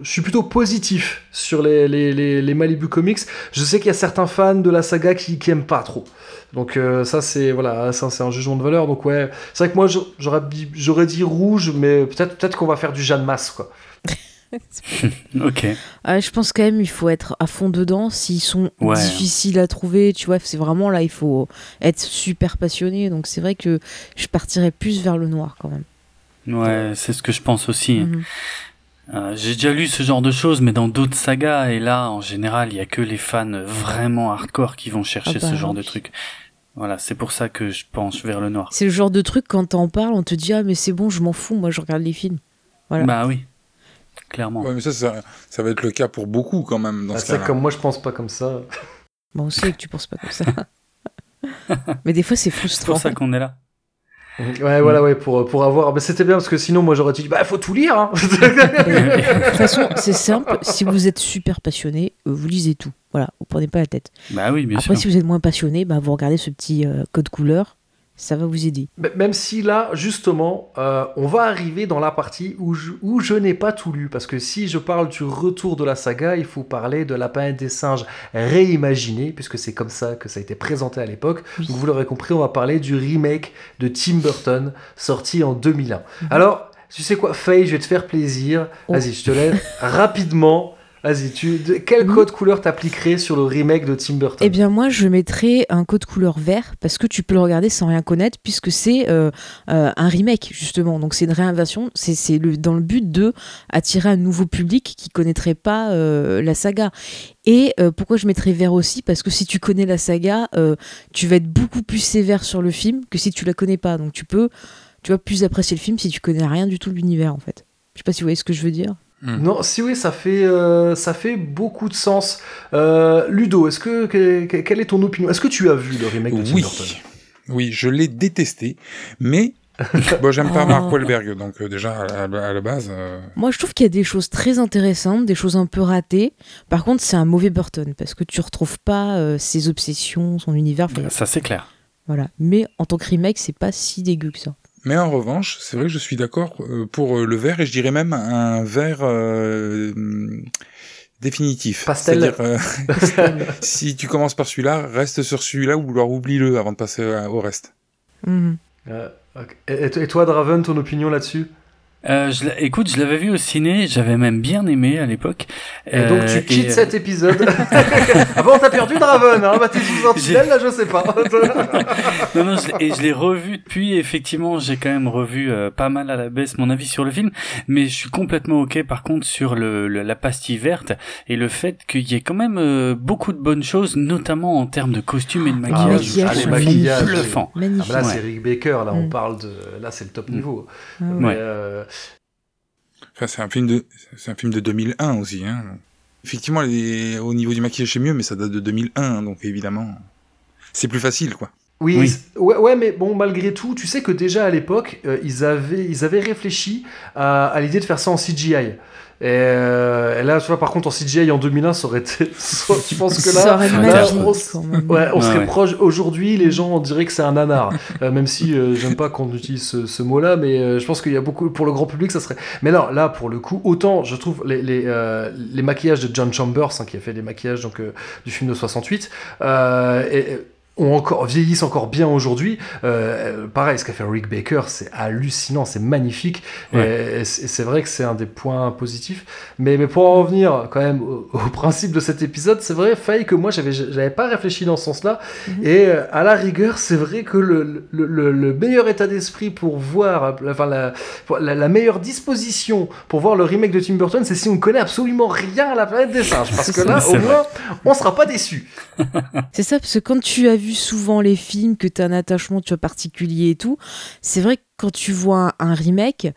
suis plutôt positif sur les, les, les, les Malibu Comics. Je sais qu'il y a certains fans de la saga qui, qui aiment pas trop. Donc euh, ça c'est voilà, ça c'est un jugement de valeur. Donc ouais, c'est vrai que moi j'aurais dit, j'aurais dit rouge, mais peut-être peut-être qu'on va faire du Jeanne Masse quoi. Ok. Ah, je pense quand même il faut être à fond dedans. S'ils sont Ouais. difficiles à trouver, tu vois, c'est vraiment là, il faut être super passionné. Donc c'est vrai que je partirais plus vers le noir quand même. Ouais, c'est ce que je pense aussi. Mhm. Euh, J'ai déjà lu ce genre de choses, mais dans d'autres sagas, et là, en général, il y a que les fans vraiment hardcore qui vont chercher Ah bah, ce genre de truc. Voilà, c'est pour ça que je penche vers le noir. C'est le genre de truc quand t'en parles, on te dit ah mais c'est bon, je m'en fous, moi je regarde les films. Voilà. Bah oui. clairement. Ouais, mais ça, ça, ça va être le cas pour beaucoup quand même dans Ah, ce ça, cas-là. comme moi, je pense pas comme ça. Bon, on sait que tu penses pas comme ça. Mais des fois, c'est C'est frustrant. pour ça qu'on est là. Ouais, voilà, ouais, pour, pour avoir. Mais c'était bien parce que sinon, moi, j'aurais dit, bah, faut tout lire. hein. De toute façon, c'est simple. Si vous êtes super passionné, euh, vous lisez tout. Voilà, vous prenez pas la tête. Bah oui, bien Après, sûr. si vous êtes moins passionné, bah, vous regardez ce petit euh, code couleur. Ça va vous aider. Même si là, justement, euh, on va arriver dans la partie où je, où je n'ai pas tout lu. Parce que si je parle du retour de la saga, il faut parler de la planète des singes réimaginée, puisque c'est comme ça que ça a été présenté à l'époque. Oui. Donc vous l'aurez compris, on va parler du remake de Tim Burton, sorti en 2001. Mhm. Alors, tu sais quoi, Faye, je vais te faire plaisir. Oh. Vas-y, je te laisse rapidement. Vas-y, tu, de- quel Mhm. code couleur t'appliquerais sur le remake de Tim Burton? Eh bien, moi, je mettrais un code couleur vert parce que tu peux le regarder sans rien connaître, puisque c'est euh, euh, un remake, justement. Donc, c'est une réinvention. C'est dans le but de attirer un nouveau public qui connaîtrait pas euh, la saga. Et pourquoi je mettrais vert aussi? Parce que si tu connais la saga, tu vas être beaucoup plus sévère sur le film que si tu la connais pas. Donc, tu peux, tu vas plus apprécier le film si tu connais rien du tout de l'univers, en fait. Je sais pas si vous voyez ce que je veux dire. Non, si oui, ça fait, euh, ça fait beaucoup de sens. Euh, Ludo, est-ce que, que- que- quelle est ton opinion? Est-ce que tu as vu le remake de Tim Oui, Burton? Oui, je l'ai détesté, mais bon, j'aime pas. Mark Wahlberg, donc euh, déjà à, la- à la base. euh, Moi, je trouve qu'il y a des choses très intéressantes, des choses un peu ratées. Par contre, c'est un mauvais Burton parce que tu retrouves pas euh, ses obsessions, son univers. Enfin, Ça, c'est clair. voilà. Mais en tant que remake, c'est pas si dégueu que ça. Mais en revanche, c'est vrai que je suis d'accord euh, pour euh, le vert et je dirais même un vert euh, définitif. Pastel. C'est-à-dire, euh, si tu commences par celui-là, reste sur celui-là ou alors oublie-le avant de passer à- au reste. Mhm. Euh, et toi, Draven, ton opinion là-dessus? Euh, je l'ai- écoute, je l'avais vu au ciné, j'avais même bien aimé à l'époque. Et donc tu Euh, quittes et, euh, cet épisode. ah bon, t'as perdu Draven, hein Bah t'es sous un tunnel, là, je sais pas. Non, non, je l'ai- et je l'ai revu depuis. Effectivement, j'ai quand même revu euh, pas mal à la baisse mon avis sur le film, mais je suis complètement ok par contre sur le, le- la pastille verte et le fait qu'il y ait quand même euh, beaucoup de bonnes choses, notamment en termes de costumes et de les maquillage. Ah, les sont maquillages bluffants. Ah bah là, Ouais. c'est Rick Baker, là, on Mm. parle de. Là, c'est le top Mm. niveau. Ah. Mais, Ouais. Enfin, c'est un film de, c'est un film de 2001 aussi. Hein. Effectivement, les- au niveau du maquillage, c'est mieux, mais ça date de 2001, donc évidemment, c'est plus facile, quoi. Oui, Ouais, ouais, mais bon, malgré tout, tu sais que déjà à l'époque, euh, ils, avaient, ils avaient réfléchi à, à l'idée de faire ça en CGI. Et, euh, et là, tu vois, par contre, en CGI en 2001, ça aurait été. je pense que Ça là. aurait là, magique, on. Ouais, Ouais, serait ouais. proche. Aujourd'hui, les gens diraient que c'est un nanar. Euh, même si euh, j'aime pas qu'on utilise ce, ce mot-là, mais euh, je pense qu'il y a beaucoup. Pour le grand public, ça serait. Mais non, là, pour le coup, autant je trouve les, les, euh, les maquillages de John Chambers, hein, qui a fait les maquillages donc, euh, du film de 68, euh, et- et ont encore, vieillissent encore bien aujourd'hui. Euh, pareil, ce qu'a fait Rick Baker, c'est hallucinant, c'est magnifique. Et, et c'est vrai que c'est un des points positifs. Mais, mais pour en revenir quand même au, au principe de cet épisode, c'est vrai, Faye, que moi, j'avais j'avais pas réfléchi dans ce sens-là. Mhm. Et euh, à la rigueur, c'est vrai que le, le, le- le meilleur état d'esprit pour voir, euh, enfin, la, pour- la, la meilleure disposition pour voir le remake de Tim Burton, c'est si on ne connaît absolument rien à la planète des singes. Parce que là, C'est au vrai. moins, on sera pas déçu. C'est ça, parce que quand tu as vu souvent les films, que tu un attachement tu vois, particulier et tout, c'est vrai que quand tu vois un, remake,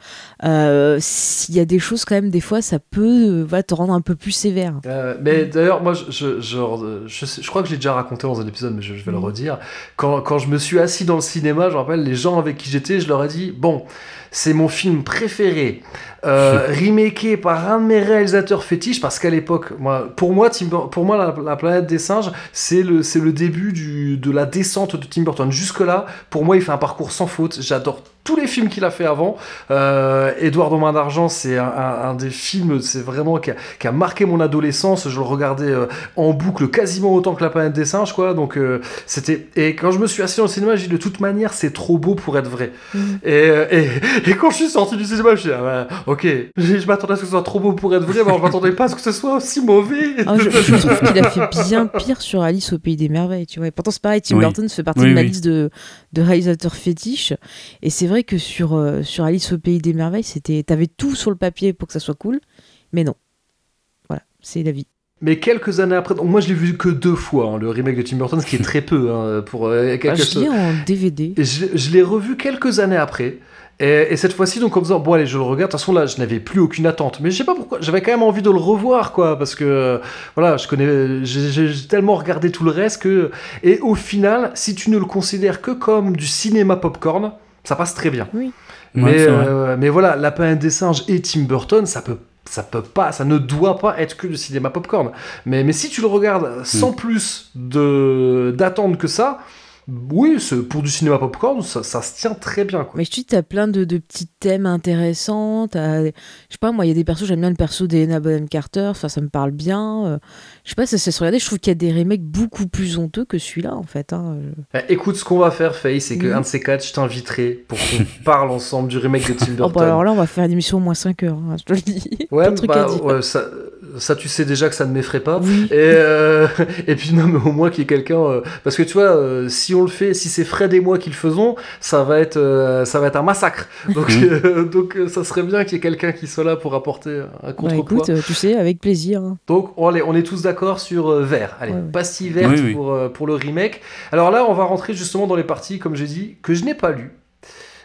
euh, s'il y a des choses quand même, des fois, ça peut euh, va te rendre un peu plus sévère. Euh, mais d'ailleurs, moi, je, je, je, je sais- je crois que j'ai déjà raconté dans un épisode, mais je, je vais le Mhm. redire. Quand, quand je me suis assis dans le cinéma, je me rappelle, les gens avec qui j'étais, je leur ai dit Bon, c'est mon film préféré, euh, remaké par un de mes réalisateurs fétiches, parce qu'à l'époque, moi, pour moi, Tim pour moi la, la planète des singes, c'est le, c'est le début du, de la descente de Tim Burton. Jusque-là, pour moi, il fait un parcours sans faute. J'adore tous les films qu'il a fait avant. Euh, Édouard aux mains d'argent, c'est un, un- un des films, c'est vraiment qui a, qui a marqué mon adolescence. Je le regardais euh, en boucle quasiment autant que La planète des singes, quoi. Donc euh, c'était. Et quand je me suis assis dans le cinéma, j'ai dit de toute manière, c'est trop beau pour être vrai. Et, euh, et, et quand je suis sorti du cinéma, je suis dit, ah ouais, ok, je, je m'attendais à ce que ce soit trop beau pour être vrai, mais alors je m'attendais pas à ce que ce soit aussi mauvais. Ah, je, je trouve qu'il a fait bien pire sur Alice au pays des merveilles, tu vois. Et pourtant, c'est pareil, Tim Oui. Burton fait partie Oui, de ma oui. liste de, de réalisateurs fétiches. Et c'est vrai que sur, euh, sur Alice au pays des merveilles, c'était, t'avais tout sur le papier pour que ça soit cool, mais non. Voilà, c'est la vie. Mais quelques années après, donc moi je l'ai vu que deux fois, hein, le remake de Tim Burton, ce qui est très peu hein, pour euh, Ah, je l'ai en DVD. Je, je l'ai revu quelques années après. Et, et cette fois-ci, donc en disant, bon allez, je le regarde, de toute façon là, je n'avais plus aucune attente. Mais je sais pas pourquoi, j'avais quand même envie de le revoir, quoi, parce que, euh, voilà, je connais, j'ai j'ai tellement regardé tout le reste que... Et au final, si tu ne le considères que comme du cinéma popcorn, ça passe très bien. Oui. Mais, euh, mais voilà, Lapin des singes et Tim Burton, ça peut, ça peut pas, ça ne doit pas être que du cinéma popcorn. Mais, mais si tu le regardes sans plus de d'attente que ça, oui, pour du cinéma popcorn, ça, ça se tient très bien. Quoi. Mais je te dis, t'as plein de, de petits thèmes intéressants. Je sais pas, moi, il y a des persos, j'aime bien le perso d'Elena Bonham Carter, enfin, ça me parle bien. euh, Je sais pas, ça, ça se regarder. Je trouve qu'il y a des remakes beaucoup plus honteux que celui-là, en fait. hein. Eh, Écoute, ce qu'on va faire, Faye, c'est que Mhm. un de ces quatre, je t'inviterai pour qu'on parle ensemble du remake de Tim Oh, Burton. bah, alors là, on va faire une émission au moins 5 heures, hein, je te le dis. ouais, bah, à dire. ouais, ça, ça, tu sais déjà que ça ne m'effraie pas. Oui. Et, euh, et puis non, mais au moins qu'il y ait quelqu'un. euh, parce que tu vois, euh, si on le fait, si c'est Fred et moi qui le faisons, ça va être, euh, ça va être un massacre. Donc, donc euh, ça serait bien qu'il y ait quelqu'un qui soit là pour apporter un Bah contrepoids. écoute, euh, tu sais, avec plaisir. hein. Donc on, allez, on est tous d'accord sur euh, vert. Allez, Ouais, ouais. pastille verte Oui, oui. Pour, pour le remake. Alors là, on va rentrer justement dans les parties, comme j'ai dit, que je n'ai pas lues.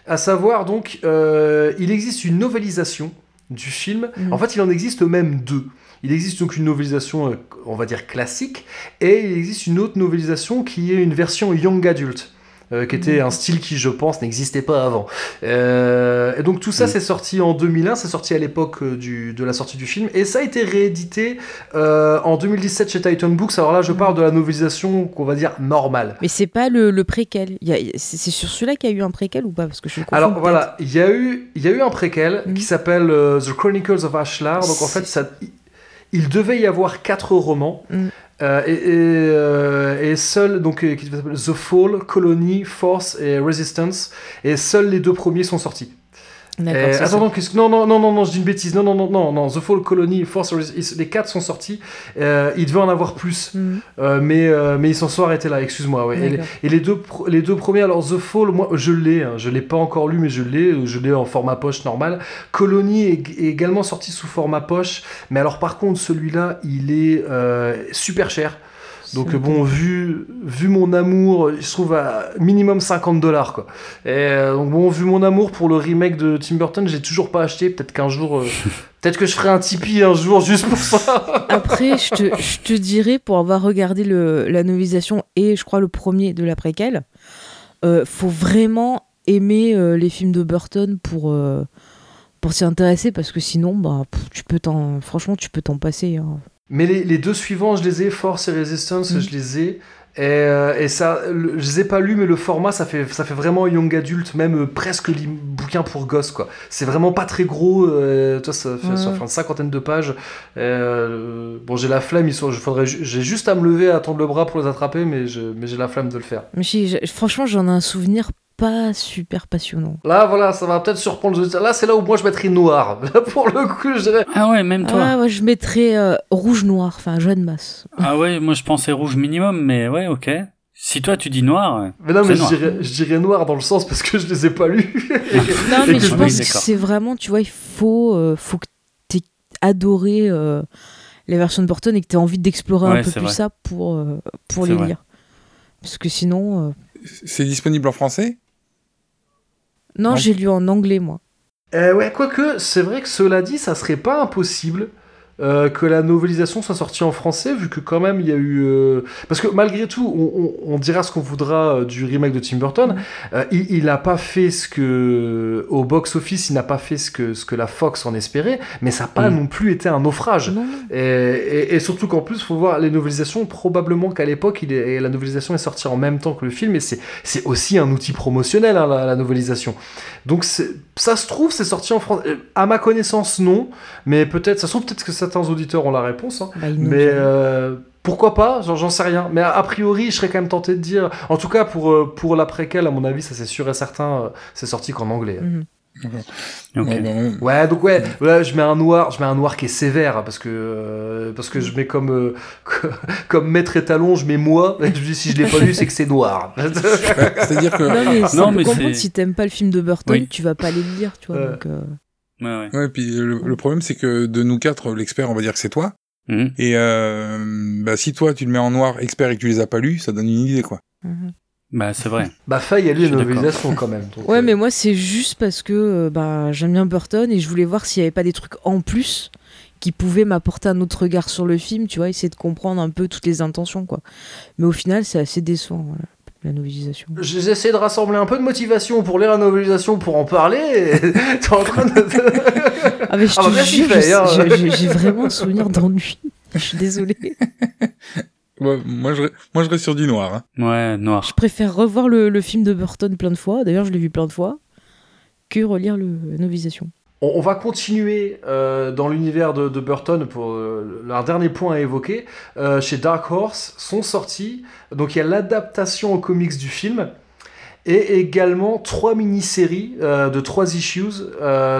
À savoir, donc, euh, il existe une novélisation du film. Mhm. En fait, il en existe même deux. Il existe donc une novélisation, euh, on va dire classique, et il existe une autre novélisation qui est une version young adult. euh, qui était un style qui, je pense, n'existait pas avant. Euh, et donc tout ça, Mhm. c'est sorti en 2001, c'est sorti à l'époque euh, du- de la sortie du film, et ça a été réédité euh, en 2017 chez Titan Books. Alors là, je Mhm. parle de la novélisation qu'on va dire normale. Mais c'est pas le, le préquel. C'est sur celui-là qu'il y a eu un préquel ou pas? Parce que je Alors voilà, il y a eu, il y a eu un préquel Mhm. qui s'appelle euh, The Chronicles of Ashlar. Donc en fait, ça, il devait y avoir quatre romans. Mhm. Euh, et, et, euh, et seuls, donc, euh, qui s'appelle The Fall, Colony, Force et Resistance, et seuls les deux premiers sont sortis. Euh, attends, non, qu'est-ce que- non, non, non, non, non, je dis une bêtise. Non, non, non, non, non. The Fall, Colony, Force, les quatre sont sortis. Euh, il devait en avoir plus, Mhm. Euh, mais, euh, mais ils s'en sont arrêtés là. Excuse-moi. Ouais. Et, les, D'accord. et les deux, les deux premiers, alors The Fall, moi, je l'ai. hein, je l'ai pas encore lu, mais je l'ai. Je l'ai en format poche normal. Colony est, est également sorti sous format poche, mais alors par contre, celui-là, il est euh, super cher. Donc bon, vu, vu mon amour, il se trouve à minimum 50 dollars quoi. Et euh, donc bon, vu mon amour pour le remake de Tim Burton, j'ai toujours pas acheté. Peut-être qu'un jour, euh, peut-être que je ferai un Tipeee un jour juste pour ça. Après, je te, je te dirais, pour avoir regardé le, la novélisation et je crois le premier de la préquelle, euh, faut vraiment aimer euh, les films de Burton pour, pour s'y intéresser parce que sinon, bah, pff, tu peux t'en, franchement, tu peux t'en passer. hein. Mais les, les deux suivants, je les ai, Force et Resistance, Mm. je les ai. Et, euh, et ça, le- je les ai pas lus, mais le format, ça fait, ça fait vraiment young adulte, même euh, presque bouquin pour gosses, quoi. C'est vraiment pas très gros, euh, toi, ça fait, Ouais. ça fait une cinquantaine de pages. Euh, bon, j'ai la flemme, j'ai juste à me lever, à tendre le bras pour les attraper, mais je- mais j'ai la flemme de le faire. Mais franchement, j'en ai un souvenir pas super passionnant. Là, voilà, ça va peut-être surprendre. Là, c'est là où moi je mettrais noir. Là, pour le coup, je dirais. Ah ouais, même toi. Ah, ouais, je mettrais euh, rouge-noir, enfin, jeune masse. Ah ouais, moi je pensais rouge minimum, mais ouais, ok. Si toi tu dis noir. Mais non, mais je dirais, je dirais noir dans le sens parce que je les ai pas lus. Non, mais je pense oui, que c'est vraiment, tu vois, il faut, euh, faut que tu adoré euh, les versions de Burton et que tu envie d'explorer Ouais, un peu plus vrai. ça pour, euh, pour les vrai. lire. Parce que sinon. euh, C'est disponible en français? Non, Non. j'ai lu en anglais, moi. Euh, ouais, quoique, c'est vrai que cela dit, ça serait pas impossible euh, que la novelisation soit sortie en français, vu que quand même il y a eu. euh, Parce que malgré tout, on, on- on dira ce qu'on voudra euh, du remake de Tim Burton, euh, il, il n'a pas fait ce que. Au box-office, il n'a pas fait ce que, ce que la Fox en espérait, mais ça n'a pas Mm. non plus été un naufrage. Et, et- et surtout qu'en plus, faut voir les novelisations, probablement qu'à l'époque, il la novelisation est sortie en même temps que le film, et c'est aussi un outil promotionnel, hein, la, la novelisation. Donc ça se trouve, c'est sorti en France. À ma connaissance, non, mais peut-être, ça se trouve peut-être que certains auditeurs ont la réponse. hein. Bah, Mais euh, pourquoi pas J'en sais rien. Mais a, a priori, je serais quand même tenté de dire. En tout cas, pour, euh, pour l'après-quel, à mon avis, ça c'est sûr et certain, euh, c'est sorti qu'en anglais. hein. Mhm. Ouais, donc ouais, ouais, je mets un noir, je mets un noir qui est sévère parce que euh, parce que je mets comme euh, comme maître étalon, je mets moi. Et je dis si je l'ai pas lu, c'est que c'est noir. C'est-à-dire que. Non, mais Non, mais comprendre si t'aimes pas le film de Burton, Oui. tu vas pas les lire, tu vois. Donc, euh, Ouais, ouais. Ouais, puis le, le problème, c'est que de nous quatre, l'expert, on va dire que c'est toi. Mhm. Et euh, bah, si toi, tu le mets en noir expert et que tu les as pas lus, ça donne une idée, quoi. mhm. Bah, c'est vrai. Bah, Faye, elle Je est suis une novelisation quand même. donc, Ouais, euh, mais moi, c'est juste parce que euh, bah, j'aime bien Burton et je voulais voir s'il n'y avait pas des trucs en plus qui pouvaient m'apporter un autre regard sur le film, tu vois, essayer de comprendre un peu toutes les intentions, quoi. Mais au final, c'est assez décevant, voilà, la novelisation. J'ai essayé de rassembler un peu de motivation pour lire la novelisation pour en parler. et T'es en train de. Ah, mais je Ah, te bah, jure, hein. j'ai vraiment un souvenir d'ennui. Je suis désolée. Ouais, moi, je, moi, je reste sur du noir. Hein. Ouais, noir. Je préfère revoir le, le film de Burton plein de fois, d'ailleurs, je l'ai vu plein de fois, que relire le, la novelisation. On, va continuer euh, dans l'univers de, Burton pour euh, un dernier point à évoquer. Euh, chez Dark Horse sont sortis, donc il y a l'adaptation aux comics du film et également trois mini-séries euh, de trois issues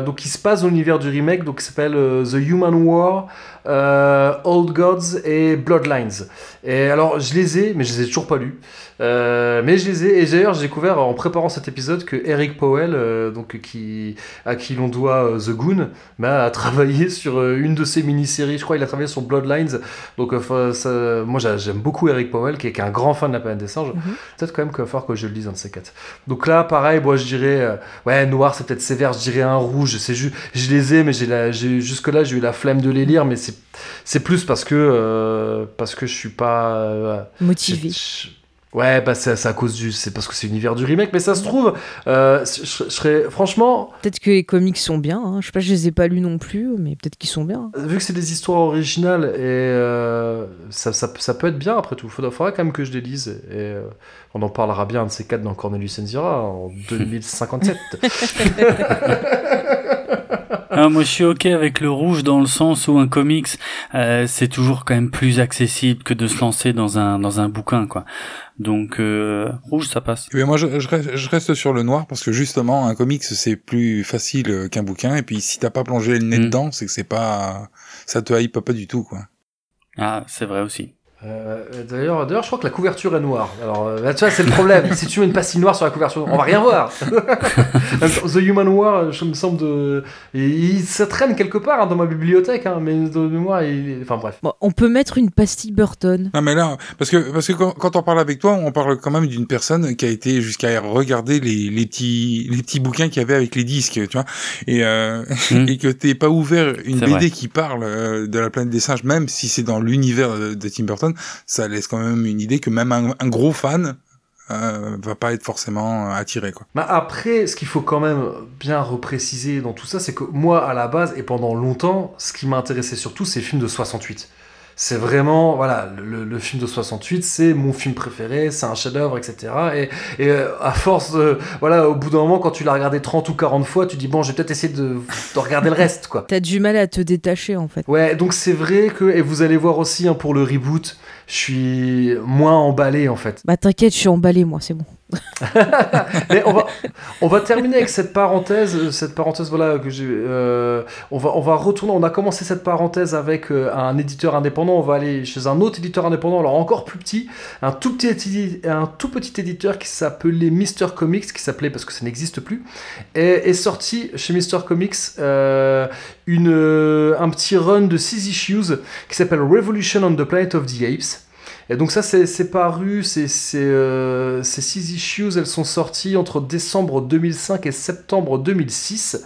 donc qui se passent dans l'univers du remake donc qui s'appelle The Human War, euh, Old Gods et Bloodlines. Et alors je les ai mais je les ai toujours pas lus. Euh, mais je les ai et d'ailleurs j'ai découvert en préparant cet épisode que Eric Powell euh, donc qui à qui l'on doit The Goon bah, a travaillé sur une de ces mini-séries je crois il a travaillé sur Bloodlines donc ça- moi j'a- j'aime beaucoup Eric Powell qui est, qui est un grand fan de la planète des singes Mhm. peut-être quand même qu'il va falloir que je le lise un de ces quatre donc là pareil moi je dirais ouais noir c'est peut-être sévère je dirais un rouge c'est je les ai mais j'ai la j'ai jusque là j'ai eu la flemme de les lire mais c'est c'est plus parce que euh, parce que je suis pas euh, Motivé. je- Ouais, bah c'est à cause du. C'est parce que c'est l'univers du remake, mais ça se trouve, euh, je, je serais. Franchement, Peut-être que les comics sont bien, hein. je sais pas, je les ai pas lus non plus, mais peut-être qu'ils sont bien. vu que c'est des histoires originales, et euh, ça, ça, ça peut être bien après tout. Faudra, faudra quand même que je les lise, et on en parlera bien un de ces quatre dans Cornelius Enzira en 2057. Ah, moi, je suis ok avec le rouge dans le sens où un comics, euh, c'est toujours quand même plus accessible que de se lancer dans un dans un bouquin, quoi. Donc euh, rouge, ça passe. Bien, moi, je, je, reste, je reste sur le noir parce que justement, un comics, c'est plus facile euh, qu'un bouquin. Et puis, si t'as pas plongé le nez Mm. dedans, c'est que c'est pas, ça te hype pas du tout, quoi. Ah, c'est vrai aussi. Euh, D'ailleurs, d'ailleurs, je crois que la couverture est noire. Alors, euh, là, tu vois, c'est le problème. si tu mets une pastille noire sur la couverture, on va rien voir. The Human War, je me semble de. il, ça traîne quelque part hein, dans ma bibliothèque, hein, mais de mémoire, il... enfin bref. Bon, on peut mettre une pastille Burton. Non mais là, parce que parce que quand, quand on parle avec toi, on parle quand même d'une personne qui a été jusqu'à regarder les, les petits les petits bouquins qu'il y avait avec les disques, tu vois, et euh, Mm. et que t'es pas ouvert une C'est BD vrai. qui parle euh, de la planète des singes, même si c'est dans l'univers de, de Tim Burton, ça laisse quand même une idée que même un, gros fan euh, va pas être forcément euh, attiré, quoi. Bah après, ce qu'il faut quand même bien repréciser dans tout ça, c'est que moi, à la base, et pendant longtemps, ce qui m'intéressait surtout, c'est les films de 68. C'est vraiment, voilà, le, le film de 68, c'est mon film préféré, c'est un chef-d'œuvre, etc. Et, et euh, à force, de- voilà, au bout d'un moment, quand tu l'as regardé 30 ou 40 fois, tu dis, bon, je vais peut-être essayer de, de regarder le reste, quoi. T'as du mal à te détacher en fait. Ouais, donc c'est vrai que, et vous allez voir aussi hein, pour le reboot, je suis moins emballé en fait. Bah t'inquiète, je suis emballé moi, c'est bon. Mais on va, on va terminer avec cette parenthèse, cette parenthèse voilà que j'ai. euh, on va, on va retourner. On a commencé cette parenthèse avec euh, un éditeur indépendant. On va aller chez un autre éditeur indépendant, alors encore plus petit, un tout petit, un tout petit éditeur qui s'appelait Mister Comics, qui s'appelait parce que ça n'existe plus, et est sorti chez Mister Comics euh, une, un petit run de 6 issues qui s'appelle Revolution on the Planet of the Apes. Et donc ça, c'est paru, euh, ces six issues, elles sont sorties entre décembre 2005 et septembre 2006.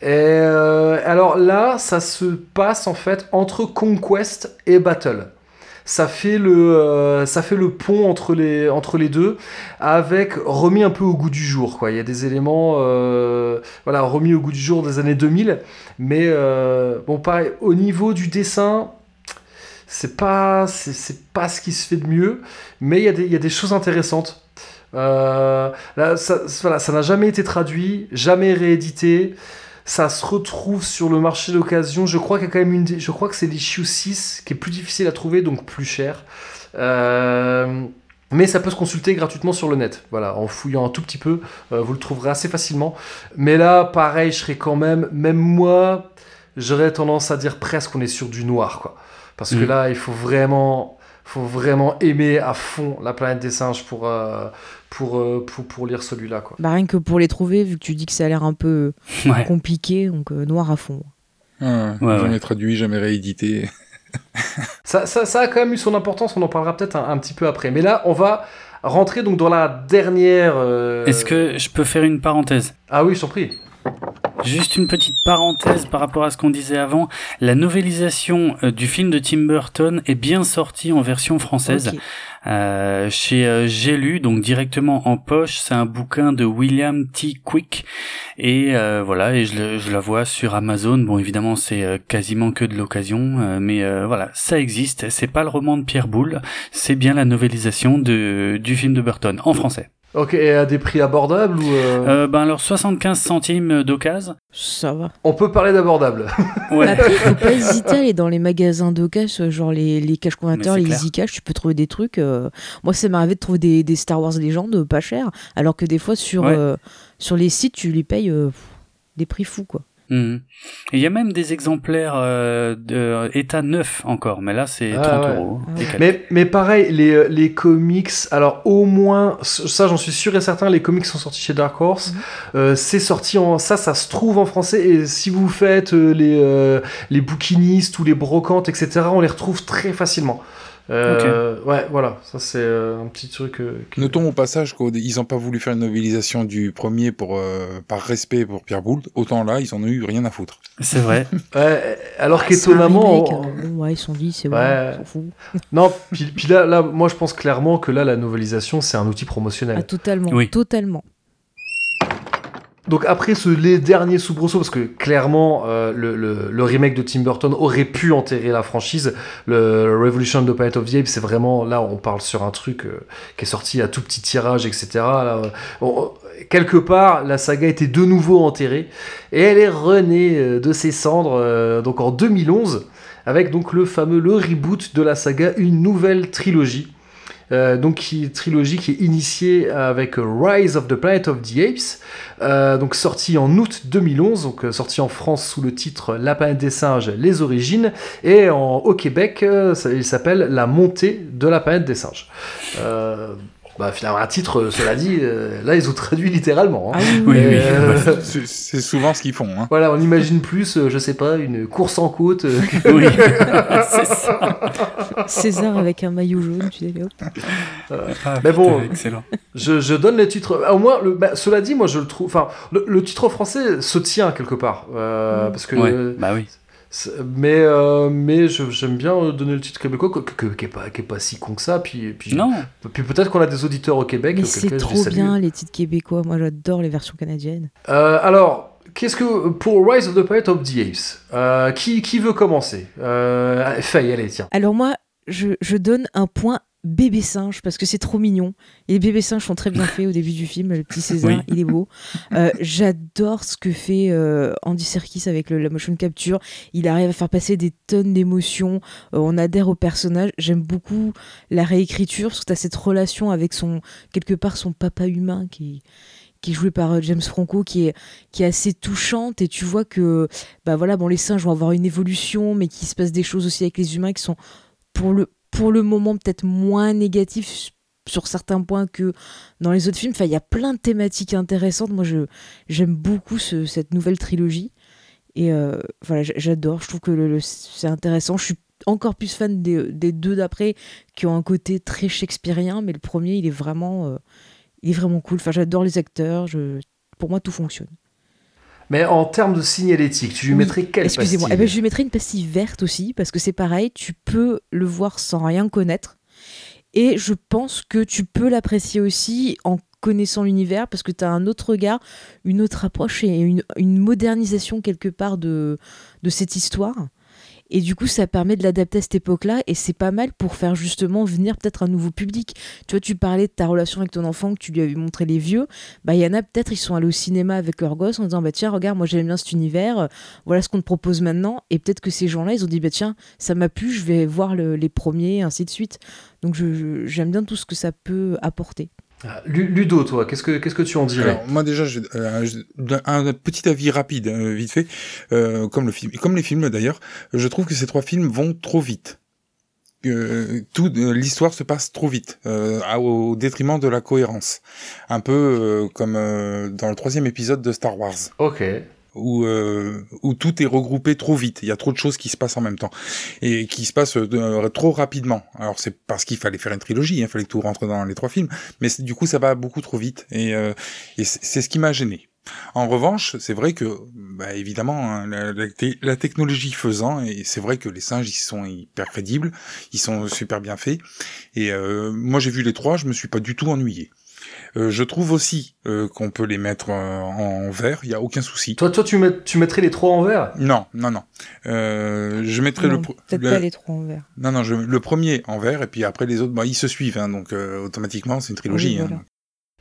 Et euh, alors là, ça se passe en fait entre Conquest et Battle. Ça fait le, euh, ça fait le pont entre les, entre les deux, avec remis un peu au goût du jour. Quoi. Il y a des éléments voilà, remis au goût du jour des années 2000. Mais bon, pareil, au niveau du dessin, c'est pas c'est pas ce qui se fait de mieux mais il y, a des- y a des choses intéressantes Euh, là, ça voilà, ça n'a jamais été traduit jamais réédité ça se retrouve sur le marché d'occasion je crois qu'il y a quand même une je crois que c'est l'issue 6 qui est plus difficile à trouver donc plus cher Euh, mais ça peut se consulter gratuitement sur le net. Voilà, en fouillant un tout petit peu, euh, vous le trouverez assez facilement. Mais là, pareil, je serais quand même, même moi, j'aurais tendance à dire presque qu'on est sur du noir, quoi. Parce que Mhm. là, il faut vraiment, faut vraiment aimer à fond la planète des singes pour, euh, pour, euh, pour, pour lire celui-là, quoi. Bah rien que pour les trouver, vu que tu dis que ça a l'air un peu Ouais. compliqué, donc euh, noir à fond. Ah, Ouais, jamais ouais. traduit, jamais réédité. Ça, ça, ça a quand même eu son importance, on en parlera peut-être un, un petit peu après. Mais là, on va rentrer donc dans la dernière. euh, Est-ce que je peux faire une parenthèse? Ah oui, je t'en prie. Juste une petite parenthèse par rapport à ce qu'on disait avant. La novélisation euh, du film de Tim Burton est bien sortie en version française. Euh, chez euh, J'ai lu, donc directement en poche, c'est un bouquin de William T. Quick et euh, voilà et je, je la vois sur Amazon. Bon évidemment c'est quasiment que de l'occasion, euh, mais euh, voilà ça existe. C'est pas le roman de Pierre Boulle, c'est bien la novélisation de du film de Burton en français. Ok, et à des prix abordables ou. euh, Euh, ben alors 75 centimes d'occasion. Ça va. On peut parler d'abordable. Ouais. Après, faut pas hésiter à aller dans les magasins cash, euh, genre les, les cash converteurs, c'est les clair. easy cash, tu peux trouver des trucs. euh, Moi, ça m'est arrivé de trouver des, des Star Wars légendes pas chers, alors que des fois, sur, Ouais. euh, sur les sites, tu les payes euh, pff, des prix fous, quoi. Mhm. Il y a même des exemplaires euh, de état neuf encore, mais là c'est Ah 30 ouais. euros. Ah ouais. Mais, mais pareil, les, euh, les comics, alors au moins, ça j'en suis sûr et certain, les comics sont sortis chez Dark Horse. Mhm. Euh, c'est sorti en. Ça, ça se trouve en français. Et si vous faites euh, les, euh, les bouquinistes ou les brocantes, etc., on les retrouve très facilement. Euh, Ouais, voilà, ça c'est euh, un petit truc. euh, Notons au passage qu'ils n'ont pas voulu faire une novélisation du premier pour, euh, par respect pour Pierre Boulle. Autant là, ils en ont eu rien à foutre. C'est vrai. Ouais, alors un qu'étonnamment. on- euh, bon, ouais, ils se sont dit, c'est bon, Ouais. on s'en fout. Non, puis, puis là, là, moi je pense clairement que là, la novelisation, c'est un outil promotionnel. Ah, totalement, Oui. totalement. Donc après ce les derniers soubresauts, parce que clairement euh, le, remake de Tim Burton aurait pu enterrer la franchise, le Revolution the Planet of the Apes, c'est vraiment là on parle sur un truc euh, qui est sorti à tout petit tirage, etc. Quelque part la saga était de nouveau enterrée et elle est renée euh, de ses cendres donc en 2011 avec donc le fameux le reboot de la saga, une nouvelle trilogie. Euh, donc qui trilogie qui est initiée avec Rise of the Planet of the Apes, euh, donc sorti en août 2011, donc euh, sorti en France sous le titre La planète des singes, les origines, et au Québec, euh, il s'appelle La montée de la planète des singes. Bah, finalement, un titre, euh, cela dit, euh, là ils ont traduit littéralement. hein. Ah oui, Oui. Euh, C'est c'est souvent ce qu'ils font. Hein. Voilà, on imagine plus, euh, je sais pas, une course en côte. euh, oui, c'est ça. César avec un maillot jaune, tu sais, hop. Ah, Mais bon, excellent. Je, je donne les titres. Au moins, le, bah, cela dit, moi je le trouve. Enfin, le, le titre français se tient quelque part. euh, parce que. Ouais, bah oui. Mais, euh, mais je- j'aime bien euh, donner le titre québécois, que- que- qui n'est pas, qui est pas si con que ça. Puis, puis, Non, puis peut-être qu'on a des auditeurs au Québec. Mais c'est les trop salue. bien les titres québécois. Moi, j'adore les versions canadiennes. Euh, alors, qu'est-ce que. Pour Rise of the Planet of the Apes, euh, qui, qui veut commencer? Euh, Faye, allez, tiens. Alors moi, je, je donne un point bébé singe parce que c'est trop mignon. Et les bébés singes sont très bien faits au début du film. Le petit César, Oui. il est beau. Euh, J'adore ce que fait euh, Andy Serkis avec le- la motion capture. Il arrive à faire passer des tonnes d'émotions. Euh, on adhère au personnage. J'aime beaucoup la réécriture parce que tu as cette relation avec son quelque part son papa humain qui qui est joué par James Franco, qui est, qui est assez touchante, et tu vois que bah voilà, bon, les singes vont avoir une évolution, mais qu'il se passe des choses aussi avec les humains qui sont pour le, pour le moment peut-être moins négatifs sur certains points que dans les autres films. Enfin, il y a plein de thématiques intéressantes. Moi, j'aime beaucoup ce- cette nouvelle trilogie. Et euh, voilà, j'adore. Je trouve que c'est intéressant. Je suis encore plus fan des, des deux d'après qui ont un côté très shakespearien, mais le premier, il est vraiment, euh, il est vraiment cool. Enfin, j'adore les acteurs. Je, pour moi, tout fonctionne. Mais en termes de signalétique, tu lui Oui, mettrais quelle Excusez-moi. Eh ben, je lui mettrai une pastille verte aussi, parce que c'est pareil, tu peux le voir sans rien connaître. Et je pense que tu peux l'apprécier aussi en connaissant l'univers, parce que tu as un autre regard, une autre approche et une, une modernisation quelque part de, de cette histoire. Et du coup, ça permet de l'adapter à cette époque-là, et c'est pas mal pour faire justement venir peut-être un nouveau public. Tu vois, tu parlais de ta relation avec ton enfant, que tu lui avais montré les vieux. Bah, il y en a peut-être, ils sont allés au cinéma avec leurs gosses en disant, bah tiens, regarde, moi j'aime bien cet univers, voilà ce qu'on te propose maintenant. Et peut-être que ces gens-là, ils ont dit, bah tiens, ça m'a plu, je vais voir le- les premiers, ainsi de suite. Donc j'aime bien tout ce que ça peut apporter. Ah, Lu- Ludo, toi, qu'est-ce que, qu'est-ce que tu en dirais Alors, moi déjà, je- euh, un, un petit avis rapide, euh, vite fait, euh, comme le film, comme les films d'ailleurs, je trouve que ces trois films vont trop vite. Euh, tout euh, l'histoire se passe trop vite, euh, au détriment de la cohérence. Un peu euh, comme euh, dans le troisième épisode de Star Wars. Ok. Où euh, où tout est regroupé trop vite. Il y a trop de choses qui se passent en même temps et qui se passent euh, trop rapidement. Alors c'est parce qu'il fallait faire une trilogie, hein, il fallait que tout rentre dans les trois films, mais du coup ça va beaucoup trop vite et, euh, et c'est ce qui m'a gêné. En revanche, c'est vrai que, bah, évidemment, hein, la, la, technologie faisant, et c'est vrai que les singes, ils sont hyper crédibles, ils sont super bien faits. Et euh, moi, j'ai vu les trois, je me suis pas du tout ennuyé. Euh, je trouve aussi euh, qu'on peut les mettre euh, en vert, il y a aucun souci. Toi, toi, tu, met, tu mettrais les trois en vert? Non, non, non. je mettrais le peut-être pas les trois en vert. Non, non, je, le premier en vert et puis après les autres, bah, ils se suivent, hein, donc automatiquement c'est une trilogie. hein.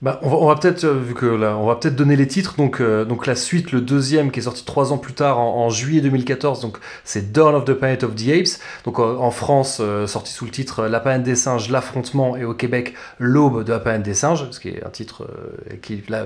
Bah, on va, peut-être, euh, vu que là, on va peut-être donner les titres. Donc, euh, donc la suite, le deuxième, qui est sorti trois ans plus tard, en, juillet 2014. Donc, c'est Dawn of the Planet of the Apes. Donc, en, France, euh, sorti sous le titre La planète des singes, l'affrontement, et au Québec, l'aube de la planète des singes, ce qui est un titre qui là,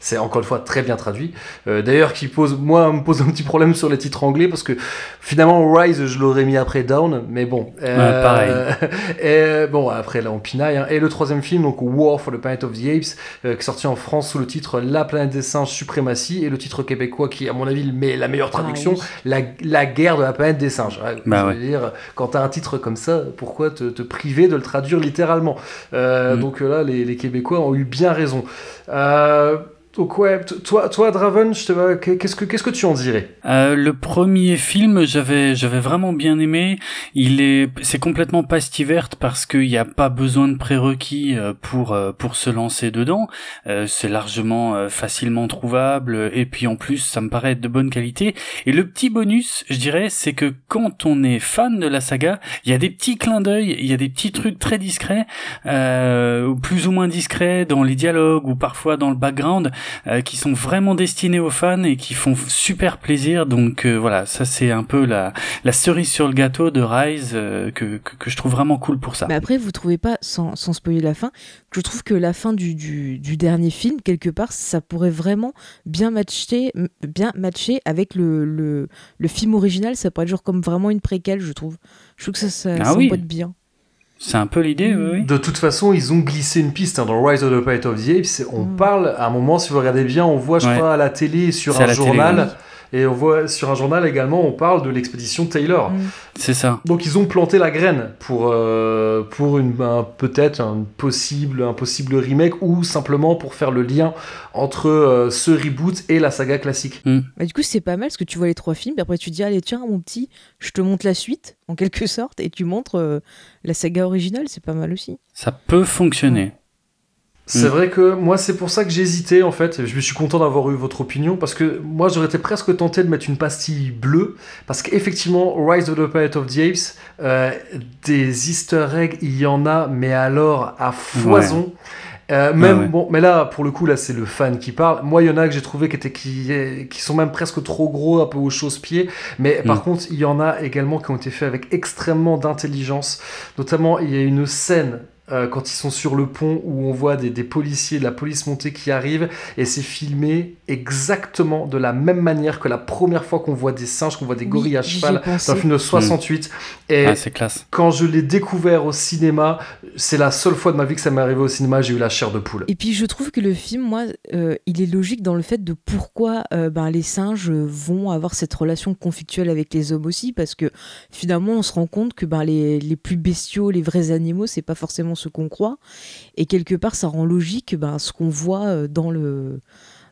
c'est encore une fois très bien traduit. D'ailleurs, qui pose, moi, me pose un petit problème sur les titres anglais parce que finalement, Rise, je l'aurais mis après Down, mais bon. pareil. et bon, après là, on pinaille. Hein. Et le troisième film, donc War for the Planet of the Apes euh, qui est sorti en France sous le titre La planète des singes suprématie, et le titre québécois qui, à mon avis, met la meilleure traduction, la, la, guerre de la planète des singes. Bah dire, quand tu as un titre comme ça, pourquoi te, te priver de le traduire littéralement? Euh, mm. Donc là, les, les, Québécois ont eu bien raison. Euh, donc ouais, toi, toi Draven, qu'est-ce que qu'est-ce que tu en dirais? Euh, Le premier film, j'avais j'avais vraiment bien aimé. Il est c'est complètement pastiverte parce qu'il n'y a pas besoin de prérequis euh, pour euh, pour se lancer dedans. Euh, c'est largement facilement trouvable et puis en plus ça me paraît être de bonne qualité. Et le petit bonus, je dirais, c'est que quand on est fan de la saga, il y a des petits clins d'œil, il y a des petits trucs très discrets, plus ou moins discrets dans les dialogues ou parfois dans le background euh, qui sont vraiment destinés aux fans et qui font super plaisir. Donc euh, voilà, ça c'est un peu la, la cerise sur le gâteau de Rise euh, que, que, je trouve vraiment cool pour ça. Mais après, vous trouvez pas, sans, sans spoiler la fin, que je trouve que la fin du, du, du, dernier film, quelque part, ça pourrait vraiment bien matcher, bien matcher avec le, le, le film original. Ça pourrait être genre comme vraiment une préquelle, je trouve. Je trouve que ça, ça, ah ça bien. C'est un peu l'idée, oui. De toute façon, ils ont glissé une piste hein, dans Rise of the Planet of the Apes. On mm. parle, à un moment, si vous regardez bien, on voit, je crois, à la télé, sur un journal. Et on voit sur un journal également, on parle de l'expédition Taylor. Mm. C'est ça. Donc ils ont planté la graine pour, euh, pour une, peut-être un possible, un possible remake ou simplement pour faire le lien entre euh, ce reboot et la saga classique. Mm. Bah, du coup, c'est pas mal parce que tu vois les trois films et après tu dis allez tiens mon petit, je te montre la suite en quelque sorte et tu montres euh, la saga originale, c'est pas mal aussi. Ça peut fonctionner. C'est mm. vrai que moi, c'est pour ça que j'ai hésité en fait. Je me suis content d'avoir eu votre opinion parce que moi, j'aurais été presque tenté de mettre une pastille bleue parce qu'effectivement, Rise of the Planet of the Apes, euh, des Easter eggs, il y en a, mais alors à foison. Euh, même bon, mais là pour le coup là c'est le fan qui parle. Moi il y en a que j'ai trouvé qui étaient qui, qui sont même presque trop gros, un peu au chausse-pied. Mais par mm. contre il y en a également qui ont été faits avec extrêmement d'intelligence. Notamment il y a une scène euh, quand ils sont sur le pont où on voit des, policiers de la police montée qui arrivent et c'est filmé exactement de la même manière que la première fois qu'on voit des singes, qu'on voit des gorilles à cheval dans le film de 68. Et ah, classe. quand je l'ai découvert au cinéma, c'est la seule fois de ma vie que ça m'est arrivé au cinéma, j'ai eu la chair de poule. Et puis je trouve que le film, moi, euh, il est logique dans le fait de pourquoi euh, ben, les singes vont avoir cette relation conflictuelle avec les hommes aussi, parce que finalement on se rend compte que ben, les, les plus bestiaux, les vrais animaux, c'est pas forcément ce qu'on croit. Et quelque part, ça rend logique ben, ce qu'on voit euh, dans le.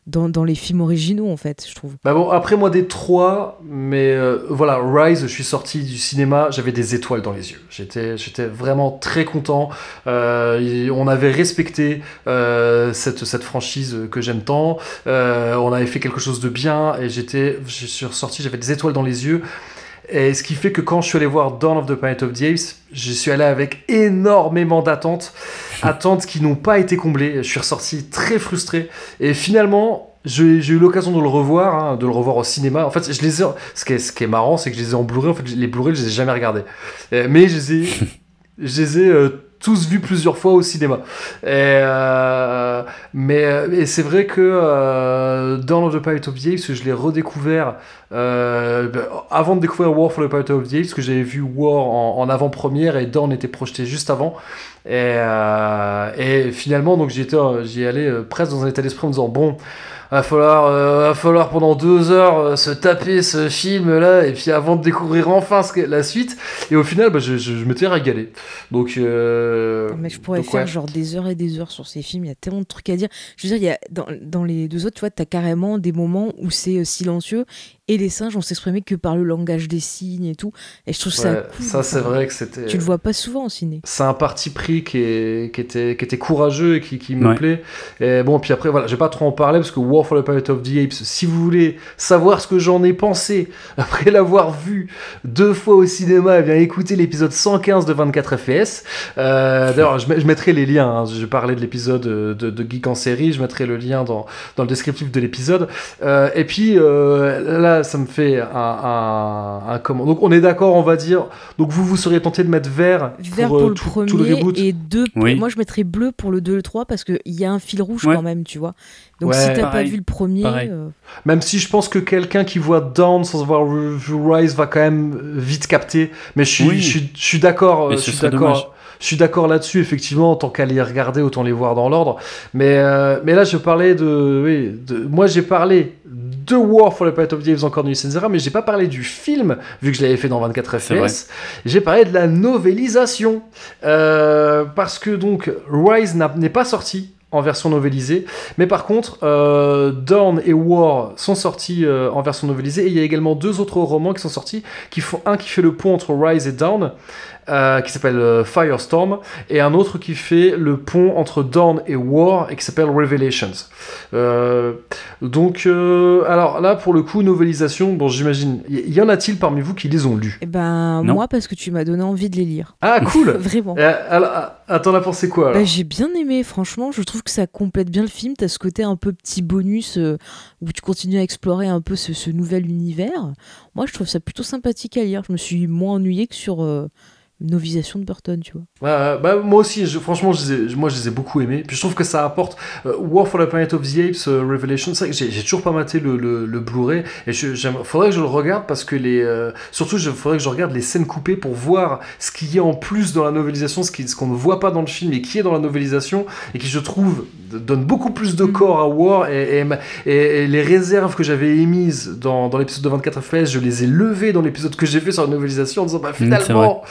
Dans, dans, les films originaux en fait je trouve bah après moi des trois mais euh, voilà Rise je suis sorti du cinéma j'avais des étoiles dans les yeux j'étais j'étais vraiment très content euh, on avait respecté cette, cette franchise que j'aime tant on avait fait quelque chose de bien et j'étais je suis ressorti j'avais des étoiles dans les yeux et ce qui fait que quand je suis allé voir Dawn of the Planet of the Apes, je suis allé avec énormément d'attentes, attentes qui n'ont pas été comblées. Je suis ressorti très frustré. Et finalement, j'ai eu l'occasion de le revoir, hein, de le revoir au cinéma. En fait, je les ai, ce, qui est, ce qui est marrant, c'est que je les ai en Blu-ray. En fait, les Blu-ray, je les ai jamais regardés. Euh, mais je les ai, je les ai euh, tous vus plusieurs fois au cinéma. Euh, mais et c'est vrai que euh, dans The Pirate of the Apes, je l'ai redécouvert euh, ben, avant de découvrir War for the Pirate of the Apes, que j'avais vu War en, avant-première et Dawn était projeté juste avant. Et, finalement, donc j'y allé presque dans un état d'esprit en disant bon. Va falloir, euh, va falloir pendant deux heures euh, se taper ce film là et puis avant de découvrir enfin ce la suite. Et au final bah, je, je, m'étais régalé donc euh, mais je pourrais faire genre des heures et des heures sur ces films il y a tellement de trucs à dire. Je veux dire il y a dans, dans les deux autres tu vois t'as carrément des moments où c'est silencieux et les singes on s'exprimait que par le langage des signes et tout et je trouve ça cool, ça c'est vrai que c'était tu le vois pas souvent au ciné c'est un parti pris qui, est, qui était qui était courageux et qui, qui me plaît et bon puis après voilà je vais pas trop en parler parce que War for the Planet of the Apes, si vous voulez savoir ce que j'en ai pensé après l'avoir vu deux fois au cinéma, eh bien écoutez l'épisode 115 de 24 FPS. Euh, D'ailleurs, je, je, mettrai les liens. Hein. Je parlais de l'épisode de, de, Geek en série, je mettrai le lien dans, dans le descriptif de l'épisode. Euh, et puis euh, là, ça me fait un, un, comment Donc on est d'accord, on va dire. Donc vous, vous seriez tenté de mettre vert, vert pour, euh, le tout, premier tout le reboot. et deux. Moi, je mettrais bleu pour le 2 et le 3 parce qu'il y a un fil rouge quand même, tu vois. Donc si t'as pas vu le premier. Euh, même si je pense que quelqu'un qui voit Down sans avoir vu Rise va quand même vite capter. Mais je suis, je suis, je suis d'accord. Je suis d'accord. Je suis d'accord là-dessus, effectivement, tant qu'à les regarder, autant les voir dans l'ordre. Mais, euh, mais là, je parlais de, oui, de. Moi, j'ai parlé de War for the Planet of the Apes encore de Zera, mais j'ai pas parlé du film, vu que je l'avais fait dans 24 FPS. J'ai parlé de la novélisation. Euh, parce que donc, Rise n'est pas sorti en version novélisée. Mais par contre, euh, Dawn et War sont sortis euh, en version novélisée. Et il y a également deux autres romans qui sont sortis, qui font un qui fait le pont entre Rise et Dawn, euh, qui s'appelle euh, Firestorm, et un autre qui fait le pont entre Dawn et War, et qui s'appelle Revelations. Euh, donc, alors là, pour le coup, novelisation, bon, j'imagine, y, en a-t-il parmi vous qui les ont lus Eh ben, moi, parce que tu m'as donné envie de les lire. Ah, cool Vraiment. attends, la pensé quoi bah, J'ai bien aimé, franchement, je trouve que ça complète bien le film. T'as ce côté un peu petit bonus où tu continues à explorer un peu ce, ce, nouvel univers. Moi, je trouve ça plutôt sympathique à lire. Je me suis moins ennuyé que sur novisation de Burton, tu vois. bah, moi aussi, je, franchement, je les ai, moi je les ai beaucoup aimés. Puis je trouve que ça apporte euh, War for the Planet of the Apes euh, Revelation. C'est vrai que j'ai toujours pas maté le, le, Blu-ray et je, faudrait que je le regarde parce que les, euh, surtout, il faudrait que je regarde les scènes coupées pour voir ce qu'il y a en plus dans la novelisation, ce qu'on ce ne voit pas dans le film et qui est dans la novelisation et qui je trouve donne beaucoup plus de mm. corps à War et, et, les réserves que j'avais émises dans, dans l'épisode de 24 FPS, je les ai levées dans l'épisode que j'ai fait sur la novelisation en disant bah mm, finalement.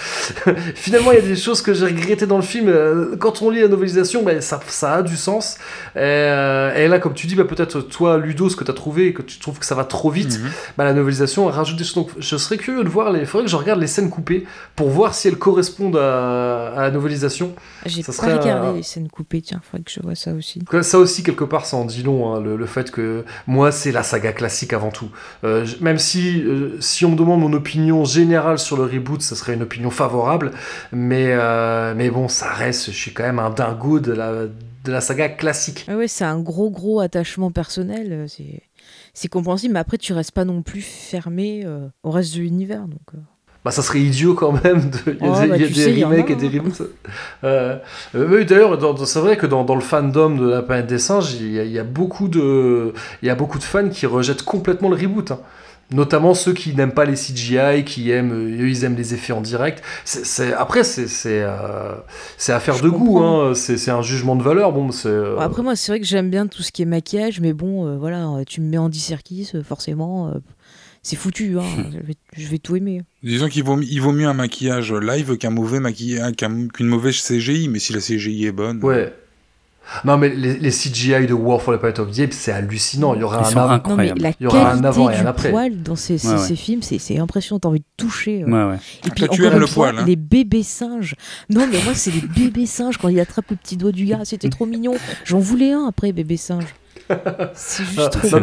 finalement, il y a des choses que j'ai regrettées dans le film. Euh, quand on lit la novelisation, bah, ça, ça a du sens. Euh, et, là, comme tu dis, bah, peut-être toi, Ludo, ce que tu as trouvé, que tu trouves que ça va trop vite, bah, la novelisation rajoute des choses. Donc, je serais curieux de voir. Il faudrait que je regarde les scènes coupées pour voir si elles correspondent à, la novelisation. J'ai pas serait, regardé les scènes coupées, tiens, faudrait que je vois ça aussi. Ça aussi, quelque part, ça en dit long, hein, le, fait que moi, c'est la saga classique avant tout. Euh, même si, si on me demande mon opinion générale sur le reboot, ça serait une opinion favorable mais, euh, mais bon, ça reste, je suis quand même un dingo de la, de la saga classique. Oui, c'est un gros, gros attachement personnel. Euh, c'est, compréhensible, mais après, tu restes pas non plus fermé euh, au reste de l'univers. Donc, bah, ça serait idiot quand même. De... Il y a, oh, des, bah, remakes et des hein. reboots. Euh, d'ailleurs, c'est vrai que dans, dans, le fandom de la planète des singes, il y a, il y a beaucoup, de, il y a beaucoup de fans qui rejettent complètement le reboot. Hein. Notamment ceux qui n'aiment pas les CGI, qui aiment, eux, ils aiment les effets en direct. c'est après, c'est euh, affaire de goût, hein. c'est un jugement de valeur. Bon, euh... Après, moi, c'est vrai que j'aime bien tout ce qui est maquillage, mais bon, euh, voilà, tu me mets Serkis, euh, forcément, c'est foutu. Hein. je, vais, tout aimer. Disons qu'il vaut, il vaut mieux un maquillage live qu'un mauvais maquillage, qu'une mauvaise CGI, mais si la CGI est bonne. Ouais. Non, mais les, CGI de War for the Planet of the Apes, c'est hallucinant. Il y aura, un, non, mais la il y aura un avant et un après. poil dans ces, ces, films, c'est impressionnant. T'as envie de toucher. Euh. Et puis, tu aimes le poil. Hein. Les bébés singes. Non, mais moi, c'est les bébés singes quand il attrape le petit doigt du gars. C'était trop mignon. J'en voulais un après, bébé singe. C'est juste ah, trop.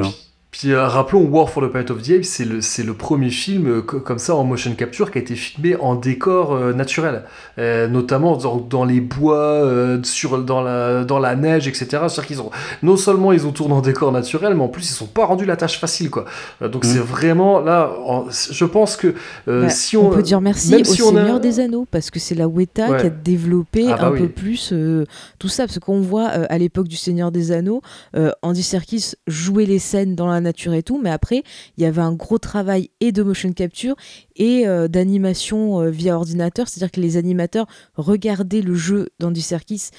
Puis euh, rappelons War for the Planet of the Apes, c'est le, c'est le premier film euh, comme ça en motion capture qui a été filmé en décor euh, naturel, notamment dans, dans, les bois, sur, dans, la, dans la neige, etc. C'est-à-dire qu'ils ont non seulement ils ont tourné en décor naturel, mais en plus ils sont pas rendu la tâche facile quoi. donc mm. c'est vraiment là, je pense que bah, si on, on peut dire merci au Seigneur des Anneaux parce que c'est la Weta qui a développé ah, bah un peu plus tout ça parce qu'on voit à l'époque du Seigneur des Anneaux, Andy Serkis jouer les scènes dans la nature et tout, mais après, il y avait un gros travail et de motion capture et euh, d'animation euh, via ordinateur, c'est-à-dire que les animateurs regardaient le jeu d'Andy Serkis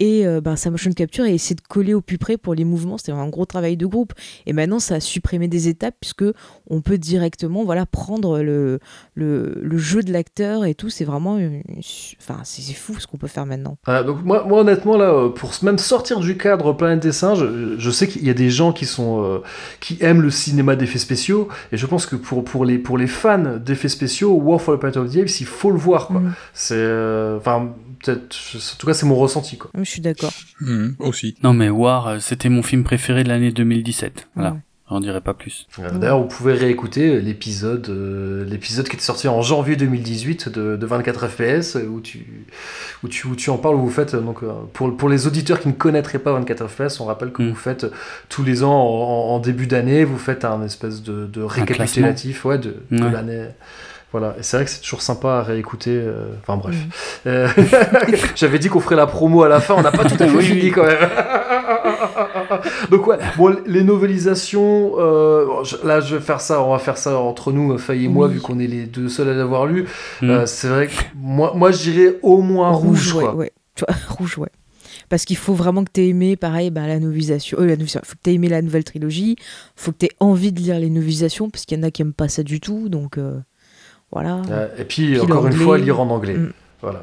et euh, ben, sa motion capture et essayer de coller au plus près pour les mouvements. C'était un gros travail de groupe. Et maintenant, ça a supprimé des étapes puisque on peut directement voilà, prendre le, le, le jeu de l'acteur et tout. C'est vraiment. une- Enfin, c'est fou ce qu'on peut faire maintenant. Ah, donc moi, moi honnêtement là, euh, pour même sortir du cadre Planète des singes, je, je sais qu'il y a des gens qui sont euh, qui aiment le cinéma d'effets spéciaux et je pense que pour pour les pour les fans d'effets spéciaux, War for the Planet of the Apes, il faut le voir quoi. Mm. C'est euh, enfin peut-être en tout cas c'est mon ressenti quoi. Je suis d'accord. Mhm, aussi. Non mais War, euh, c'était mon film préféré de l'année 2017. Voilà, Ouais. j'en dirais pas plus. Euh, D'ailleurs, vous pouvez réécouter l'épisode euh, l'épisode qui était sorti en janvier 2018 de, de 24 FPS où tu où tu où tu en parles où vous faites donc pour pour les auditeurs qui ne connaîtraient pas 24 FPS, on rappelle que Mm. vous faites tous les ans en, en début d'année, vous faites un espèce de, de récapitulatif ouais de, l'année. Voilà, et c'est vrai que c'est toujours sympa à réécouter. euh, Enfin bref. Mm. Euh, J'avais dit qu'on ferait la promo à la fin, on n'a pas tout à fait Oui, fini oui. quand même. Donc ouais, bon, les novelisations, euh, bon, je- là je vais faire ça, on va faire ça entre nous, Faye et moi, Oui. vu qu'on est les deux seuls à l'avoir lu. Mm. Euh, c'est vrai que moi, moi je dirais au moins rouge, ouais, quoi. ouais. Tu vois, rouge, ouais. Parce qu'il faut vraiment que tu aies aimé, pareil, bah, la novelisation. Euh, la novelisation. faut que tu aies aimé la nouvelle trilogie. faut que tu aies envie de lire les novelisations, parce qu'il y en a qui aiment pas ça du tout. Donc, euh, voilà. Euh, et puis, Puis encore une fois, lire en anglais. Mm. Voilà.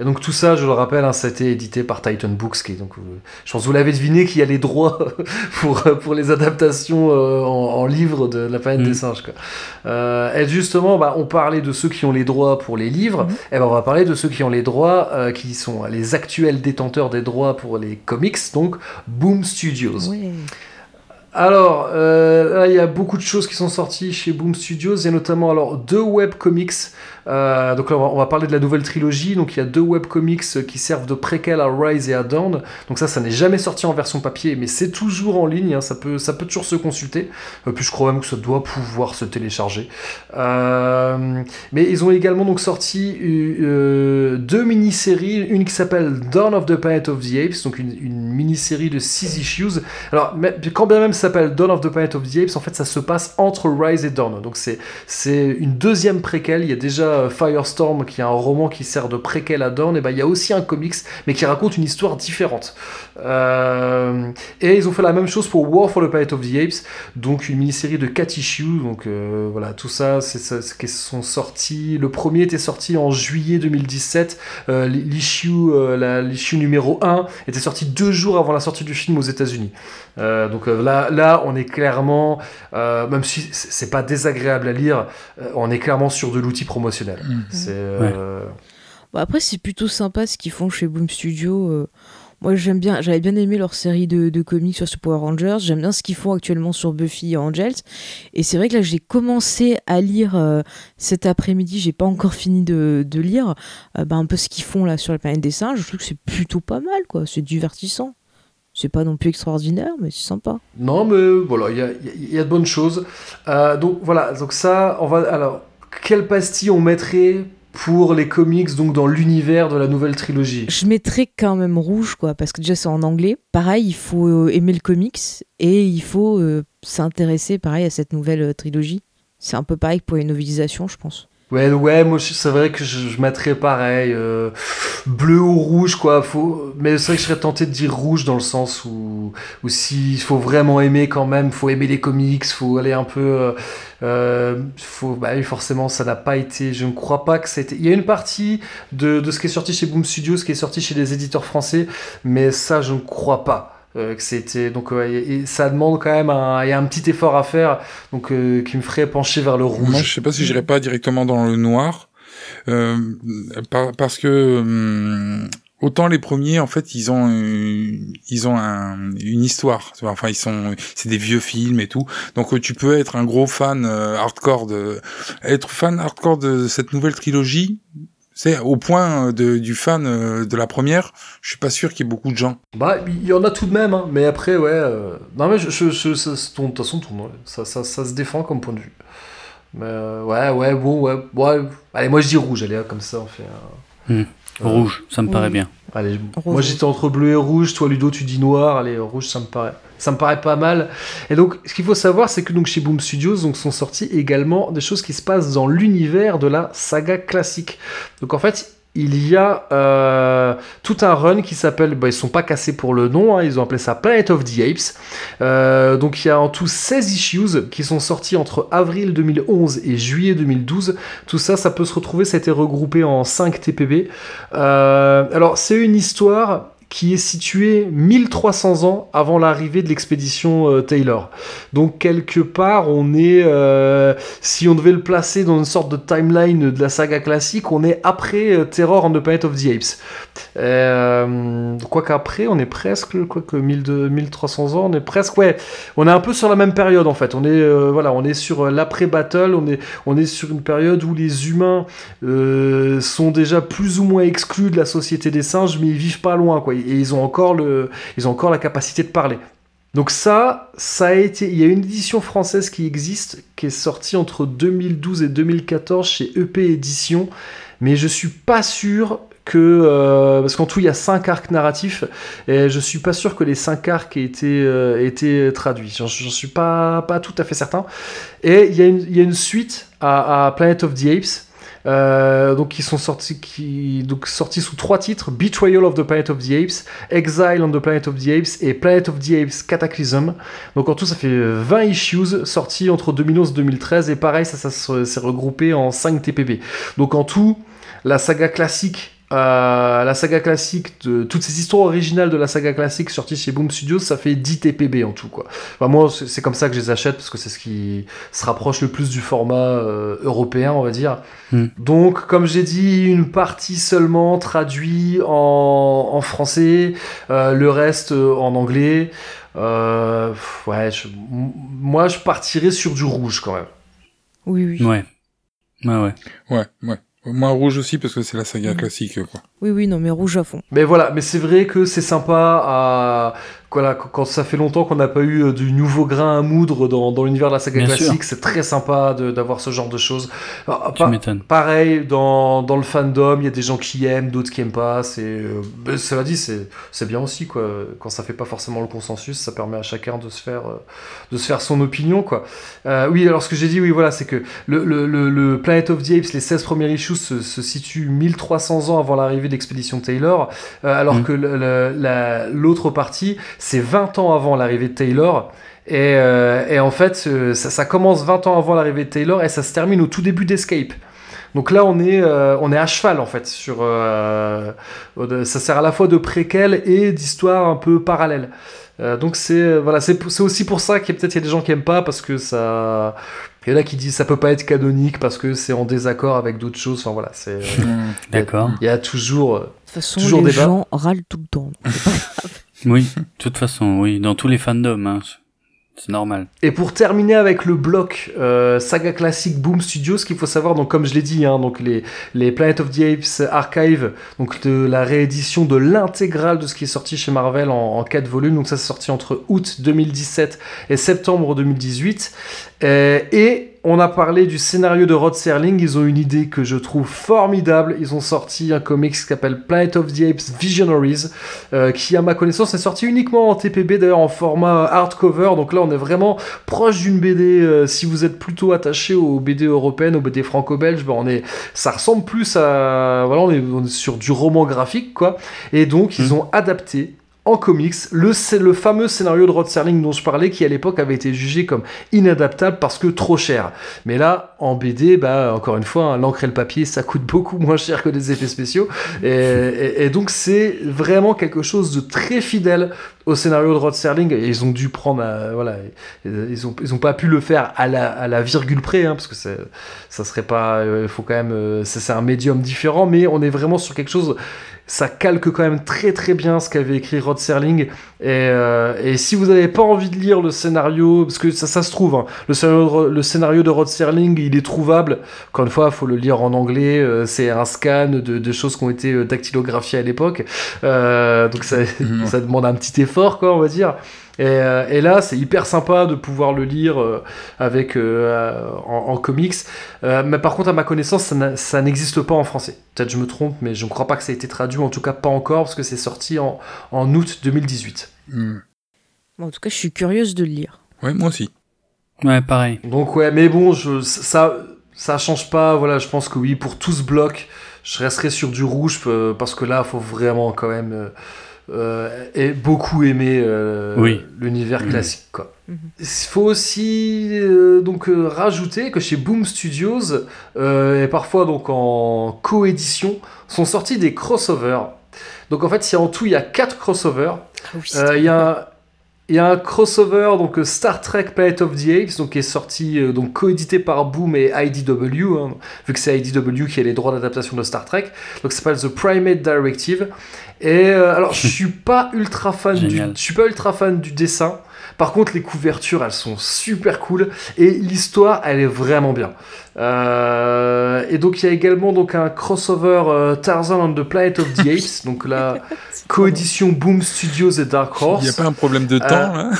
Et donc tout ça, je le rappelle, hein, ça a été édité par Titan Books, qui est donc, euh, je pense que vous l'avez deviné, qu'il y a les droits pour, pour les adaptations euh, en, en livre de la planète Mm. des singes. Quoi. Euh, et justement, bah, on parlait de ceux qui ont les droits pour les livres, Mhm. et ben on va parler de ceux qui ont les droits, euh, qui sont les actuels détenteurs des droits pour les comics, donc Boom Studios. Ouais. Alors, euh, là, il y a beaucoup de choses qui sont sorties chez Boom Studios. A notamment alors deux webcomics. Euh, donc là, on va, parler de la nouvelle trilogie. Donc il y a deux webcomics qui servent de préquel à Rise et à Dawn. Donc ça, ça n'est jamais sorti en version papier, mais c'est toujours en ligne. hein. Ça peut, ça peut toujours se consulter. Euh, puis je crois même que ça doit pouvoir se télécharger. Euh, mais ils ont également donc sorti euh, deux mini-séries. Une qui s'appelle Dawn of the Planet of the Apes, donc une, mini-série de 6 issues. Alors, quand bien même ça s'appelle Dawn of the Planet of the Apes, en fait, ça se passe entre Rise et Dawn. Donc, c'est une deuxième préquelle. Il y a déjà euh, Firestorm, qui est un roman qui sert de préquelle à Dawn. Et ben, il y a aussi un comics, mais qui raconte une histoire différente. Euh, et ils ont fait la même chose pour War for the Planet of the Apes, donc une mini-série de 4 issues. Donc, euh, voilà, tout ça, c'est c'est- qui sont sortis. Le premier était sorti en juillet 2017. Euh, l'issue, euh, l'issue numéro 1 était sorti deux jours avant la sortie du film aux États-Unis. Euh, donc euh, là, là, on est clairement, euh, même si c'est pas désagréable à lire, euh, on est clairement sur de l'outil promotionnel. Mm. C'est euh, Bon, après, c'est plutôt sympa ce qu'ils font chez Boom Studio. Euh. moi, j'aime bien, j'avais bien aimé leur série de, comics sur Power Rangers. J'aime bien ce qu'ils font actuellement sur Buffy et Angels. Et c'est vrai que là, j'ai commencé à lire euh, cet après-midi. J'ai pas encore fini de, lire euh, bah, un peu ce qu'ils font là sur la planète des singes. Je trouve que c'est plutôt pas mal, quoi. C'est divertissant. C'est pas non plus extraordinaire, mais c'est sympa. Non, mais voilà, il y a, de bonnes choses. Euh, donc voilà, donc ça, on va. Alors, quelle pastille on mettrait pour les comics, donc dans l'univers de la nouvelle trilogie Je mettrais quand même rouge, quoi, parce que déjà c'est en anglais. Pareil, il faut euh, aimer le comics et il faut euh, s'intéresser, pareil, à cette nouvelle euh, trilogie. C'est un peu pareil pour les novelisations, je pense. Ouais, ouais, moi c'est vrai que je, je mettrais pareil, euh, bleu ou rouge, quoi. Faut, mais c'est vrai que je serais tenté de dire rouge dans le sens où, où s'il faut vraiment aimer quand même, faut aimer les comics, faut aller un peu. euh, euh, faut, bah oui, forcément, ça n'a pas été. Je ne crois pas que c'était. Il y a une partie de, de ce qui est sorti chez Boom Studios, ce qui est sorti chez les éditeurs français, mais ça, je ne crois pas. Euh, que c'était donc ouais, et, et ça demande quand même un, il y a un petit effort à faire donc euh, qui me ferait pencher vers le rouge Moi, je sais pas si j'irais pas directement dans le noir, euh, par- parce que hum, autant les premiers, en fait, ils ont une- ils ont un- une histoire. Enfin, ils sont, c'est des vieux films et tout. Donc, tu peux être un gros fan euh, hardcore de, être fan hardcore de cette nouvelle trilogie. C'est au point de, du fan euh, de la première, je suis pas sûr qu'il y ait beaucoup de gens. Bah, il y en a tout de même, hein. mais après, ouais. euh, Non, mais je, je, je- ça- ton- de toute façon, ton- ouais, ça, ça, ça se défend comme point de vue. Mais euh, ouais, ouais, bon, ouais, ouais. Allez, moi je dis rouge, allez, hop, comme ça, on fait. Hmm. Rouge, ça me Oui. paraît bien. Allez, Rouge. moi j'étais entre bleu et rouge, toi Ludo tu dis noir, allez rouge ça me paraît, ça me paraît pas mal. Et donc ce qu'il faut savoir c'est que donc chez Boom Studios donc sont sortis également des choses qui se passent dans l'univers de la saga classique. Donc en fait il y a euh, tout un run qui s'appelle, bah, ils sont pas cassés pour le nom, hein, ils ont appelé ça Planet of the Apes. Euh, donc il y a en tout 16 issues qui sont sortis entre avril 2011 et juillet 2012. Tout ça, ça peut se retrouver, ça a été regroupé en 5 TPB. Euh, alors c'est une histoire qui est situé 1300 ans avant l'arrivée de l'expédition euh, Taylor. Donc quelque part, on est, euh, si on devait le placer dans une sorte de timeline de la saga classique, on est après euh, Terror on the Planet of the Apes. Quoi qu'après, on est presque, quoi que 1300 ans, on est presque, ouais, on est un peu sur la même période en fait. On est, voilà, on est sur euh, l'après-battle, on est, on est sur une période où les humains sont déjà plus ou moins exclus de la société des singes, mais ils vivent pas loin, quoi. Et ils ont encore le, ils ont encore la capacité de parler. Donc ça, ça a été, il y a une édition française qui existe, qui est sortie entre 2012 et 2014 chez EP Édition, mais je suis pas sûr que euh, parce qu'en tout il y a cinq arcs narratifs et je suis pas sûr que les cinq arcs aient été, euh, été traduits. J'en suis pas, pas tout à fait certain. Et il y, a une- il y a une suite à Planet of the Apes. Euh, donc qui sont sortis donc sortis sous trois titres. Betrayal of the Planet of the Apes Exile on the Planet of the Apes et Planet of the Apes Cataclysm. Donc en tout ça fait 20 issues sortis entre 2011 et 2013 et pareil ça, ça se- s'est regroupé en 5 TPB donc en tout la saga classique euh, la saga classique de toutes ces histoires originales de la saga classique sorties chez Boom Studios ça fait 10 TPB en tout quoi Enfin, moi c'est comme ça que je les achète parce que c'est ce qui se rapproche le plus du format euh, européen on va dire Hmm. donc comme j'ai dit une partie seulement traduit en, en français euh, le reste euh, en anglais Euh, ouais je- moi je partirais sur du rouge quand même Oui, oui. Ouais. Ouais, ouais. Ouais, ouais. Moi, rouge aussi, parce que c'est la saga Mhm. classique, quoi. Oui, oui, non, mais rouge à fond. Mais voilà, mais c'est vrai que c'est sympa à voilà, quand ça fait longtemps qu'on n'a pas eu euh, du nouveau grain à moudre dans, dans l'univers de la saga Bien classique, c'est très sympa d'avoir ce genre de choses. Ah, Tu pareil, dans, dans le fandom, il y a des gens qui aiment, d'autres qui aiment pas. C'est, euh, mais cela dit, c'est bien aussi quoi. Quand ça fait pas forcément le consensus, ça permet à chacun de se faire euh, de se faire son opinion quoi. Euh, oui, alors ce que j'ai dit, oui, voilà, c'est que le, le, le, le Planet of the Apes, les 16 premiers issues se, se situent 1300 ans avant l'arrivée de l'expédition Taylor, alors Mhm. que la- l'autre partie, c'est 20 ans avant l'arrivée de Taylor. Et, euh, et en fait, ça, ça commence 20 ans avant l'arrivée de Taylor et ça se termine au tout début d'Escape. Donc là, on est, euh, on est à cheval en fait. Sur, euh, ça sert à la fois de préquel et d'histoire un peu parallèle. Euh, donc c'est voilà, c'est c'est aussi pour ça qu'il y a peut-être il y a des gens qui aiment pas parce que ça. Il y en a qui disent ça peut pas être canonique parce que c'est en désaccord avec d'autres choses. Enfin voilà, c'est. Mhm. D'accord. Il y a toujours. De toute façon, Toujours les débat. gens râlent tout le temps. Oui, de toute façon, oui. Dans tous les fandoms, hein. C'est normal. Et pour terminer avec le bloc euh, saga classique Boom Studios, ce qu'il faut savoir, donc comme je l'ai dit, hein, donc les, les Planet of the Apes Archive, donc de la réédition de l'intégrale de ce qui est sorti chez Marvel en, en 4 volumes, donc ça c'est sorti entre août 2017 et septembre 2018. Euh, et on a parlé du scénario de Rod Serling, ils ont une idée que je trouve formidable, ils ont sorti un comics qui s'appelle Planet of the Apes Visionaries, euh, qui à ma connaissance est sorti uniquement en TPB, d'ailleurs en format hardcover, donc là on est vraiment proche d'une BD, euh, si vous êtes plutôt attaché aux BD européennes, aux BD franco-belges, ben on est, ça ressemble plus à, voilà, on est, on est sur du roman graphique, quoi, et donc ils Mhm. ont adapté en comics le, le fameux scénario de Rod Serling dont je parlais qui à l'époque avait été jugé comme inadaptable parce que trop cher. Mais là, en BD, bah, encore une fois, hein, l'encre et le papier, ça coûte beaucoup moins cher que des effets spéciaux. Et donc, c'est vraiment quelque chose de très fidèle au scénario de Rod Serling. Et ils ont dû prendre, euh, voilà, ils ont, ils ont pas pu le faire à la, à la virgule près, hein, parce que c'est- ça serait pas, il faut quand même, euh, c'est un médium différent, mais on est vraiment sur quelque chose ça calque quand même très très bien ce qu'avait écrit Rod Serling. Et, euh, et si vous n'avez pas envie de lire le scénario, parce que ça, ça se trouve, hein, le, scénario, de le scénario de Rod Serling, il est trouvable. Encore une fois, faut le lire en anglais. euh, c'est un scan de, de choses qui ont été euh, dactylographiées à l'époque. Euh, donc ça, ça demande un petit effort, quoi, on va dire. Et, euh, et là, c'est hyper sympa de pouvoir le lire euh, avec euh, en, en comics. Euh, mais par contre, à ma connaissance, ça n'existe pas en français. Peut-être je me trompe, mais je ne crois pas que ça ait été traduit, en tout cas pas encore, parce que c'est sorti en, en août 2018. Mhm. Bon, en tout cas, je suis curieuse de le lire. Ouais, moi aussi. Ouais, pareil. Donc ouais, mais bon, je, ça ça change pas. Voilà, je pense que oui, pour tout ce bloc, je resterai sur du rouge euh, parce que là, faut vraiment quand même euh, et beaucoup aimer euh, Oui. l'univers classique. Quoi. Mhm. Il faut aussi euh, donc euh, rajouter que chez Boom Studios euh, et parfois donc en coédition sont sortis des crossovers. Donc en fait, il y a en tout il y a quatre crossovers. Ah oui, Euh, Il y a un- il y a un crossover donc euh, Star Trek Planet of the Apes donc qui est sorti euh, donc coédité par Boom et IDW hein, vu que c'est IDW qui a les droits d'adaptation de Star Trek donc ça s'appelle The Primate Directive et euh, alors je suis pas ultra fan du je suis pas ultra fan du dessin. Par contre les couvertures elles sont super cool. Et l'histoire elle est vraiment bien. Euh, et donc il y a également donc un crossover euh, Tarzan on the Planet of the Apes. Donc trop coédition Boom Studios et Dark Il Horse n'y a pas un problème de temps, là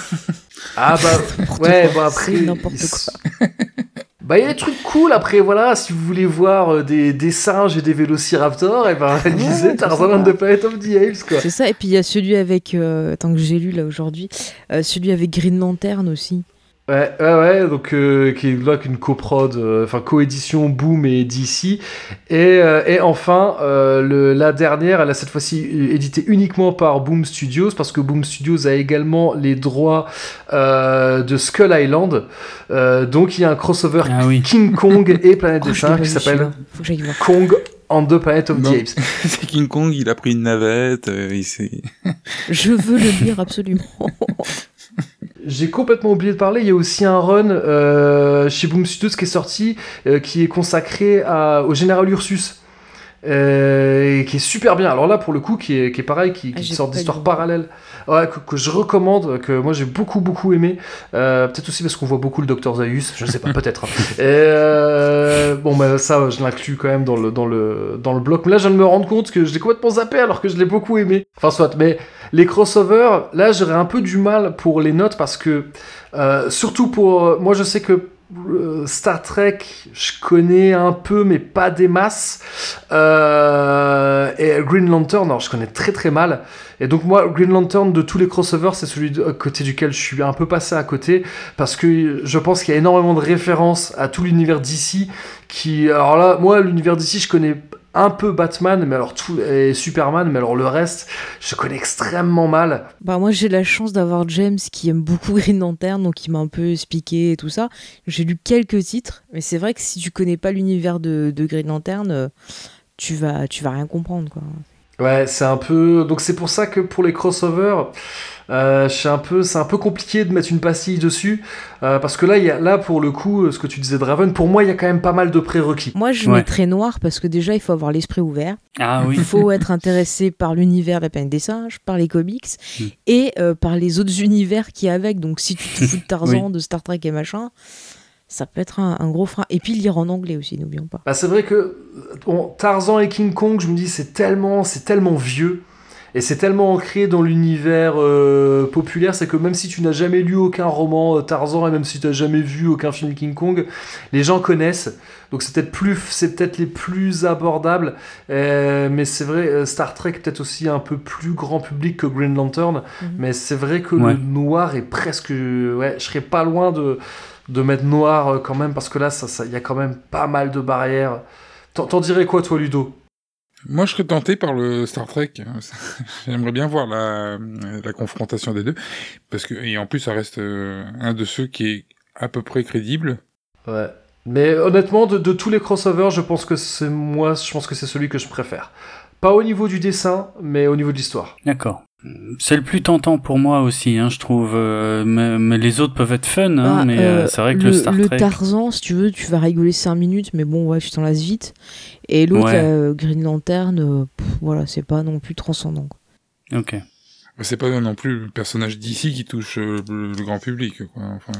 ah bah ouais quoi. bah après C'est n'importe il- bah il y a des trucs cool après voilà si vous voulez voir euh, des, des singes et des vélociraptors et ben lisez Tarzan and the Planet of the Apes quoi. C'est ça, et puis il y a celui avec, euh, tant que j'ai lu là aujourd'hui, euh, celui avec Green Lantern aussi. Ouais ouais ouais donc euh, qui est là qu'une coprod euh, enfin coédition Boom et DC et, euh, et enfin euh, le, la dernière elle a cette fois-ci euh, édité uniquement par Boom Studios parce que Boom Studios a également les droits euh, de Skull Island Euh, donc il y a un crossover Ah oui. King Kong et Planète Oh, des Singes pas qui s'appelle. Kong and the Planet of Non. the Apes. C'est King Kong, il a pris une navette, euh, il s'est... Je veux le lire absolument. J'ai complètement oublié de parler, il y a aussi un run euh, chez Boom Studios qui est sorti, euh, qui est consacré à- au général Ursus. euh, et qui est super bien. Alors là, pour le coup, qui est, qui est pareil, qui, Ah, qui sort d'histoires parallèles, ouais, que, que je recommande, que moi j'ai beaucoup beaucoup aimé. Euh, peut-être aussi parce qu'on voit beaucoup le Docteur Zaius, je sais pas, peut-être. hein. Euh, bon, bah ça, je l'inclus quand même dans le, dans, le, dans le bloc. Mais là, je viens de me rendre compte que je l'ai complètement zappé alors que je l'ai beaucoup aimé. Enfin, soit, mais les crossovers, là, j'aurais un peu du mal pour les notes parce que, euh, surtout pour. Moi, je sais que euh, Star Trek, je connais un peu, mais pas des masses. Euh, et Green Lantern, alors je connais très très mal. Et donc moi, Green Lantern, de tous les crossovers, c'est celui à côté duquel je suis un peu passé à côté, parce que je pense qu'il y a énormément de références à tout l'univers d'ici, qui... Alors là, moi, l'univers d'ici, je connais un peu Batman, mais alors tout, et Superman, mais alors le reste, je connais extrêmement mal. Bah moi j'ai la chance d'avoir James qui aime beaucoup Green Lantern, donc il m'a un peu expliqué et tout ça. J'ai lu quelques titres, mais c'est vrai que si tu connais pas l'univers de, de Green Lantern, euh, tu vas, tu vas rien comprendre quoi. Ouais, c'est un peu. Donc c'est pour ça que pour les crossovers, euh, c'est un peu, c'est un peu compliqué de mettre une pastille dessus, euh, parce que là, il y a, là pour le coup, euh, ce que tu disais Draven, pour moi, il y a quand même pas mal de prérequis. Moi je Ouais. mettrais noir parce que déjà il faut avoir l'esprit ouvert, Ah oui. il faut être intéressé par l'univers de la planète des singes, par les comics Mm. et euh, par les autres univers qui y a avec. Donc si tu te fous de Tarzan, de Star Trek et machin, ça peut être un, un gros frein. Et puis lire en anglais aussi, n'oublions pas. Bah, c'est vrai que euh, bon, Tarzan et King Kong, je me dis, c'est tellement, c'est tellement vieux. Et c'est tellement ancré dans l'univers euh, populaire, c'est que même si tu n'as jamais lu aucun roman euh, Tarzan et même si tu n'as jamais vu aucun film King Kong, les gens connaissent. Donc c'est peut-être plus, c'est peut-être les plus abordables. Euh, mais c'est vrai, euh, Star Trek est peut-être aussi un peu plus grand public que Green Lantern. Mhm. Mais c'est vrai que Ouais. le noir est presque, ouais, je serais pas loin de de mettre noir euh, quand même parce que là, ça, ça, il y a quand même pas mal de barrières. T'en dirais quoi, toi, Ludo? Moi, je serais tenté par le Star Trek. J'aimerais bien voir la, la confrontation des deux. Parce que, et en plus, ça reste euh, un de ceux qui est à peu près crédible. Ouais. Mais honnêtement, de, de tous les crossovers, je pense que c'est moi, je pense que c'est celui que je préfère. Pas au niveau du dessin, mais au niveau de l'histoire. D'accord. C'est le plus tentant pour moi aussi, hein, je trouve. euh, mais, mais les autres peuvent être fun, hein, Bah, mais euh, euh, c'est vrai que le, Star Trek. Tarzan, si tu veux, tu vas rigoler 5 minutes, mais bon, ouais, tu t'en lasses vite. Et l'autre, Ouais. euh, Green Lantern, pff, voilà, c'est pas non plus transcendant. quoi. Ok. C'est pas non plus le personnage d'ici qui touche le, le grand public. Quoi. Enfin,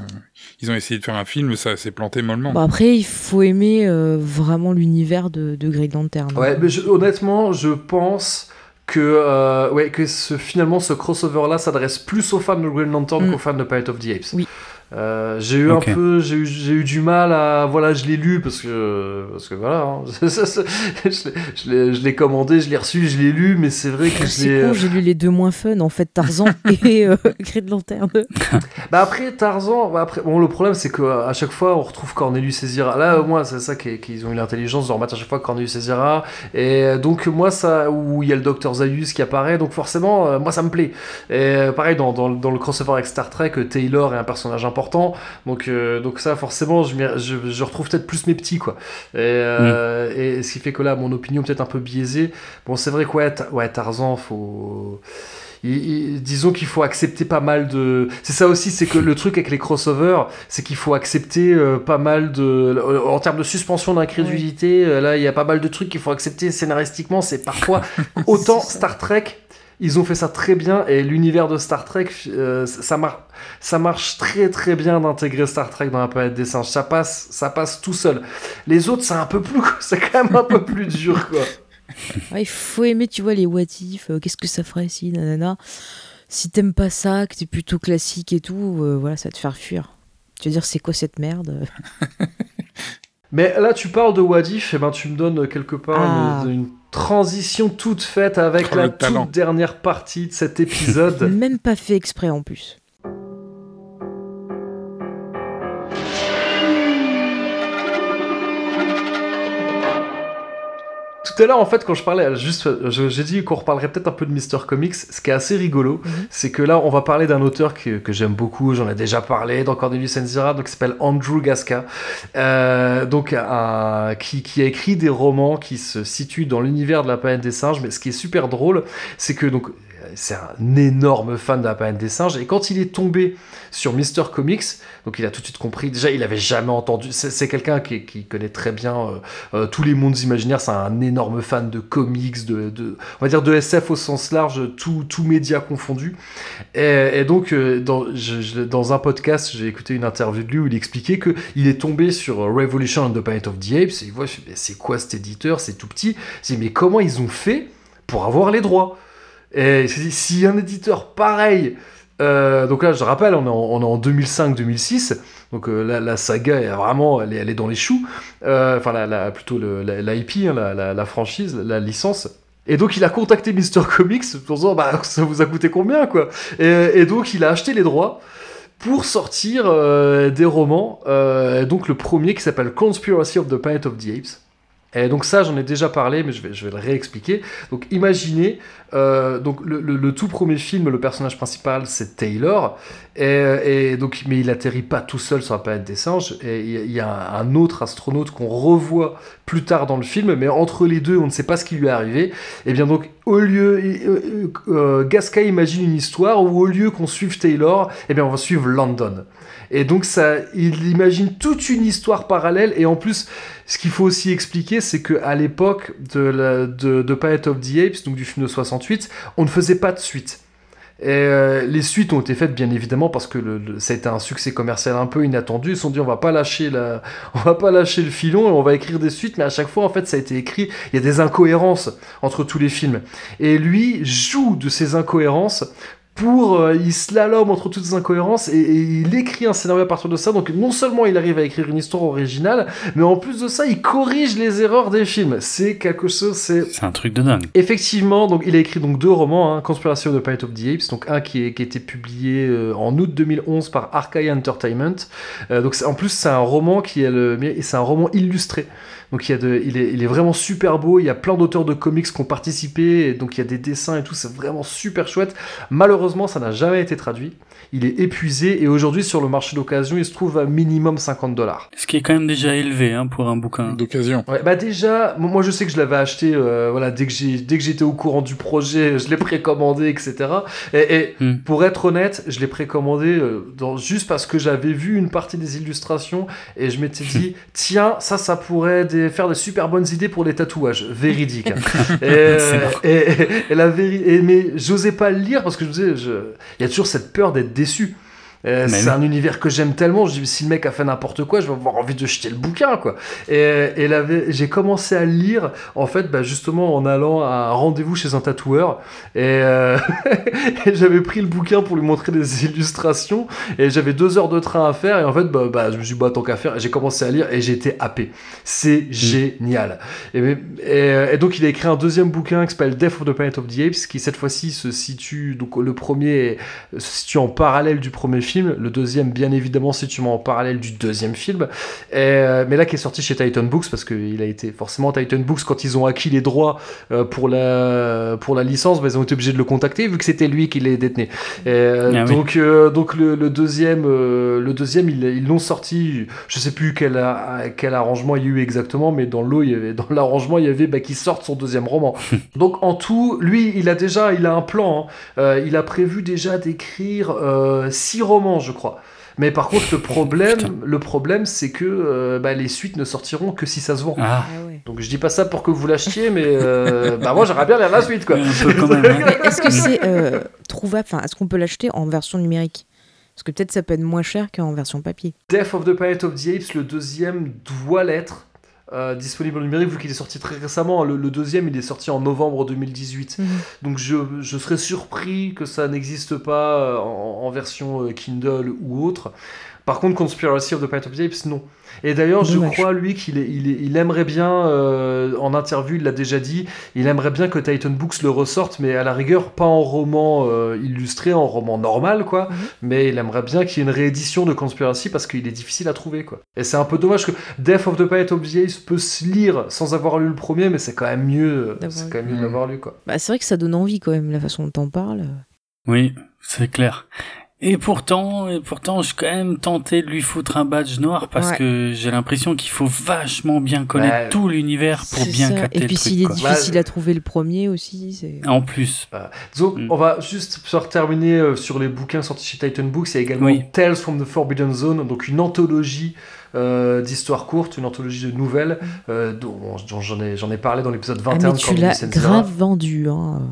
ils ont essayé de faire un film, ça s'est planté mollement. Bon, après, il faut aimer euh, vraiment l'univers de, de Green Lantern. Ouais, mais je- honnêtement, je pense que, euh, ouais, que ce, finalement, ce crossover-là s'adresse plus aux fans de Green Lantern Mm. qu'aux fans de Planet of the Apes. Oui. Euh, j'ai eu un peu, j'ai eu, j'ai eu du mal à, voilà, je l'ai lu parce que, parce que voilà, hein, je l'ai- je l'ai- je l'ai commandé, je l'ai reçu, je l'ai lu, mais c'est vrai que con, j'ai lu les deux moins fun, en fait, Tarzan et euh, Cri de lanterne. Bah après Tarzan, bah après bon le problème c'est que à chaque fois on retrouve Cornelius et Zira. Là au moins c'est ça qui est- qu'ils ont eu l'intelligence de remettre à chaque fois Cornelius et Zira. Et donc moi ça où il y a le docteur Zaius qui apparaît donc forcément euh, moi ça me plaît. Et euh, pareil dans, dans, dans le crossover avec Star Trek Taylor est un personnage important donc euh, donc ça forcément je, je, je retrouve peut-être plus mes petits quoi. Et, euh, et ce qui fait que là mon opinion peut-être un peu biaisée. Bon c'est vrai que ouais, ouais Tarzan faut il- il- disons qu'il faut accepter pas mal de. C'est ça aussi, c'est que le truc avec les crossovers, c'est qu'il faut accepter euh, pas mal de. En termes de suspension d'incrédulité, là, il y a pas mal de trucs qu'il faut accepter scénaristiquement. C'est parfois autant. Star Trek. Ils ont fait ça très bien et l'univers de Star Trek, euh, ça, mar- ça marche très très bien d'intégrer Star Trek dans la planète des singes. Ça passe, ça passe tout seul. Les autres, c'est un peu plus, c'est quand même un peu plus dur quoi. Ouais, il faut aimer, tu vois, les what if, euh, qu'est-ce que ça ferait si, nanana. Si t'aimes pas ça, que t'es plutôt classique et tout, euh, voilà, ça va te faire fuir. Tu vas dire, c'est quoi cette merde? Mais là, tu parles de Wadif, et ben tu me donnes quelque part Ah. une, une transition toute faite avec Oh, la toute dernière partie de cet épisode. Même pas fait exprès en plus. Tout à l'heure, en fait, quand je parlais, juste, j'ai dit qu'on reparlerait peut-être un peu de Mister Comics. Ce qui est assez rigolo, Mhm. c'est que là, on va parler d'un auteur que, que j'aime beaucoup. J'en ai déjà parlé dans Cornelius Enzira, donc qui s'appelle Andrew Gasca, euh, donc un- qui, qui a écrit des romans qui se situent dans l'univers de la planète des singes. Mais ce qui est super drôle, c'est que donc c'est un énorme fan de la planète des singes et quand il est tombé sur Mister Comics, donc il a tout de suite compris. Déjà, il avait jamais entendu. C'est quelqu'un qui, connaît très bien euh, euh, tous les mondes imaginaires. C'est un énorme fan de comics, de, on va dire de SF au sens large, tout, tout média confondu. Et, donc, euh, dans, dans un podcast, j'ai écouté une interview de lui où il expliquait que il est tombé sur Revolution and the Planet of the Apes. Et il voit, c'est quoi cet éditeur? C'est tout petit. Il dit, mais comment ils ont fait pour avoir les droits? Et il s'est dit, si un éditeur pareil. euh, donc là, je rappelle, on est en, en 2005-2006. Donc euh, la, la saga est vraiment, elle est, dans les choux. Euh, Enfin, la, plutôt le- la, la IP, hein, la, franchise, la licence. Et donc il a contacté Mister Comics pour disant bah ça vous a coûté combien quoi? Et, donc il a acheté les droits pour sortir euh, des romans. Donc le premier qui s'appelle Conspiracy of the Planet of the Apes. Et donc ça, j'en ai déjà parlé, mais je vais, le réexpliquer. Donc imaginez, euh, donc le, tout premier film, le personnage principal, c'est Taylor, et, donc mais il atterrit pas tout seul sur la planète des singes. Et il y a- il y, a un autre astronaute qu'on revoit plus tard dans le film, mais entre les deux, on ne sait pas ce qui lui est arrivé. Et bien donc, au lieu, euh, euh, Gasca imagine une histoire où au lieu qu'on suive Taylor, eh bien on va suivre London. Et donc ça, il imagine toute une histoire parallèle. Et en plus, ce qu'il faut aussi expliquer, c'est que à l'époque de, la- de, of the Apes, donc du film de 68, on ne faisait pas de suite. Et euh, les suites ont été faites bien évidemment parce que le, le- ça a été un succès commercial un peu inattendu. Ils se sont dit on va pas lâcher la, on va pas lâcher le filon et on va écrire des suites. Mais à chaque fois en fait ça a été écrit. Il y a des incohérences entre tous les films. Et lui joue de ces incohérences pour euh, il slalom entre toutes ces incohérences et, et il écrit un scénario à partir de ça. Donc non seulement il arrive à écrire une histoire originale, mais en plus de ça il corrige les erreurs des films. C'est quelque chose, c'est C'est un truc de dingue. Effectivement, donc il a écrit donc deux romans, hein, Conspiration of the Planet of the Apes, donc un qui, est, qui a été publié euh, en août 2011 par Archaea Entertainment. Euh, donc en plus c'est un roman qui est le, c'est un roman illustré. Donc il, est vraiment super beau, il y a plein d'auteurs de comics qui ont participé, et donc il y a des dessins et tout, c'est vraiment super chouette. Malheureusement, ça n'a jamais été traduit. Il est épuisé et aujourd'hui sur le marché d'occasion, il se trouve à minimum 50 dollars. Ce qui est quand même déjà élevé hein, pour un bouquin. d'occasion. Ouais, bah déjà, mo- moi je sais que je l'avais acheté, euh, voilà, dès que j'ai, dès que j'étais au courant du projet, je l'ai précommandé, etc. Et, et Hmm. pour être honnête, je l'ai précommandé euh, dans, juste parce que j'avais vu une partie des illustrations et je m'étais dit, tiens, ça, ça pourrait des- faire des super bonnes idées pour des tatouages, véridique. et, euh, et, et- et la véri- et- mais j'osais pas le lire parce que je me disais, il y a toujours cette peur d'être déçu. Euh, c'est un univers que j'aime tellement. Je dis, si le mec a fait n'importe quoi, je vais avoir envie de jeter le bouquin, quoi. Et, et là, j'ai commencé à lire, en fait, bah, justement en allant à un rendez-vous chez un tatoueur. Et, euh, et j'avais pris le bouquin pour lui montrer des illustrations. Et j'avais deux heures de train à faire. Et en fait, bah, bah, je me suis dit, bah, tant qu'à faire. Et j'ai commencé à lire et j'ai été happé. C'est génial. Et, donc, il a écrit un deuxième bouquin qui s'appelle Death of the Planet of the Apes, qui cette fois-ci se situe. Donc, le premier se situe en parallèle du premier film. Le deuxième, bien évidemment, se situe en parallèle du deuxième film. Et, euh, mais là, qui est sorti chez Titan Books, parce qu'il a été forcément Titan Books, quand ils ont acquis les droits euh, pour, la, pour la licence, bah, ils ont été obligés de le contacter, vu que c'était lui qui les détenait. Et, euh, Ah donc, donc le, le deuxième, le deuxième ils l'ont sorti, je sais plus quel, a- quel arrangement il y a eu exactement, mais dans l'eau, il y avait, dans l'arrangement, il y avait bah, qu'il sorte son deuxième roman. donc en tout, lui, il a déjà, il a un plan. hein. Il a prévu déjà d'écrire six romans, je crois. Mais par contre, le problème, le problème, c'est que euh, bah, les suites ne sortiront que si ça se vend. Ah, Ah ouais. Donc je dis pas ça pour que vous l'achetiez, mais euh, bah moi j'aimerais bien lire la suite quoi. hein. Mais est-ce que c'est euh, trouvable Enfin, est-ce qu'on peut l'acheter en version numérique? Parce que peut-être ça peut être moins cher qu'en version papier. Death of the Planet of the Apes, le deuxième doit l'être. Euh, disponible en numérique vu qu'il est sorti très récemment. Le, le deuxième, il est sorti en novembre 2018. Mhm. Donc je, je serais surpris que ça n'existe pas euh, en, en version euh, Kindle ou autre. Par contre, Conspiracy of the Planet of the Apes, non. Et d'ailleurs, je crois, lui, qu'il il, il aimerait bien, euh, en interview, il l'a déjà dit, il aimerait bien que Titan Books le ressorte, mais à la rigueur, pas en roman euh, illustré, en roman normal, quoi. Mhm. Mais il aimerait bien qu'il y ait une réédition de Conspiracy parce qu'il est difficile à trouver, quoi. Et c'est un peu dommage que Death of the Planet of the Apes peut se lire sans avoir lu le premier, mais c'est quand même mieux, D'avoir c'est quand même lu. mieux de l'avoir lu, quoi. Bah, c'est vrai que ça donne envie quand même, la façon dont t'en parles. Oui, c'est clair. Et pourtant, et pourtant, je suis quand même tenté de lui foutre un badge noir parce Ouais. que j'ai l'impression qu'il faut vachement bien connaître Ouais. tout l'univers pour bien ça. capter Et puis le s'il est truc. quoi. difficile Bah, à trouver le premier aussi, c'est. En plus. Donc, Mm. on va juste se terminer euh, sur les bouquins sortis chez Titan Books. Il y a également Oui. Tales from the Forbidden Zone, donc une anthologie euh, d'histoires courtes, une anthologie de nouvelles, euh, dont, dont j'en ai, ai parlé dans l'épisode Ah, 21 mais de tu l'as grave vendu, hein.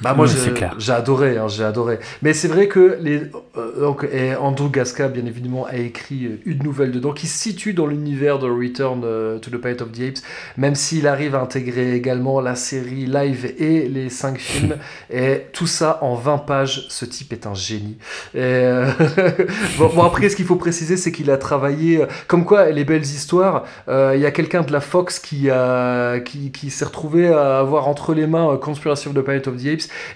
Bah moi j'ai- adoré, hein, j'ai adoré. Mais c'est vrai que les euh, donc et Andrew Gasca bien évidemment a écrit euh, une nouvelle dedans qui se situe dans l'univers de Return euh, to the Planet of the Apes, même s'il arrive à intégrer également la série live et les cinq films et tout ça en 20 pages. Ce type est un génie. Et, euh, bon, bon, après ce qu'il faut préciser c'est qu'il a travaillé comme quoi les belles histoires. euh, Il y a quelqu'un de la Fox qui a qui, qui s'est retrouvé à avoir entre les mains Conspiracy of the Planet of the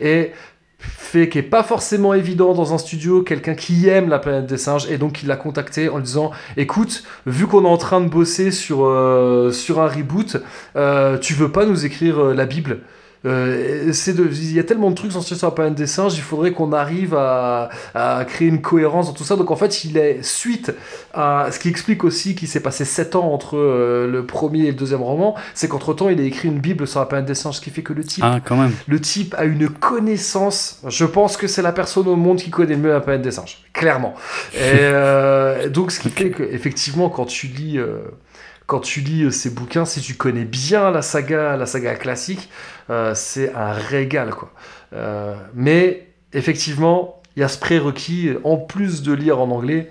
Et fait qui est pas forcément évident dans un studio, quelqu'un qui aime la planète des singes, et donc il l'a contacté en lui disant écoute, vu qu'on est en train de bosser sur, euh, un reboot, euh, tu veux pas nous écrire euh, la Bible? Euh, de, il y a tellement de trucs sortis sur la planète des singes, il faudrait qu'on arrive à, à créer une cohérence dans tout ça. Donc en fait, il est suite à ce qui explique aussi qu'il s'est passé 7 ans entre euh, le premier et le deuxième roman, c'est qu'entre temps, il a écrit une Bible sur la planète des singes, ce qui fait que le type Ah, quand même. le type a une connaissance. Je pense que c'est la personne au monde qui connaît le mieux la planète des singes, clairement. Et euh, donc, ce qui fait que, effectivement, quand tu lis, euh, quand tu lis euh, ces bouquins, si tu connais bien la saga, la saga classique, euh, c'est un régal, quoi. Euh, mais effectivement, il y a ce prérequis. En plus de lire en anglais,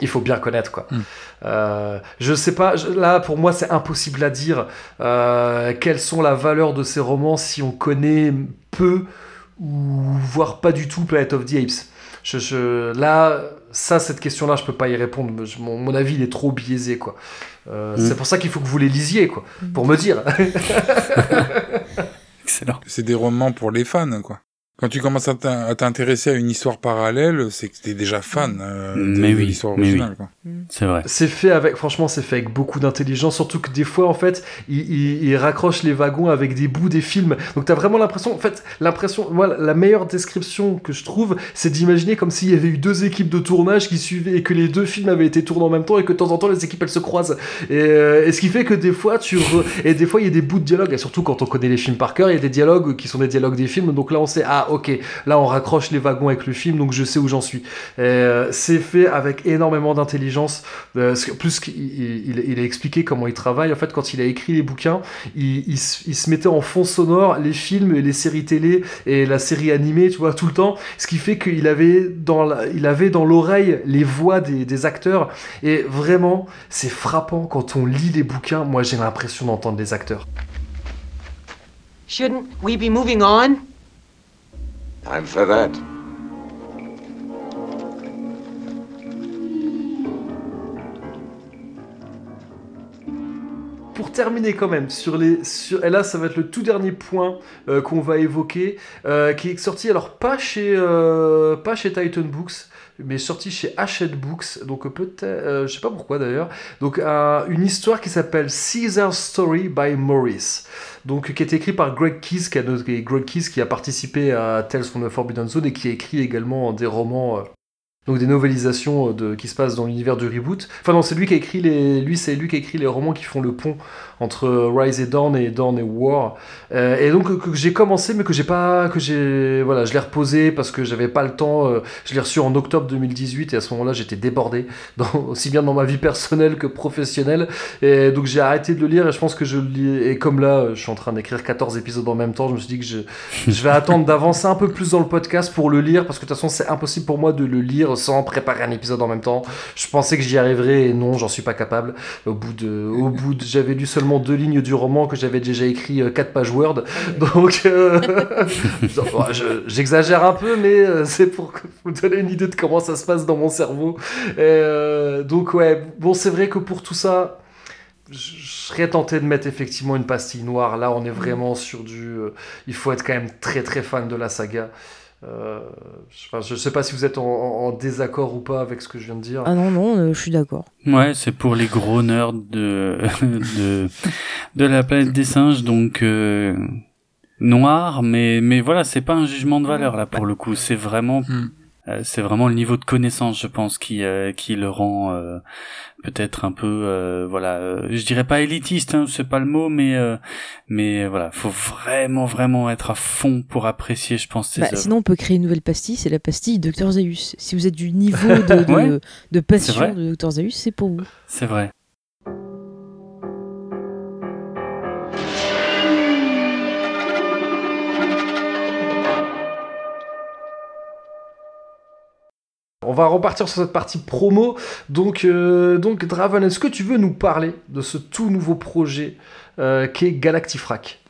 il faut bien connaître, quoi. Mm. Euh, je sais pas, je- là pour moi c'est impossible à dire quelles sont la valeur de ces romans si on connaît peu ou voire pas du tout Planet of the Apes. Je, je- là, ça, cette question-là, je peux pas y répondre. Je- mon, mon avis, il est trop biaisé, quoi. Euh, Mm. C'est pour ça qu'il faut que vous les lisiez, quoi, pour me dire. Excellent. C'est des romans pour les fans, quoi. Quand tu commences à t'in- à t'intéresser à une histoire parallèle, c'est que t'es déjà fan euh, de, Mais de oui, l'histoire mais originale. Quoi. C'est vrai. C'est fait avec, franchement, c'est fait avec beaucoup d'intelligence, surtout que des fois, en fait, il, il, il raccroche les wagons avec des bouts des films. Donc, t'as vraiment l'impression, en fait, l'impression, moi, la meilleure description que je trouve, c'est d'imaginer comme s'il y avait eu deux équipes de tournage qui suivaient et que les deux films avaient été tournés en même temps et que de temps en temps, les équipes, elles se croisent. Et, euh, ce qui fait que des fois, tu et des fois, il y a des bouts de dialogue, et surtout quand on connaît les films par cœur, il y a des dialogues qui sont des dialogues des films. Donc là, on sait, ah, ok, là, on raccroche les wagons avec le film, donc je sais où j'en suis. Euh, c'est fait avec énormément d'intelligence. Intelligence. Euh, plus il, il, a expliqué comment il travaille. En fait, quand il a écrit les bouquins, il, il, se mettait en fond sonore les films et les séries télé et la série animée, tu vois, tout le temps. Ce qui fait qu'il avait dans il avait dans l'oreille les voix des, des acteurs. Et vraiment, c'est frappant quand on lit les bouquins. Moi, j'ai l'impression d'entendre les acteurs. Shouldn't we be moving on? I'm for that. Terminer quand même sur les sur et là ça va être le tout dernier point euh, qu'on va évoquer euh, qui est sorti alors pas chez euh, pas chez Titan Books mais sorti chez Hachette Books. Donc peut-être je sais pas pourquoi d'ailleurs. Donc une histoire qui s'appelle Caesar's Story by Morris donc qui est écrit par Greg Keys qui a, Greg Keys qui a participé à Tales from the Forbidden Zone et qui a écrit également des romans donc des novélisations de, qui se passent dans l'univers du reboot. Enfin non, c'est lui qui écrit les, lui c'est lui qui écrit les romans qui font le pont entre Rise et Dawn et Dawn et War. Euh, et donc que, j'ai commencé, mais que j'ai pas, que j'ai, voilà, je l'ai reposé parce que j'avais pas le temps. Euh, je l'ai reçu en octobre 2018 et à ce moment-là, j'étais débordé, aussi bien dans ma vie personnelle que professionnelle. Et donc j'ai arrêté de le lire et je pense que je lis. Et comme là, je suis en train d'écrire 14 épisodes en même temps, je me suis dit que je, je vais attendre d'avancer un peu plus dans le podcast pour le lire parce que de toute façon, c'est impossible pour moi de le lire sans préparer un épisode en même temps. Je pensais que j'y arriverais et non, j'en suis pas capable. Au bout de, au bout de, j'avais lu seulement deux lignes du roman que j'avais déjà écrit euh, quatre pages Word. Donc, euh, j'exagère un peu, mais euh, c'est pour vous donner une idée de comment ça se passe dans mon cerveau. donc, ouais, bon, c'est vrai que pour tout ça, je serais tenté de mettre effectivement une pastille noire. Là, on est vraiment sur du. il faut être quand même très très fan de la saga. Je ne sais pas si vous êtes en, désaccord ou pas avec ce que je viens de dire. Ah non, non, je suis d'accord. Ouais, c'est pour les gros nerds de, de, de la planète des singes, donc euh, noir, mais, mais voilà, c'est pas un jugement de valeur là pour le coup, c'est vraiment, hmm. Euh, c'est vraiment le niveau de connaissance, je pense, qui, euh, qui le rend peut-être un peu, voilà, je dirais pas élitiste, hein, c'est pas le mot, mais, mais voilà, faut vraiment, vraiment être à fond pour apprécier, je pense, ces bah, Sinon, on peut créer une nouvelle pastille, c'est la pastille Dr Zeus. Si vous êtes du niveau de, de, de passion de Dr Zeus, c'est pour vous. C'est vrai. On va repartir sur cette partie promo. Donc, euh, donc Draven, est-ce que tu veux nous parler de ce tout nouveau projet euh, qui est Galactifrac?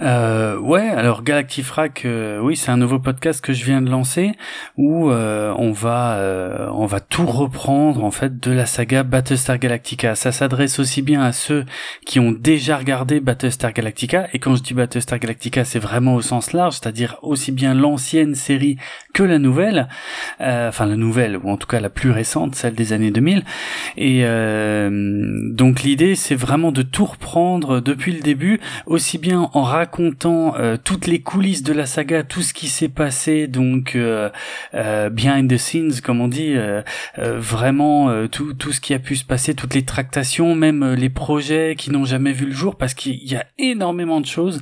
Euh, ouais, alors Galactifrac, euh, oui, c'est un nouveau podcast que je viens de lancer où euh, on va euh, on va tout reprendre en fait de la saga Battlestar Galactica. Ça s'adresse aussi bien à ceux qui ont déjà regardé Battlestar Galactica et quand je dis Battlestar Galactica, c'est vraiment au sens large, c'est-à-dire aussi bien l'ancienne série que la nouvelle, enfin la nouvelle ou en tout cas la plus récente, celle des années 2000. Et donc l'idée, c'est vraiment de tout reprendre depuis le début, aussi bien en racontant euh, toutes les coulisses de la saga, tout ce qui s'est passé, donc euh, euh, behind the scenes, comme on dit, vraiment tout, tout ce qui a pu se passer, toutes les tractations, même les projets qui n'ont jamais vu le jour, parce qu'il y a énormément de choses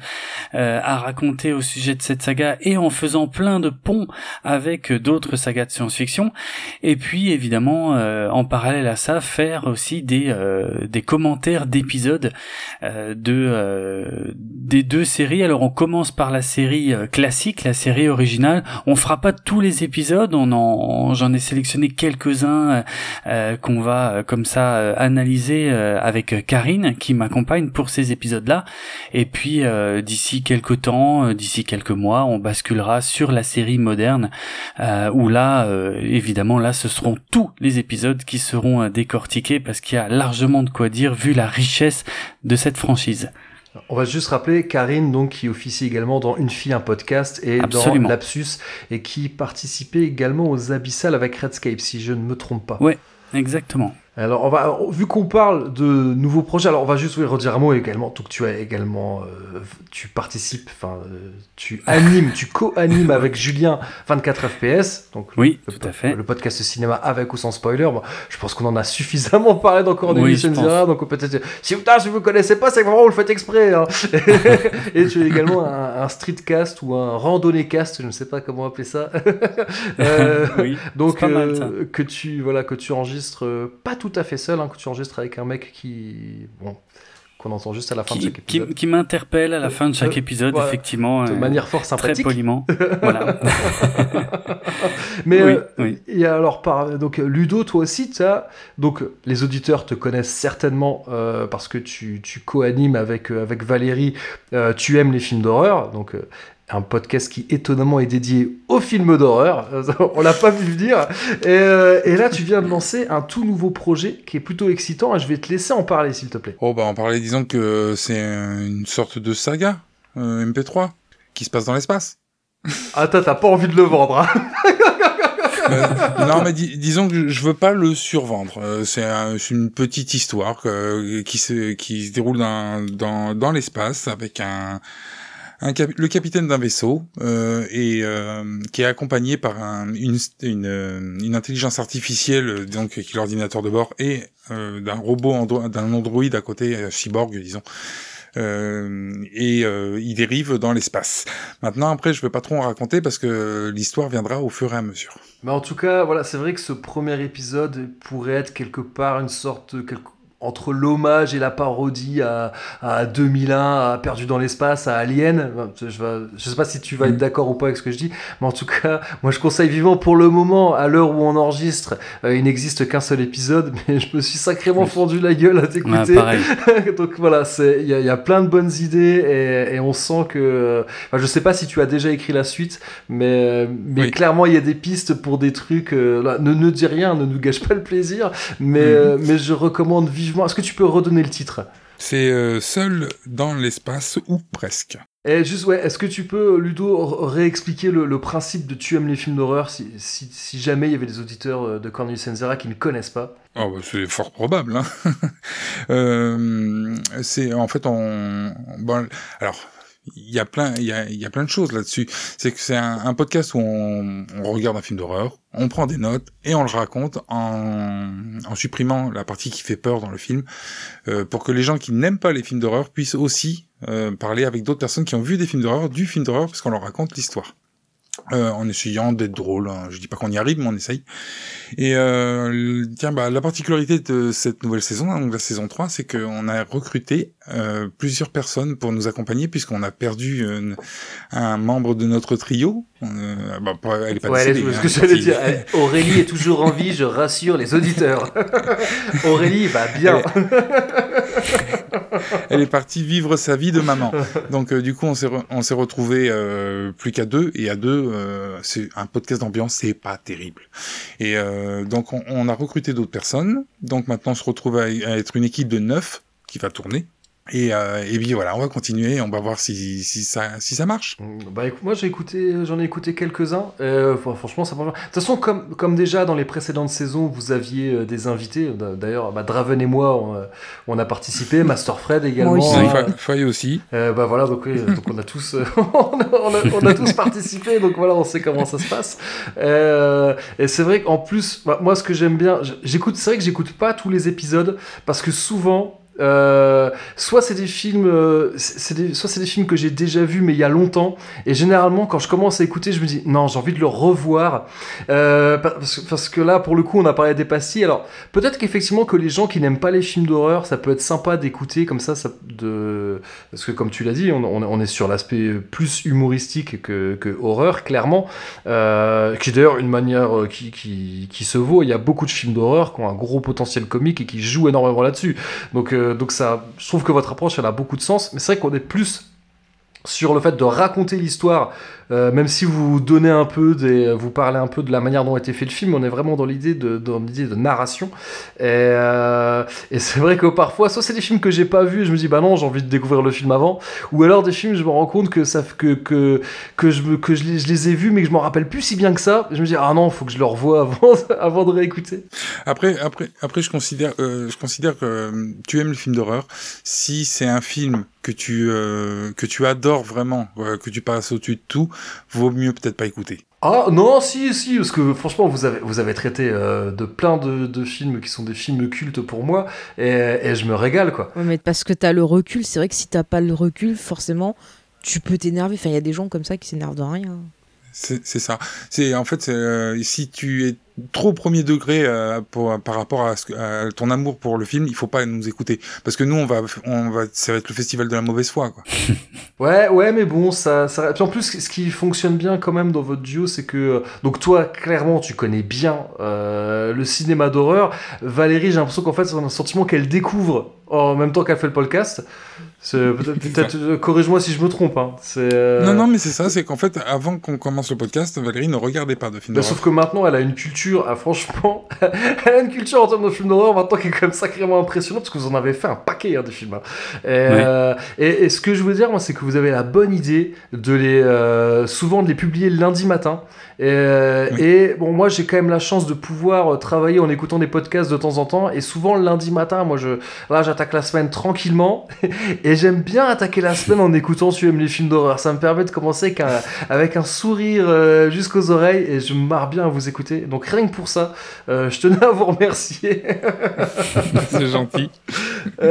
à raconter au sujet de cette saga, et en faisant plein de ponts avec d'autres sagas de science-fiction, et puis évidemment, en parallèle à ça, faire aussi des, des commentaires d'épisodes de des deux Alors on commence par la série euh, classique, la série originale. On fera pas tous les épisodes, on en, j'en ai sélectionné quelques-uns euh, euh, qu'on va comme ça analyser avec Karine qui m'accompagne pour ces épisodes-là. Et puis d'ici quelques temps, d'ici quelques mois, on basculera sur la série moderne où là, évidemment, là, ce seront tous les épisodes qui seront décortiqués parce qu'il y a largement de quoi dire vu la richesse de cette franchise. On va juste rappeler Karine, donc, qui officie également dans Une fille, un podcast et dans Lapsus et qui participait également aux Abyssales avec Redscape, si je ne me trompe pas. Ouais, exactement. Alors, on va, vu qu'on parle de nouveaux projets, alors on va juste vous redire un mot également. Donc, tu as également, euh, tu participes, enfin, euh, tu animes, tu co-animes avec Julien 24 FPS. Donc, oui, le, tout à fait. Le podcast cinéma avec ou sans spoiler. Bon, je pense qu'on en a suffisamment parlé dans Cornelis oui, Zira, Donc, peut-être, si, si vous connaissez pas, c'est que vraiment vous le faites exprès. Hein. Et tu as également un, un streetcast ou un randonnée-cast, je ne sais pas comment appeler ça. euh, oui, donc, pas mal, ça. que tu, voilà, que tu enregistres pas tout à fait seul, hein, que tu enregistres avec un mec qui, bon, qu'on entend juste à la fin de Qui, chaque épisode. qui, qui m'interpelle à la fin de chaque Euh, épisode, voilà. effectivement. de euh, manière fort Très sympathique. poliment. voilà. Mais Oui, euh, oui. et alors par donc Ludo, toi aussi, as, donc les auditeurs te connaissent certainement euh, parce que tu, tu co-animes avec euh, avec Valérie. tu aimes les films d'horreur, donc. Un podcast qui étonnamment est dédié aux films d'horreur, on l'a pas vu venir. Et, euh, et là, tu viens de lancer un tout nouveau projet qui est plutôt excitant. Et je vais te laisser en parler, s'il te plaît. Oh bah on parlait, disons que c'est une sorte de saga euh, MP3 qui se passe dans l'espace. Attends, t'as pas envie de le vendre. hein Euh, non mais dis- disons que je veux pas le survendre. Euh, c'est un- c'est une petite histoire euh, qui se qui se déroule dans dans, dans l'espace avec un le capitaine d'un vaisseau euh, et euh, qui est accompagné par euh, une intelligence artificielle donc qui est l'ordinateur de bord et d'un robot d'un androïde à côté cyborg disons et euh, il dérive dans l'espace. Maintenant après je vais pas trop en raconter parce que l'histoire viendra au fur et à mesure. Mais en tout cas, voilà, c'est vrai que ce premier épisode pourrait être quelque part une sorte quelque- entre l'hommage et la parodie à, à 2001, à Perdu dans l'espace, à Alien. Je, je sais pas si tu vas être Mhm. d'accord ou pas avec ce que je dis, mais en tout cas, moi je conseille vivement pour le moment, à l'heure où on enregistre, euh, il n'existe qu'un seul épisode, mais je me suis sacrément fendu la gueule à t'écouter. Donc voilà, il y, a- il y a plein de bonnes idées et, et on sent que. Enfin, je sais pas si tu as déjà écrit la suite, mais mais Oui. clairement il y a des pistes pour des trucs. euh, là, ne ne dis rien, ne nous gâche pas le plaisir, mais Mhm. euh, mais je recommande vivement. Est-ce que tu peux redonner le titre? C'est euh, seul dans l'espace ou presque. Et juste ouais, est-ce que tu peux Ludo réexpliquer le, le principe de tu aimes les films d'horreur si, si, si jamais il y avait des auditeurs euh, de Cornelius Enzera qui ne connaissent pas? Oh, bah, c'est fort probable. Hein. Euh, c'est en fait on bon alors il y a plein il y a, plein de choses là-dessus. C'est que c'est un, podcast où on, regarde un film d'horreur, on prend des notes et on le raconte en, en supprimant la partie qui fait peur dans le film euh, pour que les gens qui n'aiment pas les films d'horreur puissent aussi euh, parler avec d'autres personnes qui ont vu des films d'horreur du film d'horreur parce qu'on leur raconte l'histoire. Euh, en essayant d'être drôle. hein. Je dis pas qu'on y arrive, mais on essaye. Et euh, tiens, bah, la particularité de cette nouvelle saison, hein, donc la saison 3, c'est qu'on a recruté euh, plusieurs personnes pour nous accompagner, puisqu'on a perdu euh, un membre de notre trio. Euh, bah, elle est pas Ouais, décédée, ce hein, que j'allais dire. Aurélie est toujours en vie, je rassure les auditeurs. Aurélie va bien. elle est partie vivre sa vie de maman. Donc euh, du coup, on s'est re- on s'est retrouvé euh, plus qu'à deux et à deux, euh, c'est un podcast d'ambiance, c'est pas terrible. Et euh, donc on, on a recruté d'autres personnes. Donc maintenant, on se retrouve à, à être une équipe de neuf qui va tourner. Et, euh, et puis voilà, on va continuer, on va voir si, si ça si ça marche. Bah écoute, moi j'ai écouté, j'en ai écouté quelques-uns. Euh, fr- franchement, ça marche. De toute façon, comme, comme déjà dans les précédentes saisons, vous aviez euh, des invités. D'a- D'ailleurs, bah, Draven et moi, on, euh, on a participé. Master Fred également. aussi. Ouais, euh, Fa- Faye aussi. euh, bah voilà, donc, oui, donc on a tous, on, a, on a- on a tous participé, donc voilà, on sait comment ça se passe. Euh, et c'est vrai qu'en plus, bah, moi ce que j'aime bien, j'écoute, c'est vrai que j'écoute pas tous les épisodes parce que souvent. Euh, soit c'est des films, euh, des, soit c'est des films que j'ai déjà vus mais il y a longtemps et généralement quand je commence à écouter je me dis non j'ai envie de le revoir euh, parce, que- là pour le coup on a parlé des pastilles alors peut-être qu'effectivement que les gens qui n'aiment pas les films d'horreur ça peut être sympa d'écouter comme ça, parce que comme tu l'as dit, on, est sur l'aspect plus humoristique que, que horreur, clairement, euh, qui est d'ailleurs une manière qui, qui, qui se vaut. Il y a beaucoup de films d'horreur qui ont un gros potentiel comique et qui jouent énormément là-dessus. Donc, euh, donc ça, je trouve que votre approche, elle a beaucoup de sens, mais c'est vrai qu'on est plus sur le fait de raconter l'histoire, euh, même si vous donnez un peu vous parlez un peu de la manière dont a été fait le film, on est vraiment dans l'idée de, dans l'idée de narration. Et, euh, c'est vrai que parfois, soit c'est des films que j'ai pas vus, je me dis bah non, j'ai envie de découvrir le film avant, ou alors des films, je me rends compte que que que je que je les, ai vus, mais que je m'en rappelle plus si bien que ça. Je me dis ah non, faut que je le revoie avant, de réécouter. Après, après, après, je considère, euh, je considère que tu aimes le film d'horreur si c'est un film que tu que tu adores vraiment, que tu passes au-dessus de tout, vaut mieux peut-être pas écouter. Ah non, si, si, parce que franchement, vous avez, vous avez traité euh, de plein de, de films qui sont des films cultes pour moi, et, et je me régale, quoi. Ouais, mais parce que t'as le recul, c'est vrai que si t'as pas le recul, forcément, tu peux t'énerver. Enfin, il y a des gens comme ça qui s'énervent de rien. C'est ça. C'est en fait, euh, si tu es trop premier degré euh, par rapport à, ton amour pour le film, il faut pas nous écouter parce que nous, on va, on va, ça va être le festival de la mauvaise foi, quoi. Ouais, ouais, mais bon, ça. Puis en plus, ce qui fonctionne bien quand même dans votre duo, c'est que... Donc toi, clairement, tu connais bien euh, le cinéma d'horreur. Valérie, j'ai l'impression qu'en fait, c'est un sentiment qu'elle découvre en même temps qu'elle fait le podcast. Peut-être, euh, corrige-moi si je me trompe. Hein. Euh, Non, non, mais c'est ça, c'est qu'en fait, avant qu'on commence le podcast, Valérie ne regardait pas de films Bah, d'horreur. sauf que maintenant, elle a une culture, ah, franchement, elle a une culture en termes de films d'horreur maintenant qui est quand même sacrément impressionnante parce que vous en avez fait un paquet hein, de films. hein. Et, euh, et, et ce que je veux dire, moi, c'est que vous avez la bonne idée de les, euh, souvent de les publier le lundi matin. Et, euh, Oui. et bon, moi, j'ai quand même la chance de pouvoir euh, travailler en écoutant des podcasts de temps en temps. Et souvent, le lundi matin, moi, je, là, j'attaque la semaine tranquillement. et j'aime bien attaquer la semaine en écoutant Tu aimes les films d'horreur. Ça me permet de commencer avec un, avec un sourire euh, jusqu'aux oreilles et je me marre bien à vous écouter. Donc rien que pour ça, euh, je tenais à vous remercier. c'est gentil.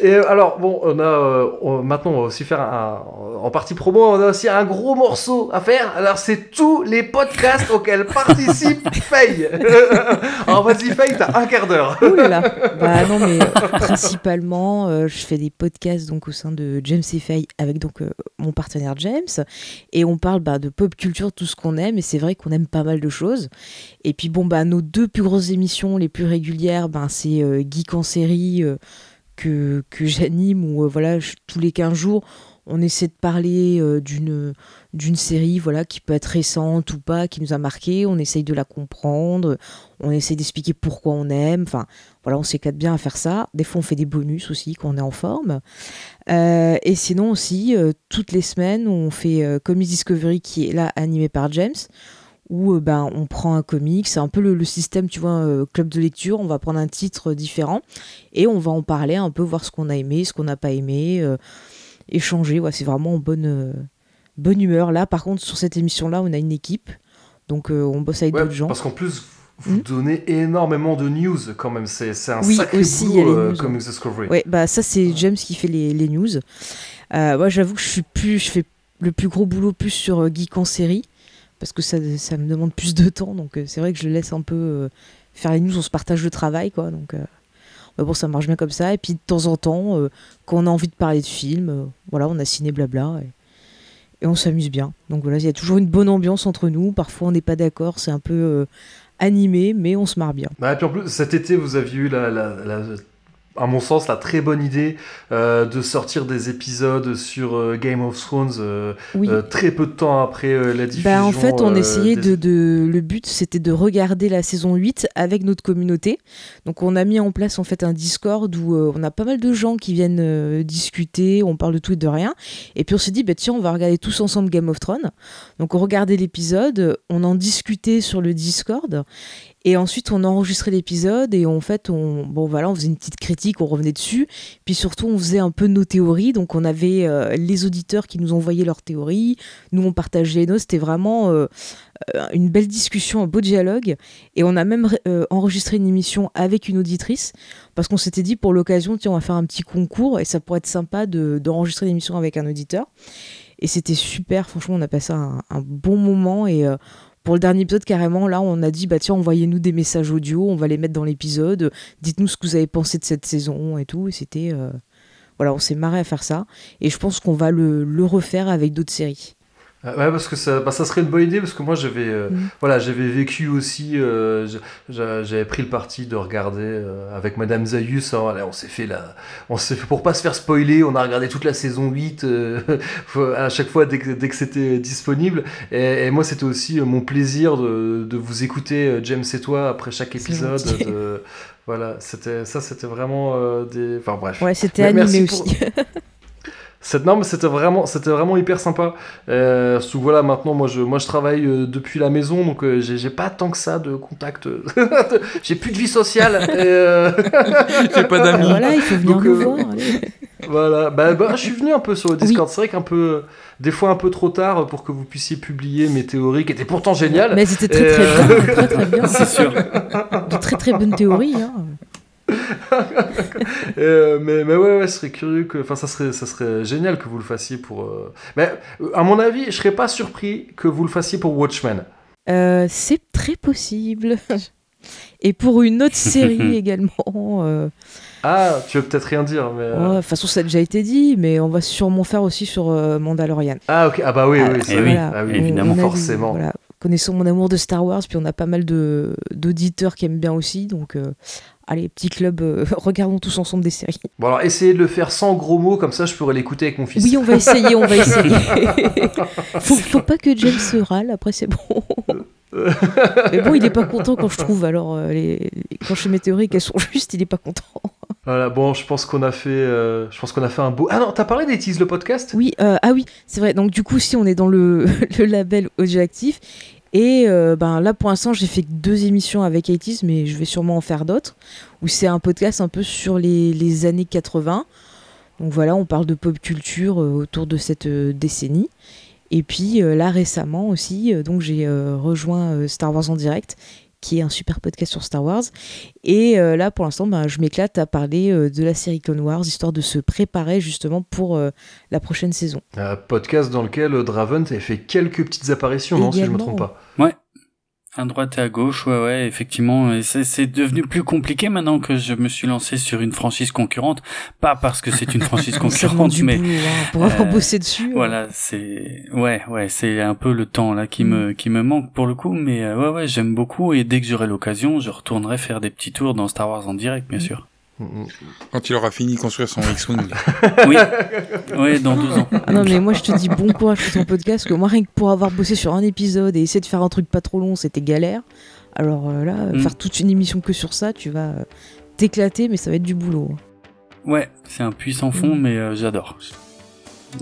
Et alors bon, on a on- maintenant on va aussi faire un, en partie promo, on a aussi un gros morceau à faire. Alors c'est tous les podcasts auxquels participe Faye. alors vas-y Faye, t'as un quart d'heure. Ouh là là. Bah non, mais euh, principalement, euh, je fais des podcasts donc au sein de James et Faye avec donc euh, mon partenaire James et on parle bah, de pop culture, tout ce qu'on aime et c'est vrai qu'on aime pas mal de choses. Et puis bon bah nos deux plus grosses émissions les plus régulières, ben c'est Geek en série que que j'anime où voilà je- tous les 15 jours on essaie de parler euh, d'une série voilà qui peut être récente ou pas qui nous a marqué. On essaye de la comprendre. On essaie d'expliquer pourquoi on aime. Voilà on s'éclate bien à faire ça. Des fois on fait des bonus aussi quand on est en forme. Euh, et sinon aussi euh, toutes les semaines on fait Comics Discovery qui est là animé par James où ben, on prend un comic, c'est un peu le, système, tu vois, club de lecture, on va prendre un titre différent et on va en parler un peu, voir ce qu'on a aimé, ce qu'on n'a pas aimé, échanger, ouais, c'est vraiment en bonne, euh, bonne humeur. Là, par contre, sur cette émission-là, on a une équipe, donc euh, on bosse avec Ouais, d'autres gens. parce qu'en plus, vous Hmm? donnez énormément de news quand même. C'est un Oui, sacré aussi, boulot, euh, news, Comics Discovery. Ouais, bah ça c'est James qui fait les, les news. Euh, moi j'avoue que je suis plus, je fais le plus gros boulot plus sur Geek en série parce que ça, ça me demande plus de temps, donc c'est vrai que je laisse un peu faire les news, on se partage le travail quoi, donc. Euh, bon, ça marche bien comme ça. Et puis de temps en temps, euh, quand on a envie de parler de films, euh, voilà, on a ciné blabla et, on s'amuse bien. Donc voilà, il y a toujours une bonne ambiance entre nous. Parfois, on n'est pas d'accord, c'est un peu animé, mais on se marre bien. Bah, puis en plus, cet été, vous aviez eu, la- à mon sens, la très bonne idée euh, de sortir des épisodes sur euh, Game of Thrones euh, Oui. très peu de temps après la diffusion. Bah, en fait, on essayait des- de, de- Le but, c'était de regarder la saison 8 avec notre communauté. Donc, on a mis en place en fait un Discord où on a pas mal de gens qui viennent discuter, on parle de tout et de rien. Et puis, on s'est dit, bah, tiens, on va regarder tous ensemble Game of Thrones. Donc, on regardait l'épisode, on en discutait sur le Discord. Et ensuite, on enregistrait l'épisode et en fait, on, bon, voilà, on faisait une petite critique, on revenait dessus. Puis surtout, on faisait un peu nos théories. Donc, on avait euh, les auditeurs qui nous envoyaient leurs théories. Nous, on partageait les nôtres. C'était vraiment euh, euh, une belle discussion, un beau dialogue. Et on a même enregistré une émission avec une auditrice parce qu'on s'était dit pour l'occasion, tiens, on va faire un petit concours et ça pourrait être sympa de- d'enregistrer l'émission avec un auditeur. Et c'était super. Franchement, on a passé un, un bon moment et. Pour le dernier épisode, carrément, là, on a dit, bah tiens, envoyez-nous des messages audio, on va les mettre dans l'épisode, dites-nous ce que vous avez pensé de cette saison et tout. Et c'était. euh, Voilà, on s'est marré à faire ça. Et je pense qu'on va le, le refaire avec d'autres séries. Euh, Ouais, parce que ça, bah, ça serait une bonne idée, parce que moi j'avais euh, Mhm. voilà, j'avais vécu aussi, euh, j'avais pris le parti de regarder euh, avec Madame Zayus, hein, on s'est fait la, on s'est fait, pour pas se faire spoiler, on a regardé toute la saison 8 euh, à chaque fois dès que, dès que c'était disponible, et, et moi c'était aussi euh, mon plaisir de, de vous écouter, James et toi, après chaque épisode. de- voilà, c'était ça, c'était vraiment euh, des, enfin bref. Ouais, c'était animé pour- aussi. Cette norme, c'était vraiment, c'était vraiment hyper sympa. Euh, que voilà, maintenant, moi, je, moi, je travaille euh, depuis la maison, donc euh, j'ai j'ai pas tant que ça de contact. j'ai plus de vie sociale. et, euh, J'ai pas d'amis. voilà, il faut venir Donc, nous euh, voir. allez. voilà, bah, bah, je suis venu un peu sur le Discord. C'est vrai qu'un peu, des fois un peu trop tard pour que vous puissiez publier mes théories, qui étaient pourtant géniales. Mais c'était très très euh, bien, très très bien. C'est sûr. De très très bonnes théories. Hein. Euh, mais, mais ouais, ouais, ce serait curieux que, enfin, ça serait, ça serait génial que vous le fassiez pour. euh, Mais euh, à mon avis, je serais pas surpris que vous le fassiez pour Watchmen. Euh, c'est très possible. Et pour une autre série également. euh, Ah, tu veux peut-être rien dire, mais. euh, ouais, De toute façon, ça a déjà été dit, mais on va sûrement faire aussi sur euh, Mandalorian. Ah ok, ah bah oui, Ah, oui, eh. Ah oui, évidemment. on a vu, forcément. voilà. Connaissant mon amour de Star Wars, puis on a pas mal de d'auditeurs qui aiment bien aussi, donc euh, allez, petit club, euh, regardons tous ensemble des séries. Bon alors essayez de le faire sans gros mots, comme ça je pourrais l'écouter avec mon fils. Oui, on va essayer, on va essayer. faut, faut pas que James se râle, après c'est bon. Mais bon, il est pas content quand je trouve, alors euh, les, les- quand je fais mes théories qu'elles sont justes, il est pas content. Voilà, bon, je pense qu'on a fait, euh, je pense qu'on a fait un beau. Ah non, t'as parlé des teases le podcast? Oui, euh, ah oui, c'est vrai. Donc du coup, si on est dans le, le label audioactif, et euh, ben là pour l'instant, j'ai fait deux émissions avec ITIS, mais je vais sûrement en faire d'autres, où c'est un podcast un peu sur les, années 80. Donc voilà, on parle de pop culture euh, autour de cette euh, décennie. Et puis là récemment aussi, donc j'ai rejoint Star Wars en direct, qui est un super podcast sur Star Wars. Et euh, là pour l'instant, ben, je m'éclate à parler euh, de la série Clone Wars, histoire de se préparer justement pour euh, la prochaine saison. Un podcast dans lequel Draven avait fait quelques petites apparitions, non, si je me Également. trompe pas. À droite et à gauche, ouais, ouais, effectivement. C'est, devenu plus compliqué maintenant que je me suis lancé sur une franchise concurrente. Pas parce que c'est une franchise concurrente, du mais boulot, hein, pour avoir euh, bossé dessus. euh. voilà, c'est, ouais, ouais, c'est un peu le temps là qui me, qui me manque pour le coup. Mais euh, ouais, ouais, j'aime beaucoup et dès que j'aurai l'occasion, je retournerai faire des petits tours dans Star Wars en direct, bien sûr. Quand il aura fini de construire son X-Wing. Oui, oui, dans deux ans. Ah non, mais moi je te dis bon courage pour ton podcast, parce que moi rien que pour avoir bossé sur un épisode et essayer de faire un truc pas trop long, c'était galère. Alors euh, là, Mm. faire toute une émission que sur ça, tu vas euh, t'éclater, mais ça va être du boulot. Ouais, c'est un puissant fond, Mm. mais euh, j'adore.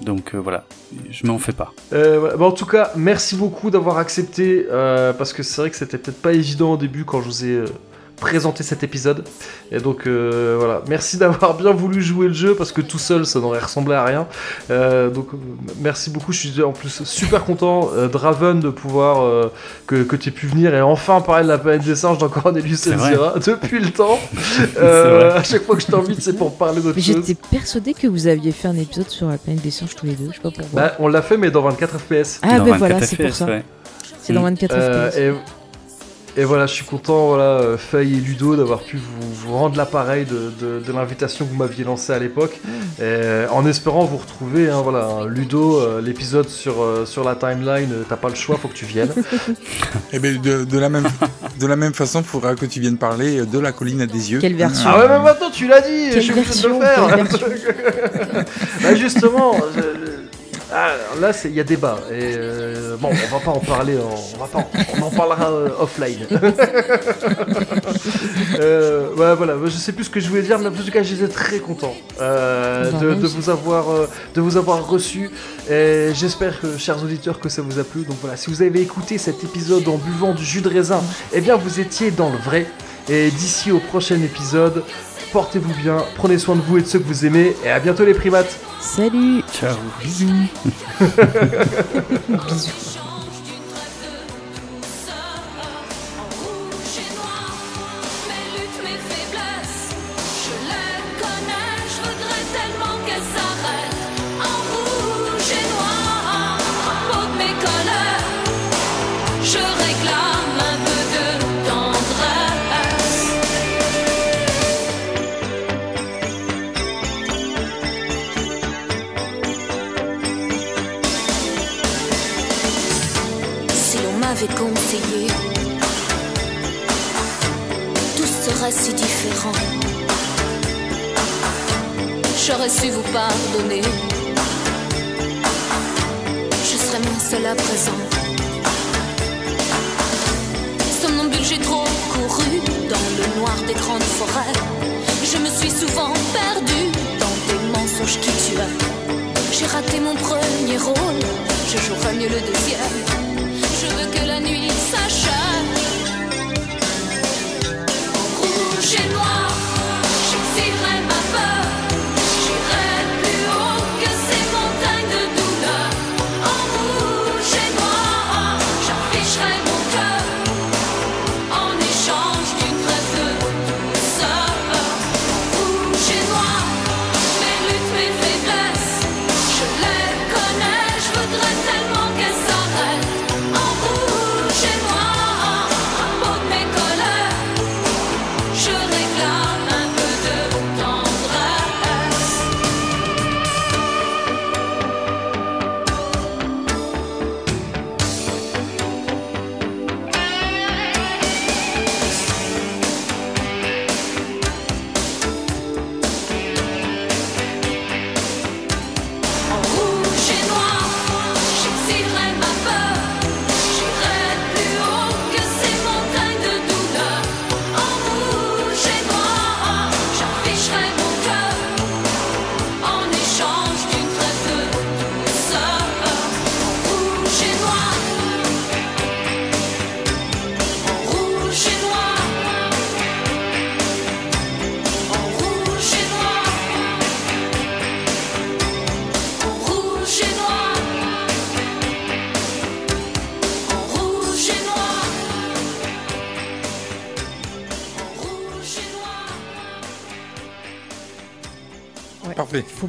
Donc euh, voilà, je m'en fais pas. Euh, voilà. En tout cas, merci beaucoup d'avoir accepté, euh, parce que c'est vrai que c'était peut-être pas évident au début quand je vous ai présenté cet épisode. Et donc euh, voilà, merci d'avoir bien voulu jouer le jeu, parce que tout seul ça n'aurait ressemblé à rien. Euh, donc merci beaucoup, je suis en plus super content, euh, Draven, de pouvoir euh, que, que tu aies pu venir et enfin parler de la planète des singes dans Cornelius C'est vrai. Elzira depuis le temps. Euh, à chaque fois que je t'invite, c'est pour parler d'autre Mais chose. j'étais persuadée que vous aviez fait un épisode sur la planète des singes tous les deux, je sais pas pourquoi. Bah, on l'a fait, mais dans 24 FPS. ah ben 24 voilà, c'est pour ça. ouais. C'est dans Mm. 24 Euh, FPS. et, et voilà, je suis content, voilà, euh, Faye et Ludo, d'avoir pu vous, vous rendre l'appareil de, de, de l'invitation que vous m'aviez lancée à l'époque. Mm. Euh, En espérant vous retrouver, hein, voilà, hein, Ludo, euh, l'épisode sur, euh, sur la timeline, euh, t'as pas le choix, faut que tu viennes. Et bien, de, de la même, de la même façon, il faudra que tu viennes parler de la colline à des yeux. Quelle version ah ouais, mais maintenant tu l'as dit, je Quelle suis obligé de le version, faire. bah justement, je- je- ah, là il y a débat. Et euh, bon, on va pas en parler, on va pas, on en parlera euh, offline. euh, ouais, voilà, je sais plus ce que je voulais dire, mais en tout cas, j'étais très content euh, Bah, de, de vous avoir, euh, de vous avoir reçu. Et j'espère, chers auditeurs, que ça vous a plu. Donc voilà, si vous avez écouté cet épisode en buvant du jus de raisin, eh bien, vous étiez dans le vrai. Et d'ici au prochain épisode, portez-vous bien, prenez soin de vous et de ceux que vous aimez, et à bientôt les primates. Salut Ciao. Bisous Bisous J'aurais su vous pardonner. Je serais moins seule à présent. Somnambule, j'ai trop couru dans le noir des grandes forêts. Je me suis souvent perdue dans des mensonges qui tuaient. J'ai raté mon premier rôle, je jouerai mieux le deuxième. Je veux que la nuit s'achève. En rouge et noir,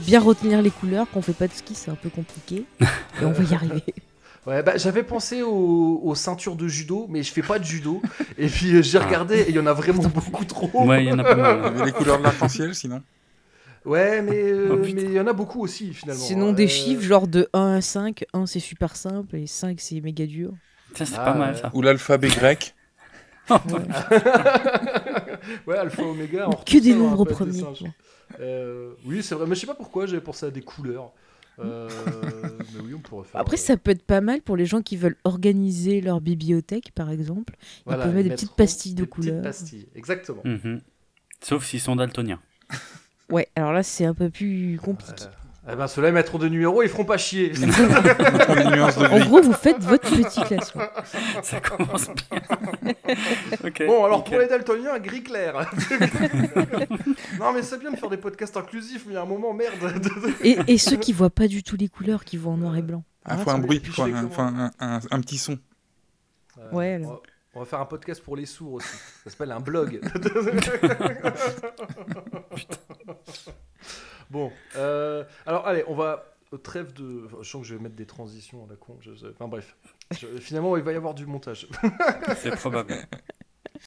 bien retenir les couleurs, qu'on fait pas de ski, c'est un peu compliqué. Et on va y arriver. Ouais, bah, j'avais pensé aux, aux ceintures de judo, mais je fais pas de judo. Et puis euh, j'ai Ah. regardé et il y en a vraiment beaucoup trop. Ouais, il y en a pas mal. Les couleurs de l'arc-en-ciel, sinon. Ouais, mais euh, Oh, il y en a beaucoup aussi finalement. Sinon, Euh, des chiffres genre de 1 à 5. 1 c'est super simple et 5 c'est méga dur. Tiens, c'est Ah, pas mal ouais. ça. Ou l'alphabet grec. ouais, alpha, oméga. on Que des ça nombres premiers. Euh, oui, c'est vrai, mais je sais pas pourquoi j'avais pensé à des couleurs. Euh, mais oui, on pourrait faire. Après, euh, ça peut être pas mal pour les gens qui veulent organiser leur bibliothèque, par exemple. voilà, peuvent mettre des petites pastilles de des petites couleurs. pastilles, exactement. Mhm. Sauf s'ils sont daltoniens. Ouais, alors là, c'est un peu plus compliqué. Eh ben, ceux-là, ils mettront des numéros, ils feront pas chier. En gros, vous faites votre petit classement. Ça commence bien. Bon, alors pour les daltoniens, gris clair. non, mais c'est bien de faire des podcasts inclusifs, mais il y a un moment, merde. Et, et ceux qui voient pas du tout les couleurs, qui voient en noir et blanc. Ah, faut ça un va bruit, faut piché, un, faut un, un- un petit son. Euh, Ouais, va, on va faire un podcast pour les sourds aussi. Ça s'appelle un blog. Bon, euh, alors allez, on va au trêve de. Je sens que je vais mettre des transitions à la con. je- Enfin bref, Je- finalement il va y avoir du montage. C'est probable.